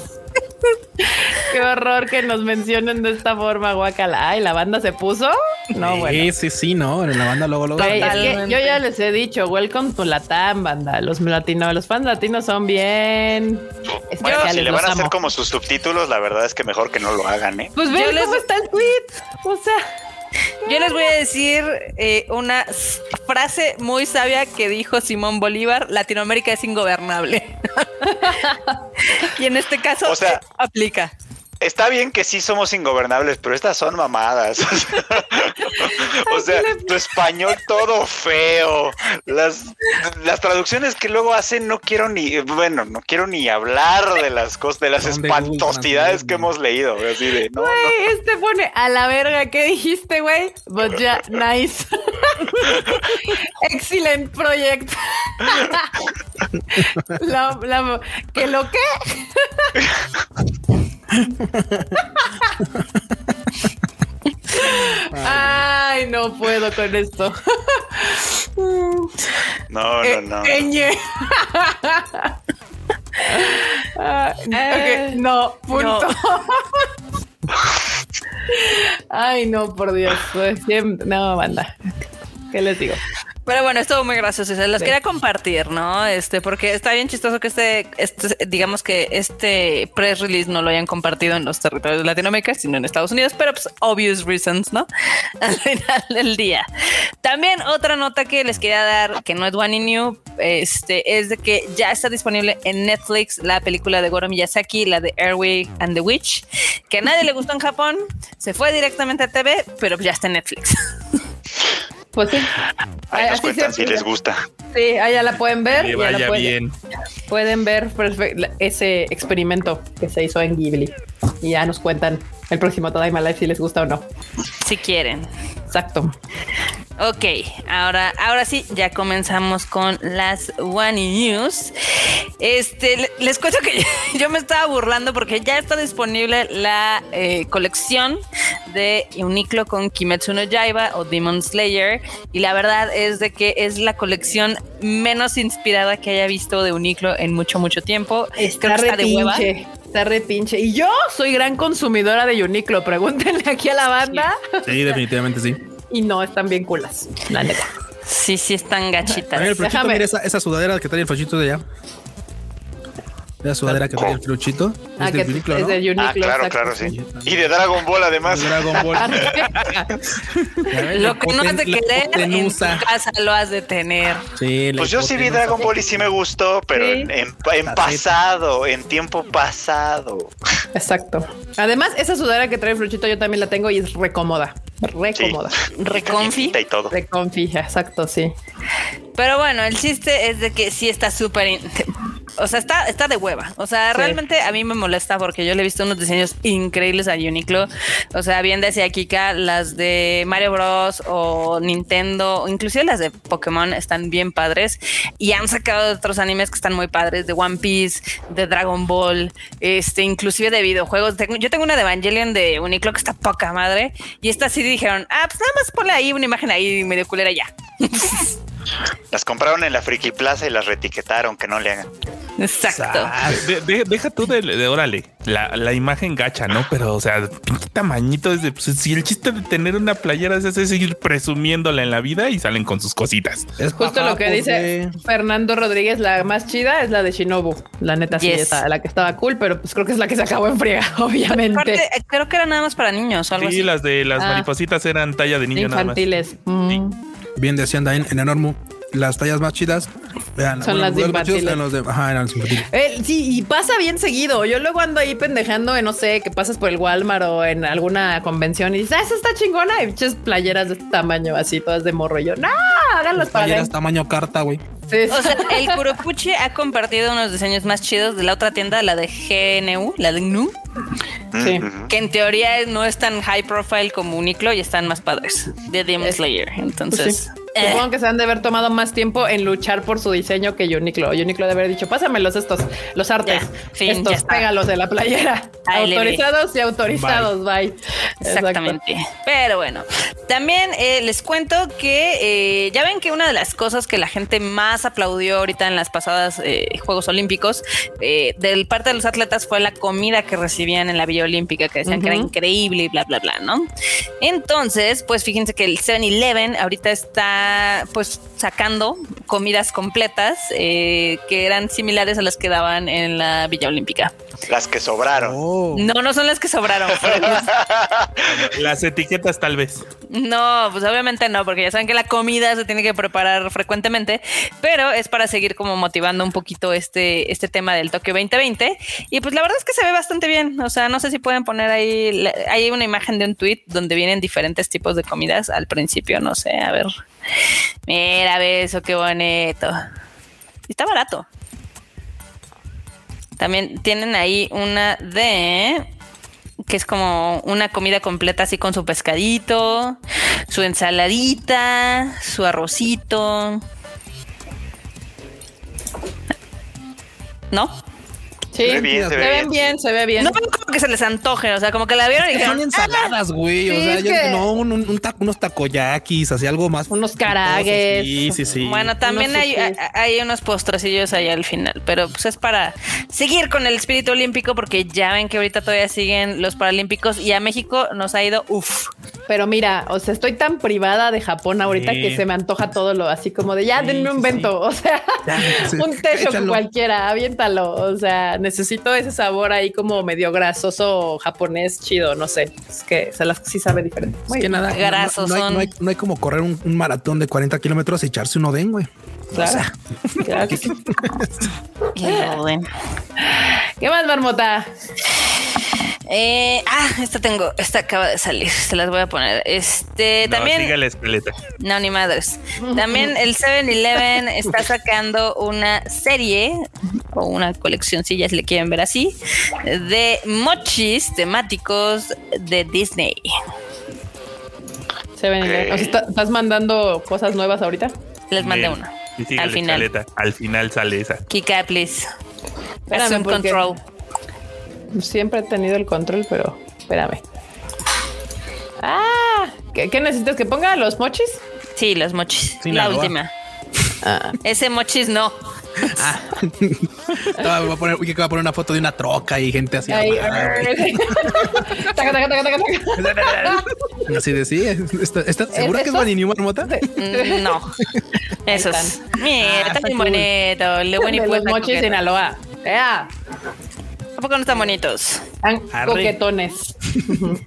Qué horror que nos mencionen de esta forma, guacala. Ay, la banda se puso. No, bueno. Sí, sí, sí, no. En la banda luego, luego. Güey, es que yo ya les he dicho, welcome to Latam, banda. Los latinos, los fans latinos son bien Bueno, si le van a hacer amo. como sus subtítulos, la verdad es que mejor que no lo hagan, ¿eh? Pues Yo les- cómo está el tweet. O sea, Yo les voy a decir eh, una frase muy sabia que dijo Simón Bolívar, Latinoamérica es ingobernable. y en este caso O sea- aplica. Está bien que sí somos ingobernables, pero estas son mamadas. o sea, tu español todo feo. Las, las traducciones que luego hacen no quiero ni, bueno, no quiero ni hablar de las cosas, de las espantosidades que hemos leído. Así de, no, no. güey, este pone a la verga. ¿Qué dijiste, güey? But ya, nice. Excellent project. La- la- ¿Que lo qué? Ay, no puedo con esto. No, no, no. Eh, Eñe. Ah, ok, no, punto. Ay, no, por Dios. siempre- No, banda. ¿Qué les digo? Pero bueno, estuvo muy gracioso. Los Sí. quería compartir, ¿no? Este, porque está bien chistoso que este, este, digamos que este press release no lo hayan compartido en los territorios de Latinoamérica, sino en Estados Unidos, pero pues obvious reasons, ¿no? Al final del día. También otra nota que les quería dar, que no es one in new, este, es de que ya está disponible en Netflix la película de Goro Miyazaki, la de Airway and the Witch, que a nadie le gustó en Japón, se fue directamente a TV, pero ya está en Netflix. Pues sí. Ahí nos Así cuentan si les gusta. Sí, allá la pueden ver. Que ya la vaya pueden, bien. pueden ver ese experimento que se hizo en Ghibli. Y ya nos cuentan el próximo Tadaima Live si les gusta o no. Si quieren. Exacto. Ok, ahora, ahora sí, ya comenzamos con las One News. Este, le- les cuento que yo me estaba burlando porque ya está disponible la eh, colección de Uniqlo con Kimetsu no Yaiba o Demon Slayer y la verdad es de que es la colección menos inspirada que haya visto de Uniqlo en mucho mucho tiempo. Creo que re pinche. Está re pinche. Y yo soy gran consumidora de Uniqlo. Pregúntenle aquí a la banda. Sí, definitivamente sí. Y no están bien culas. La neta. Sí, sí están gachitas. También el fluchito, Déjame. mira esa, esa sudadera que trae el fluchito de allá. La sudadera que trae el fluchito. Ah, Es que del Uniqlo, es ¿no? de Uniqlo. Ah, claro, exacto, claro, sí. Y de Dragon Ball, además. De Dragon Ball. Lo que no has de querer, en tu casa lo has de tener. Sí, Pues yo sí vi. Dragon Ball y sí me gustó, pero Sí. en, en- en pasado, en tiempo pasado. Exacto. Además, esa sudadera que trae el fluchito yo también la tengo y es re cómoda. Re Sí. Reconfi. Y todo. Re comfy, exacto, sí. Pero bueno, el chiste es de que sí está súper... O sea, está, está de hueva. O sea, Sí. realmente a mí me molesta porque yo le he visto unos diseños increíbles a Uniqlo. O sea, bien decía Kika, las de Mario Bros. o Nintendo, o inclusive las de Pokémon están bien padres. Y han sacado otros animes que están muy padres, de One Piece, de Dragon Ball, este, inclusive de videojuegos. Tengo- yo tengo una de Evangelion de Uniqlo que está poca madre. Y esta sí dijeron, ah, pues nada más ponle ahí una imagen ahí medio culera ya. Las compraron en la Friki Plaza y las retiquetaron, que no le hagan. Exacto. Ah, de- de- deja tú de, de órale, la, la imagen gacha, ¿no? Pero, o sea, pinche tamañito es de, pues, si el chiste de tener una playera es, es seguir presumiéndola en la vida y salen con sus cositas. Es Justo lo que dice güey. Fernando Rodríguez, la más chida es la de Shinobu. La neta sí, Yes. está, la que estaba cool, pero pues creo que es la que se acabó en friega, obviamente. Eh, creo que era nada más para niños o algo Sí, así. las de las Ah. maripositas eran talla de niño nada más. Infantiles. Mm. Bien decían Dain en Enormo. Las tallas más chidas vean, Son las los más chidos infantiles. eran los de, ajá, eran los infantiles. Eh, sí, y pasa bien seguido. Yo luego ando ahí pendejando en, no sé, que pasas por el Walmart o en alguna convención y dices, ah, esa está chingona. Y muchas playeras de este tamaño, así, todas de morro. Y yo, no, háganlas para Playeras adentro". tamaño carta, güey. Sí. O sea, el Kuropuchi ha compartido unos diseños más chidos de la otra tienda, la de GNU, la de GNU, Sí. Ujú. que en teoría no es tan high profile como Uniqlo y están más padres de Demon Slayer. Pues Entonces, sí. Eh, Supongo que se han de haber tomado más tiempo en luchar por su diseño que Uniqlo. Uniqlo debe haber dicho, pásamelos estos, los artes, Ya, fin, estos, pégalos de la playera. Ahí autorizados y autorizados, bye. Exactamente. Pero bueno, también eh, les cuento que eh, ya ven que una de las cosas que la gente más aplaudió ahorita en las pasadas eh, Juegos Olímpicos eh, del parte de los atletas fue la comida que recibían en la Villa Olímpica, que decían que era increíble y bla, bla, bla, ¿no? Entonces, pues fíjense que el 7-Eleven ahorita está pues sacando comidas completas eh, que eran similares a las que daban en la Villa Olímpica. Las que sobraron. Oh. No, no son las que sobraron. Las etiquetas tal vez. No, pues obviamente no, porque ya saben que la comida se tiene que preparar frecuentemente, pero es para seguir como motivando un poquito este, este tema del Tokio 2020. Y pues la verdad es que se ve bastante bien. O sea, no sé si pueden poner ahí, hay una imagen de un tweet donde vienen diferentes tipos de comidas al principio, no sé, a ver. Mira, ve eso, qué bonito. Está barato. También tienen ahí una de que es como una comida completa así con su pescadito, su ensaladita, su arrocito. ¿No? Sí, Se ve bien, se se, ve ven bien. bien, se ve bien. No como que se les antoje, o sea, como que la vieron y Que dijeron, son ensaladas, güey. o sea, yo que- no, un, un- un taco- unos takoyakis, así algo más. Unos caragues. Sí, sí, sí. Bueno, también Unos hay, hay unos postrecillos ahí al final, pero pues es para seguir con el espíritu olímpico porque ya ven que ahorita todavía siguen los paralímpicos y a México nos ha ido uff. Pero mira, o sea, estoy tan privada de Japón ahorita Sí. que se me antoja todo lo así como de ya, Sí, denme un sí, vento. O sea, sí. un techo Échalo. cualquiera, aviéntalo. O sea, necesito ese sabor ahí como medio grasoso japonés chido. No sé, es que se las sí sabe diferente. Es Muy que bien. nada, no- Grasos no, hay, son. no, hay, no hay como correr un, un maratón de 40 kilómetros y echarse uno den, güey. Claro. Claro que sí. ¿Qué más, Marmota? Eh, ah, esta tengo, esta acaba de salir, se las voy a poner. Este, No, también, no, ni madres. También el 7-Eleven está sacando una serie o una colección, si ya se le quieren ver así, de mochis temáticos de Disney. Se ven. Ok. O sea, ¿está- ¿estás mandando cosas nuevas ahorita? Les mandé Bien. una. Y sigue Al la final. escaleta. Al final sale esa. Kika, please. Espérame, Assume porque- control. Siempre he tenido el control, pero espérame. Ah, ¿qué, qué necesitas que ponga los mochis? Sí, los mochis. Sin la agua. última. Ah, Ese mochis no. Estaba- voy a poner, voy a poner una foto de una troca y gente así. Taca, taca, taca. Así de sí. ¿Está, está, ¿Segura que es. Vanini Marmota? Mm, No. Esos. están. Mira, Ah, está está bien cool. bonito. Winnie De Pooh los mochis. Sinaloa. ¡Ea! ¿A poco no están bonitos? Están Arre. coquetones.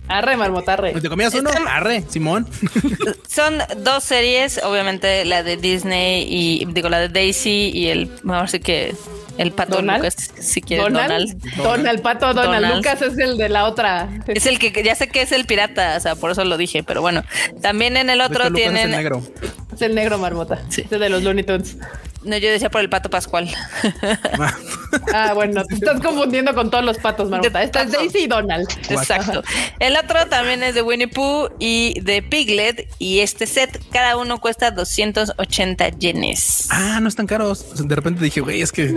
Arre, marmotarre. ¿Te comías uno? Están- Arre, Simón. Son dos series, obviamente la de Disney y digo la de Daisy y el, vamos a decir que el pato ¿Donald? Lucas, si quieres Donald. Donald. Donald, pato Donald. Donald. Lucas es el de la otra. Es el que ya sé que es el pirata, o sea, por eso lo dije, pero bueno. También en el otro Lucas es el tienen. Es el negro marmota. Sí. Es de los Looney Tunes. No, yo decía por el pato Pascual. Ah, bueno, te estás confundiendo con todos los patos, marmota. De Esta es. Daisy y Donald. Exacto. El otro también es de Winnie Pooh y de Piglet. Y este set, cada uno cuesta 280 yenes. Ah, no están caros. De repente dije, güey, es que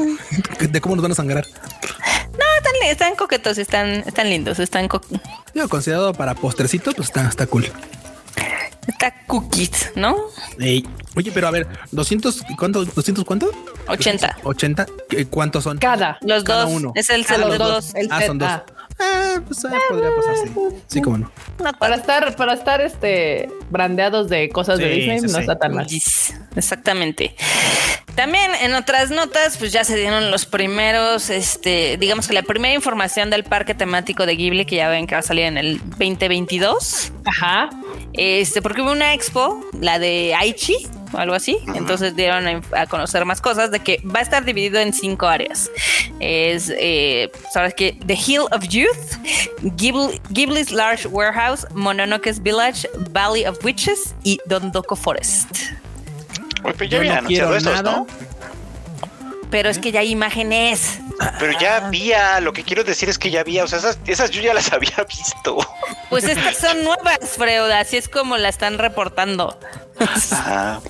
de cómo nos van a sangrar. No, están, están coquetos, están, están lindos, están co- Yo considerado para postrecito, pues está, está cool. Está cookies, ¿no? Ey, Oye, pero a ver, 200, ¿cuánto? ¿200 cuánto? 80. 80. ¿Qué- ¿Cuántos son? Cada. Los Cada dos. uno. Es el Ah, los dos. dos. El Ah, son dos. A. Ah, pues ah, podría pasarse. Sí, cómo no. No Para estar, para estar este brandeados de cosas de Disney, sí, no sí. está tan mal. Exactamente. También en otras notas, pues ya se dieron los primeros, este, digamos que la primera información del parque temático de Ghibli, que ya ven que va a salir en el 2022. Ajá. Este, porque hubo una expo, la de Aichi, algo así. Entonces dieron a, a conocer más cosas de que va a estar dividido en cinco áreas. Es, eh, sabes que The Hill of Youth, Ghibli- Ghibli's Large Warehouse, Mononoke's Village, Valley of Witches y Dondoko Forest. Oye, pero ya habían no anunciado esos, nada. ¿no? Pero es que ya hay imágenes. Pero ya había, lo que quiero decir es que ya había, o sea, esas, esas yo ya las había visto. Pues estas son nuevas, Freud, así es como la están reportando. Ajá.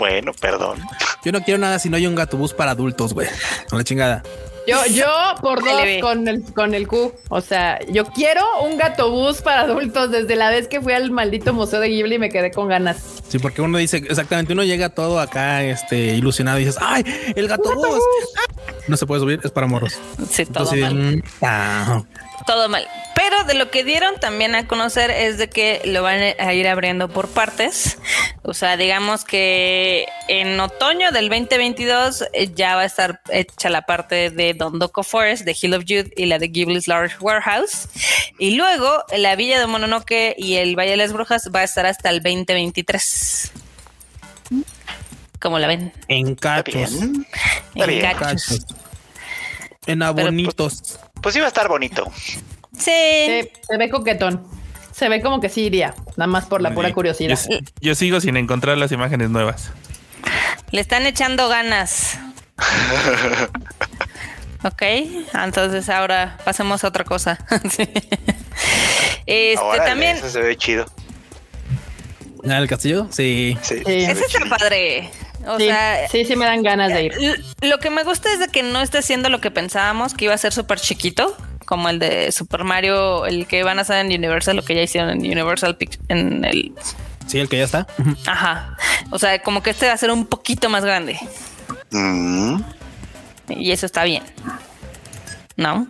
Bueno, perdón. Yo no quiero nada si no hay un gatobús para adultos, güey. Con la chingada. Yo, yo por dos con el, con el Q. O sea, yo quiero un gatobús para adultos. Desde la vez que fui al maldito museo de Ghibli me quedé con ganas. Sí, porque uno dice exactamente, uno llega todo acá, este, ilusionado y dices, ay, el gatobús. Ah, No se puede subir, es para morros. Sí, todo Entonces, mal. ah, Todo mal. Pero de lo que dieron también a conocer es de que lo van a ir abriendo por partes. O sea, digamos que en otoño del 2022 eh, ya va a estar hecha la parte de Dondoko Forest, de Hill of Youth y la de Ghibli's Large Warehouse. Y luego la Villa de Mononoke y el Valle de las Brujas va a estar hasta el 2023. ¿Cómo la ven? en Está cachos. bien. Está En bien. cachos. cachos. En abonitos. Pues iba a estar bonito. Sí. Se, se ve coquetón. Se ve como que sí iría. Nada más por la pura curiosidad. Yo, yo sigo sin encontrar las imágenes nuevas. Le están echando ganas. ok, entonces ahora pasemos a otra cosa. Sí. Este Ahora también, Eso se ve chido. ¿El castillo? Sí. Sí. Sí. ese está chido. padre. O sí, sea, sí, sí me dan ganas de ir. l- lo que me gusta es de que no esté haciendo lo que pensábamos, que iba a ser súper chiquito, como el de Super Mario, el que van a hacer en Universal, lo que ya hicieron en Universal Pic- en el... Sí, el que ya está. Ajá. O sea, como que este va a ser un poquito más grande. Mm. Y eso está bien. ¿No?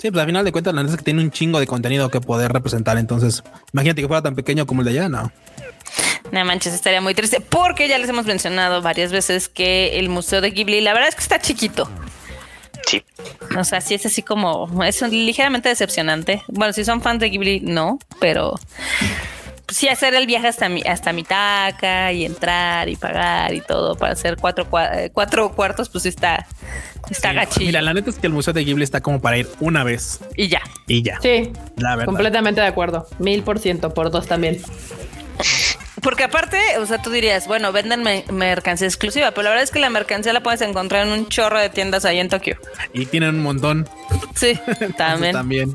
Sí, pues al final de cuentas, la neta es que tiene un chingo de contenido que poder representar. Entonces, imagínate que fuera tan pequeño como el de allá, no. No manches, estaría muy triste porque ya les hemos mencionado varias veces que el Museo de Ghibli, la verdad es que está chiquito. Sí. O sea, sí es así como, es ligeramente decepcionante. Bueno, si son fans de Ghibli, no, pero pues, sí hacer el viaje hasta mi, hasta Mitaka y entrar y pagar y todo para hacer cuatro, cua- eh, cuatro cuartos, pues está, está Sí, gachillo. Mira, la neta es que el Museo de Ghibli está como para ir una vez Y ya. y ya. Sí, La verdad. completamente de acuerdo. Mil por ciento, por dos también. Porque aparte, o sea, tú dirías, bueno, venden me- mercancía exclusiva, pero la verdad es que la mercancía la puedes encontrar en un chorro de tiendas ahí en Tokio. Y tienen un montón. Sí, también. también.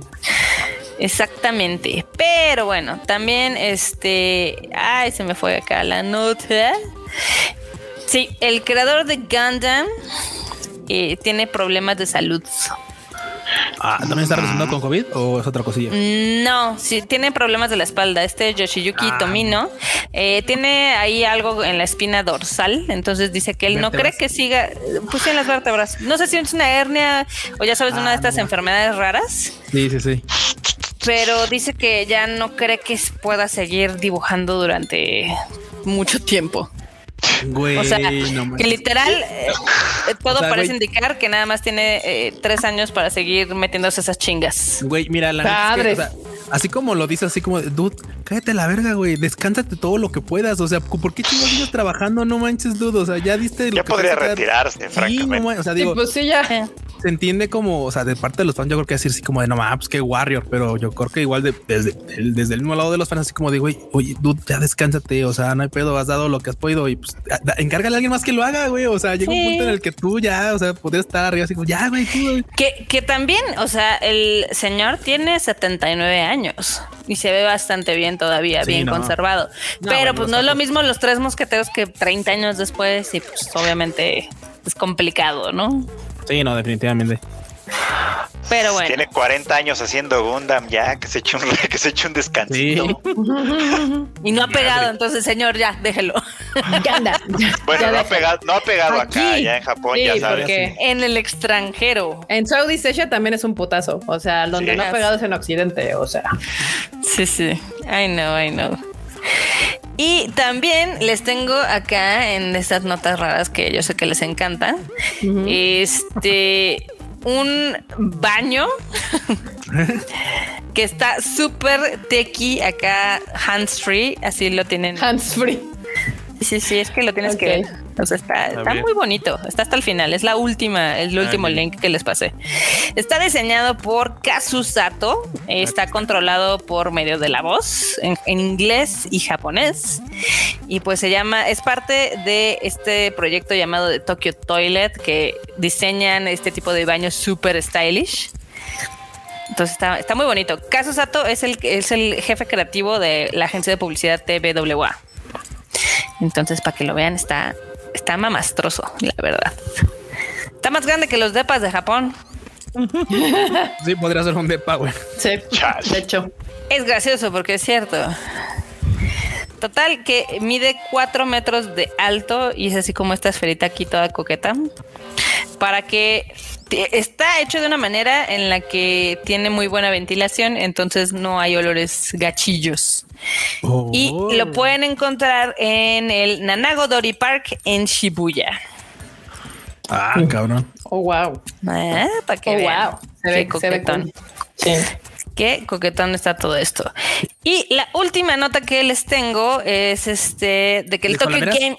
Exactamente. Pero bueno, también este. Ay, se me fue acá la nota. Sí, el creador de Gundam eh, tiene problemas de salud. Ah, ¿también está relacionado con COVID o es otra cosilla? No, sí, tiene problemas de la espalda. Este Yoshiyuki Ah. Tomino eh, tiene ahí algo en la espina dorsal. Entonces dice que él no cree que siga. Pues en las vértebras. No sé si es una hernia o ya sabes, una de Ah, estas no. enfermedades raras. Sí, sí, sí. pero dice que ya no cree que pueda seguir dibujando durante mucho tiempo. Güey, O sea, no que literal eh, todo O sea, parece güey. indicar que nada más tiene eh, tres años para seguir metiéndose esas chingas. Güey, mira, la neta es que, o sea, así como lo dices, así como, dude, cállate la verga, güey, descánsate todo lo que puedas. O sea, ¿por qué chingos sigues trabajando? No manches, dude. O sea, ya diste lo Ya que podría retirarse, Sí, no francamente. manches, o sea, Sí, digo, pues sí, ya. Eh, se entiende como, o sea, de parte de los fans, yo creo que decir así como de no mames, pues, que Warrior, pero yo creo que igual de- desde, el, desde el mismo lado de los fans, así como de güey, oye, dude, ya descánsate, o sea, no hay pedo, has dado lo que has podido y pues a- da- encárgale a alguien más que lo haga, güey. O sea, llega Sí. un punto en el que tú ya, o sea, podrías estar arriba así como ya, güey, tú, güey. Que, que también, o sea, el señor tiene 79 años y se ve bastante bien todavía, Sí, bien no. conservado. No, Pero bueno, pues no es lo mismo los tres mosqueteros que 30 años después y pues obviamente es complicado, ¿no? Sí, no, definitivamente. Pero bueno. Tiene 40 años haciendo Gundam ya, que se eche un, que se eche un descansito. Sí. Y no ha pegado, entonces, señor, ya, déjelo. Bueno, Ya no ha, pegado, no ha pegado acá, Aquí. ya en Japón, Sí, ya sabes. porque En el extranjero. en Southeast Asia también es un putazo. O sea, donde Sí. no ha pegado es en Occidente. O sea, Sí, sí. I know, I know. Y también les tengo acá en estas notas raras que yo sé que les encanta. Este un baño que está súper tequi acá hands free, así lo tienen. hands free. Sí, sí, es que lo tienes que ver. O sea, está, muy bonito. Está hasta el final. Es la última, el último bien. link que les pasé. Está diseñado por Kazu Sato. Está controlado por medio de la voz en, en inglés y japonés. Y pues se llama, es parte de este proyecto llamado de Tokyo Toilet que diseñan este tipo de baños super stylish. Entonces está, está muy bonito. Kazu Sato es el, es el jefe creativo de la agencia de publicidad TBWA. Entonces, para que lo vean, está, está mamastroso, la verdad. Está más grande que los depas de Japón. Sí, podría ser un depa, güey. Sí, de hecho. Es gracioso porque es cierto. Total, que mide 4 metros de alto y es así como esta esferita aquí toda coqueta. Para que está hecho de una manera en la que tiene muy buena ventilación, entonces no hay olores gachillos. Y Oh. lo pueden encontrar en el Nanagodori Park en Shibuya. Ah, cabrón. Oh, wow. Ah, para que Oh, vean. wow. Se ve, se ve coquetón. cool. Sí. Qué coquetón está todo esto. Y la última nota que les tengo es este de que el ¿De Tokyo coladeras? Game.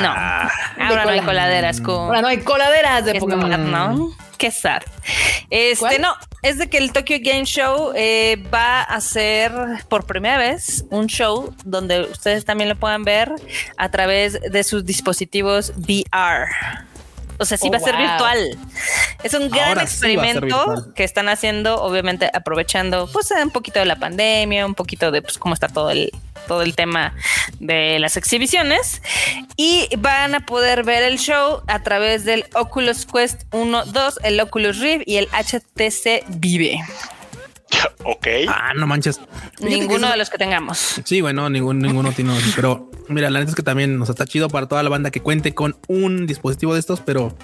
No, Ah. ahora no hay cola- coladeras con. Ahora no hay coladeras de Pokémon. sad, ¿no? Qué sad. Este, ¿Cuál? no, es de que el Tokyo Game Show eh, va a hacer por primera vez un show donde ustedes también lo puedan ver a través de sus dispositivos VR. O sea, sí Oh, va a ser wow. virtual. Es un gran Ahora sí experimento que están haciendo, obviamente aprovechando pues un poquito de la pandemia, un poquito de pues cómo está todo el todo el tema de las exhibiciones y van a poder ver el show a través del Oculus Quest 1, 2, el Oculus Rift y el HTC Vive. Ok. Ah, no manches. Ninguno de los que tengamos. Sí, güey, no, ningún, ninguno tiene. Pero mira, la neta es que también nos está chido para toda la banda que cuente con un dispositivo de estos. Pero,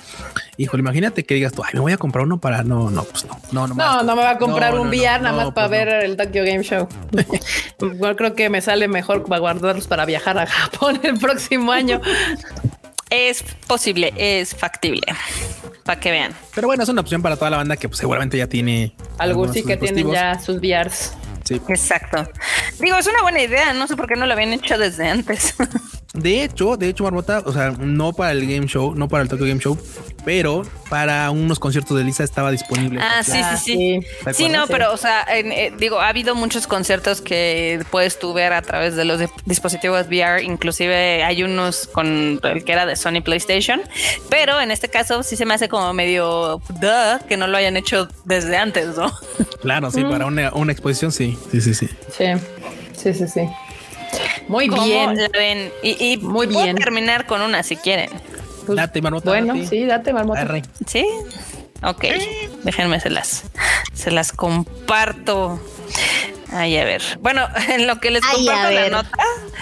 híjole, imagínate que digas tú, ay, me voy a comprar uno para. No, no, pues no, no, no. No, no me va a comprar No, un no, no, VR nada no, más para pues no. ver el Tokyo Game Show. Igual creo que me sale mejor para guardarlos para viajar a Japón el próximo año. Es posible, es factible. Para que vean. Pero bueno, es una opción para toda la banda que pues, seguramente ya tiene. Algo algunos sí que tienen ya sus VRs. Sí. Exacto. Digo, es una buena idea. No sé por qué no lo habían hecho desde antes. De hecho, de hecho, Marmota, o sea, no para el Game Show, no para el Tokyo Game Show, pero para unos conciertos de Lisa estaba disponible. Ah, sí, sí, sí. ¿Te Sí, no, pero, o sea, en, eh, digo, ha habido muchos conciertos que puedes tú ver a través de los de- dispositivos VR, inclusive hay unos con el que era de Sony PlayStation, pero en este caso sí se me hace como medio duh que no lo hayan hecho desde antes, ¿no? Claro, sí, para una, una exposición, sí, sí, sí, sí. Sí, sí, sí, sí. Muy ¿Cómo bien. la ven? Y, y Muy puedo bien. terminar con una si quieren. Pues, Date, Marmota. bueno, date. sí, date, marmota. Arre. ¿Sí? Ok, déjenme se las, se las comparto. Ay, a ver. Bueno, en lo que les Ay, comparto la nota,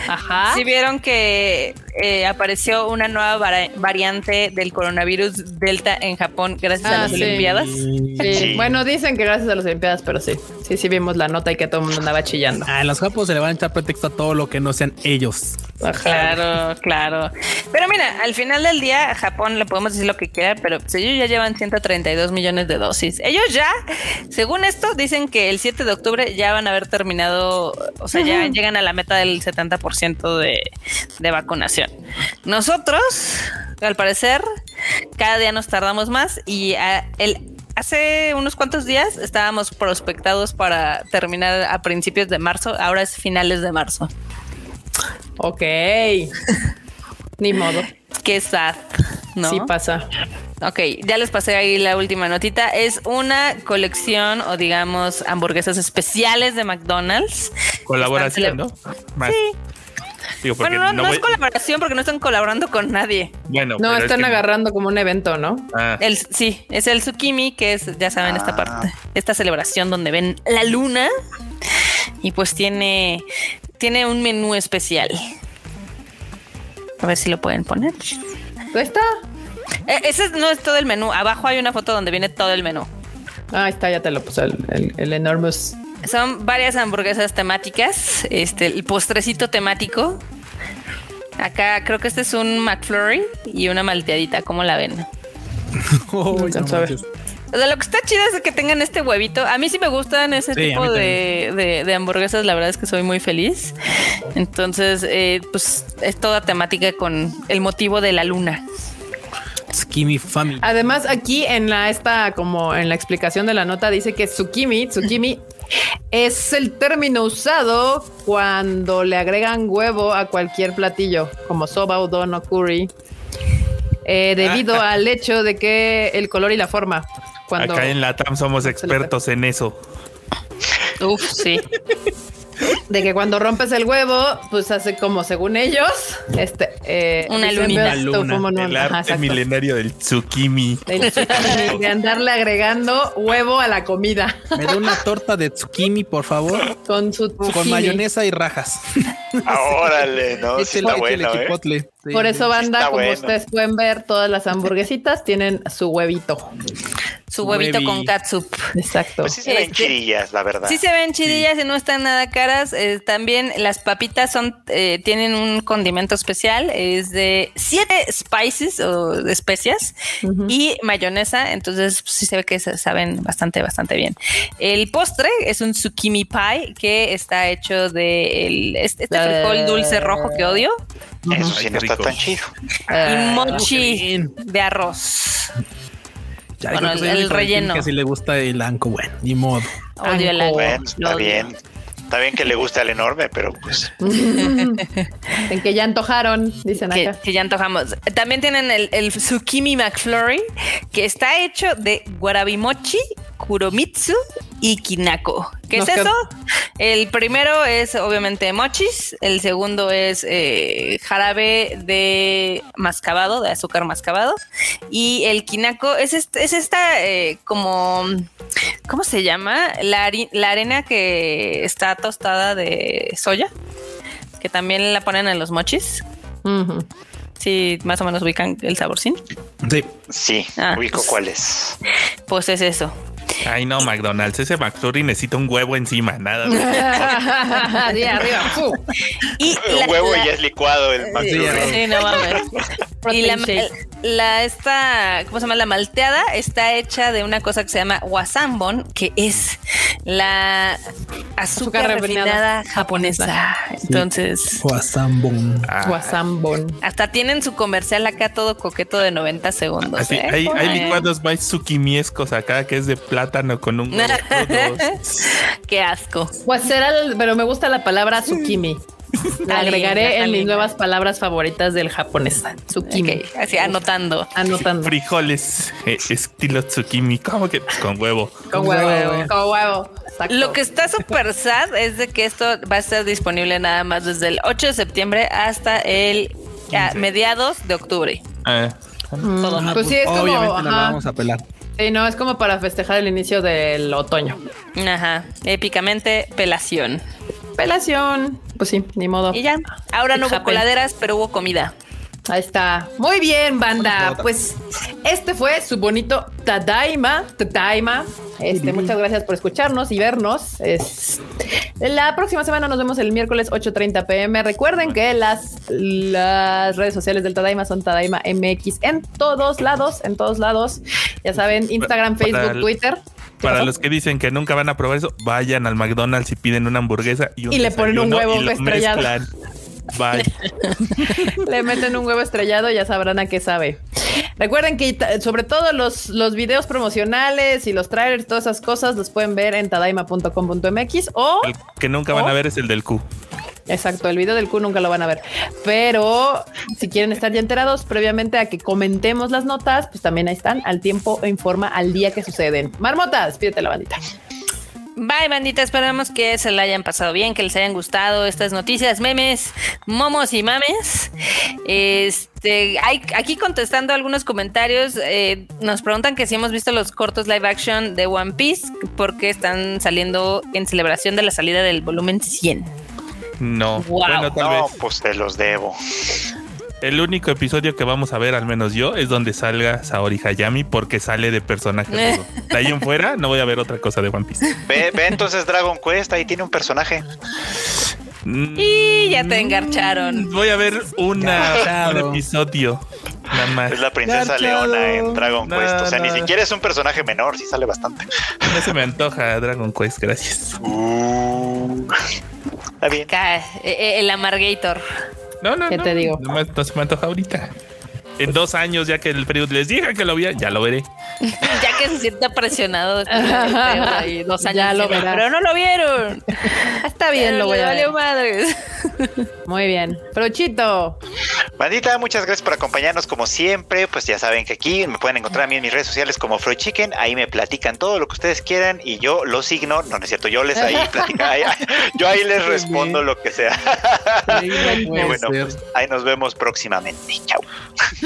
Ajá. si vieron que eh, apareció una nueva vari- variante del coronavirus Delta en Japón gracias a Ah, las sí. Olimpiadas. Sí. Sí. Bueno, dicen que gracias a las Olimpiadas, pero sí. Sí, sí vimos la nota y que todo el mundo andaba chillando. A los japos se le van a echar pretexto a todo lo que no sean ellos. Ajá. Claro, claro. Pero mira, al final del día, a Japón le podemos decir lo que quiera, pero pues ellos ya llevan 132 millones de dosis. Ellos ya, según esto, dicen que el 7 de octubre ya van a haber terminado, o sea, ya llegan a la meta del 70% de, de vacunación. Nosotros, al parecer, cada día nos tardamos más y ah, el Hace unos cuantos días estábamos prospectados para terminar a principios de marzo, ahora es finales de marzo. Ok. Ni modo. Qué sad, ¿no? Sí pasa. Ok, ya les pasé ahí la última notita. Es una colección o digamos hamburguesas especiales de McDonald's. Colaboración, ¿no? Sí. Digo, Bueno, no, no es colaboración porque no están colaborando con nadie. Bueno, No, pero es están que- agarrando como un evento, ¿no? Ah, El, sí, es el Tsukimi, que es, ya saben, esta Ah. parte, esta celebración donde ven la luna. Y pues tiene, tiene un menú especial. A ver si lo pueden poner. Ahí está. Eh, ese no es todo el menú. Abajo hay una foto donde viene todo el menú. Ah, Ahí está, ya te lo puse el, el, el enormous. Son varias hamburguesas temáticas. Este, el postrecito temático. Acá creo que este es un McFlurry y una malteadita. ¿Cómo la ven? Oh, No alcanzo a ver. manches. O sea, lo que está chido es que tengan este huevito. A mí sí me gustan ese Sí, tipo de, de- de hamburguesas. La verdad es que soy muy feliz. Entonces, eh, pues es toda temática con el motivo de la luna. Skimmy Family. Además, aquí en la esta, como en la explicación de la nota, dice que tsukimi, tsukimi es el término usado cuando le agregan huevo a cualquier platillo, como soba, udon o curry, eh, debido al hecho de que el color y la forma. Cuando acá en la TAM somos expertos en eso. Uf, sí. de que cuando rompes el huevo, pues hace como según ellos, este eh, Una dicen, lunita. "Ves, esto Luna. no- El arte milenario del tsukimi. Del tsukimi, de andarle agregando huevo a la comida Me da una torta de tsukimi, por favor, con su con mayonesa y rajas. Ah, Órale, no, sí está bueno, ¿eh? chipotle. Sí. Por eso, banda, como bueno. ustedes pueden ver, todas las hamburguesitas tienen su huevito. Su huevito Huevi. con catsup. Exacto. Pues sí se ven Este- chidillas, la verdad. Sí se ven chidillas y no están nada caras. Eh, también las papitas son eh, tienen un condimento especial. Es de siete spices o especias Ujú. y mayonesa. Entonces pues, sí se ve que se saben bastante, bastante bien. El postre es un tsukimi pie que está hecho de el- este, este Eh. frijol dulce rojo que odio Eso Ay, sí qué no está rico. tan chido. y Ah, mochi bien. de arroz. Ya, Bueno, el team relleno. Que sí le gusta el anco, bueno, ni modo. Odio el Anco. Bueno, está odio. bien. Está bien que le guste al enorme, pero pues en que ya antojaron, dicen que, acá. que ya antojamos. También tienen el, el Tsukimi McFlurry, que está hecho de guarabimochi, kuromitsu y kinako. ¿Qué Nos es eso? El primero es obviamente mochis, el segundo es eh, jarabe de mascabado, de azúcar mascabado, y el kinako es, este- es esta eh, como, ¿cómo se llama? La, la arena que está tostada de soya, que también la ponen en los mochis. Sí, más o menos ubican el saborcín. Sí. sí, Ah, ubico pues- cuál es. Pues es eso. Ay, no, McDonald's. Ese McFlurry necesita un huevo encima, nada. Ahí arriba. Un la- huevo la- ya es licuado el McFlurry. sí, no mames. y la, la esta, ¿cómo se llama? La malteada está hecha de una cosa que se llama wasambon, que es la azúcar, Azúcar refinada refinada japonesa. Entonces, Guasambón. Ah, Guasambón. hasta tienen su comercial acá todo coqueto de 90 segundos. así, ¿eh? hay, hay licuados más tsukimiescos acá que es de plátano con un. Qué asco. Pues será, el- pero me gusta la palabra tsukimi. La agregaré en mis nuevas palabras favoritas del japonés. Tsukimi. Así anotando. Anotando. Frijoles eh, estilo tsukimi. ¿Cómo que? Con huevo. Con huevo. Con huevo. Exacto. Lo que está súper sad es de que esto va a estar disponible nada más desde el 8 de septiembre hasta el a mediados de octubre. Mm, todo mal. pues sí, es como. Obviamente no la ajá. vamos a pelar. Sí, no, es como para festejar el inicio del otoño. Ajá, épicamente pelación. Pelación. Pues sí, ni modo. Y ya, ahora no hubo coladeras, pero hubo comida. Ahí está. Muy bien, banda. Pues este fue su bonito Tadaima. Tadaima. Este, muchas gracias por escucharnos y vernos. Es- la próxima semana nos vemos el miércoles 8:30 pm. Recuerden que las, las redes sociales del Tadaima son Tadaima MX en todos lados, en todos lados. Ya saben, Instagram, Facebook, Twitter. ¿Qué Para pasó? los que dicen que nunca van a probar eso, vayan al McDonald's y piden una hamburguesa y, un Y le ponen un huevo y lo estrellado. mezclan. Bye. Le meten un huevo estrellado, ya sabrán a qué sabe. Recuerden que sobre todo los, los videos promocionales y los trailers, todas esas cosas, los pueden ver en tadaima.com.mx o, El que nunca van a ver es el del Q. exacto, el video del Q nunca lo van a ver. Pero si quieren estar ya enterados previamente a que comentemos las notas, pues también ahí están, al tiempo e informa al día que suceden. Marmota, despídete la bandita. Bye, bandita. Esperamos que se la hayan pasado bien, que les hayan gustado estas noticias, memes, momos y mames. Este, hay, aquí contestando algunos comentarios, eh, nos preguntan que si hemos visto los cortos live action de One Piece, porque están saliendo en celebración de la salida del volumen 100. No. Wow. Bueno, tal No, vez. pues te los debo. El único episodio que vamos a ver, al menos yo, es donde salga Saori Hayami porque sale de personaje. rudo. De ahí en fuera no voy a ver otra cosa de One Piece. Ve, ve entonces Dragon Quest, ahí tiene un personaje. Mm, Y ya te engarcharon. Voy a ver una, un episodio. Nada más. Es la princesa Garchado. Leona en Dragon No, Quest. O sea, no. ni siquiera es un personaje menor, sí sale bastante. No se me antoja Dragon Quest, gracias. Uh, está bien. Eh, eh, El Amargator. No, no, ¿Qué no. te digo? No, me- no se me antoja ahorita. En dos años, ya que el periodo les dije que lo vi, ya lo veré. Ya que se sienta presionado ahí dos años. Ya lo verás. Pero no lo vieron. Está bien, lo voy Le a valió ver. madres. Muy bien. Prochito. Bandita, muchas gracias por acompañarnos como siempre. Pues ya saben que aquí me pueden encontrar a mí en mis redes sociales como Freud Chicken. Ahí me platican todo lo que ustedes quieran y yo los signo. No, no es cierto, yo les ahí platico. ahí- yo ahí les respondo lo que sea. Sí, no Y bueno, pues ahí nos vemos próximamente. Chao.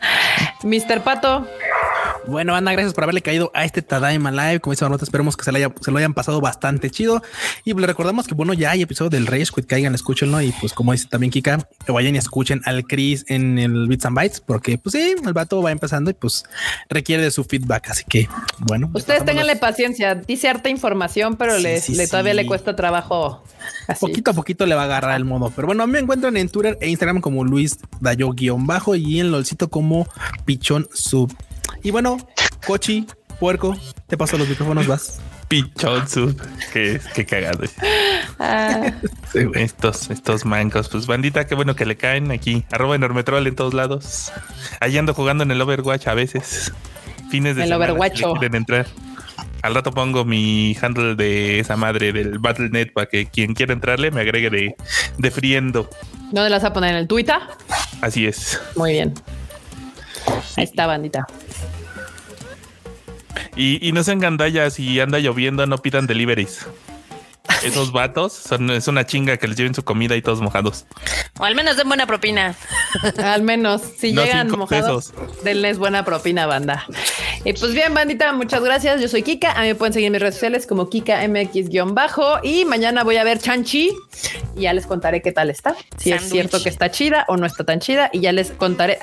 Mr. Pato. Bueno, Ana, gracias por haberle caído a este Tadaima Live. Como dice Marmota, esperemos que se, le haya- se lo hayan pasado bastante chido. Y pues, le recordamos que, bueno, ya hay episodio del Rage Quit, caigan, escúchenlo. Y pues, como dice también Kika, que vayan y escuchen al Chris en el Bits and Bytes, porque, pues sí, el vato va empezando y pues requiere de su feedback. Así que, bueno, Ustedes pasamos ténganle los- paciencia. Dice harta información, pero Sí, le, sí, le- todavía sí. le cuesta trabajo. Así. Poquito a poquito le va a agarrar el modo. Pero bueno, a mí me encuentran en Twitter e Instagram como Luis Dayo-bajo y en LOLcito como Pichón Sub. Y bueno, Cochi, puerco, te paso los micrófonos, vas. Pichón sub. Qué, qué cagado. Ah, Estos, estos mancos. Pues bandita, qué bueno que le caen aquí. Arroba enormetrol en todos lados. Ahí ando jugando en el Overwatch a veces. Fines de El semana, si Overwatcho. le quieren entrar. Al rato pongo mi handle de esa madre del Battle.net para que quien quiera entrarle me agregue de, de friendo. ¿Dónde las vas a poner en el Twitter? Así es. Muy bien. Ahí está, bandita. Y, y no sean gandallas si anda lloviendo, no pidan deliveries. Esos vatos son, es una chinga que les lleven su comida y todos mojados. O al menos den buena propina. Al menos si No, llegan mojados, denles buena propina, banda. Y pues bien, bandita, muchas gracias. Yo soy Kika. A mí me pueden seguir en mis redes sociales como Kika MX-bajo. Y mañana voy a ver Chanchi y ya les contaré qué tal está. Si es cierto que está chida o no está tan chida. Y ya les contaré.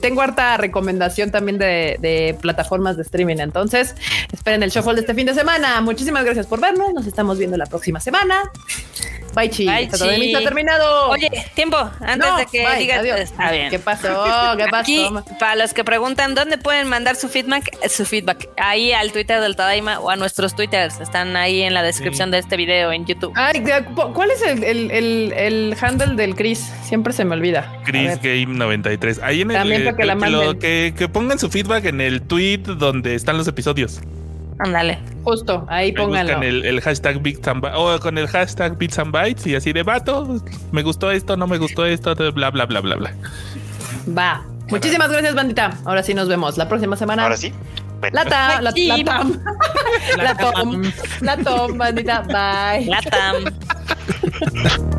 Tengo harta recomendación también de, de plataformas de streaming. Entonces, esperen el shuffle de este fin de semana. Muchísimas gracias por vernos. Nos estamos viendo la próxima semana. Bye, chi. Bye, chi. está terminado. Oye, tiempo, antes No, de que bye, digas. adiós. Está bien. ¿Qué pasó? ¿Qué pasó? Aquí, para los que preguntan dónde pueden mandar su feedback, su feedback ahí al Twitter del Tadaima o a nuestros Twitters, están ahí en la descripción de este video en YouTube. Ay, ¿cu- ¿cuál es el, el, el, el handle del Chris? Siempre se me olvida. Chris. Game 93. Ahí en el También para que la lo- manden. que, que pongan su feedback en el tweet donde están los episodios. Ándale. Justo, ahí pónganlo. buscan el, el hashtag Bits and Bytes o con el hashtag Bits and Bytes y así de vato. Me gustó esto, no me gustó esto, bla, bla, bla, bla, bla. Va. Muchísimas gracias, bandita. Ahora sí nos vemos la próxima semana. Ahora sí. La tam, la, Sí. la tam. La tom. La tom, bandita. Bye. Latam.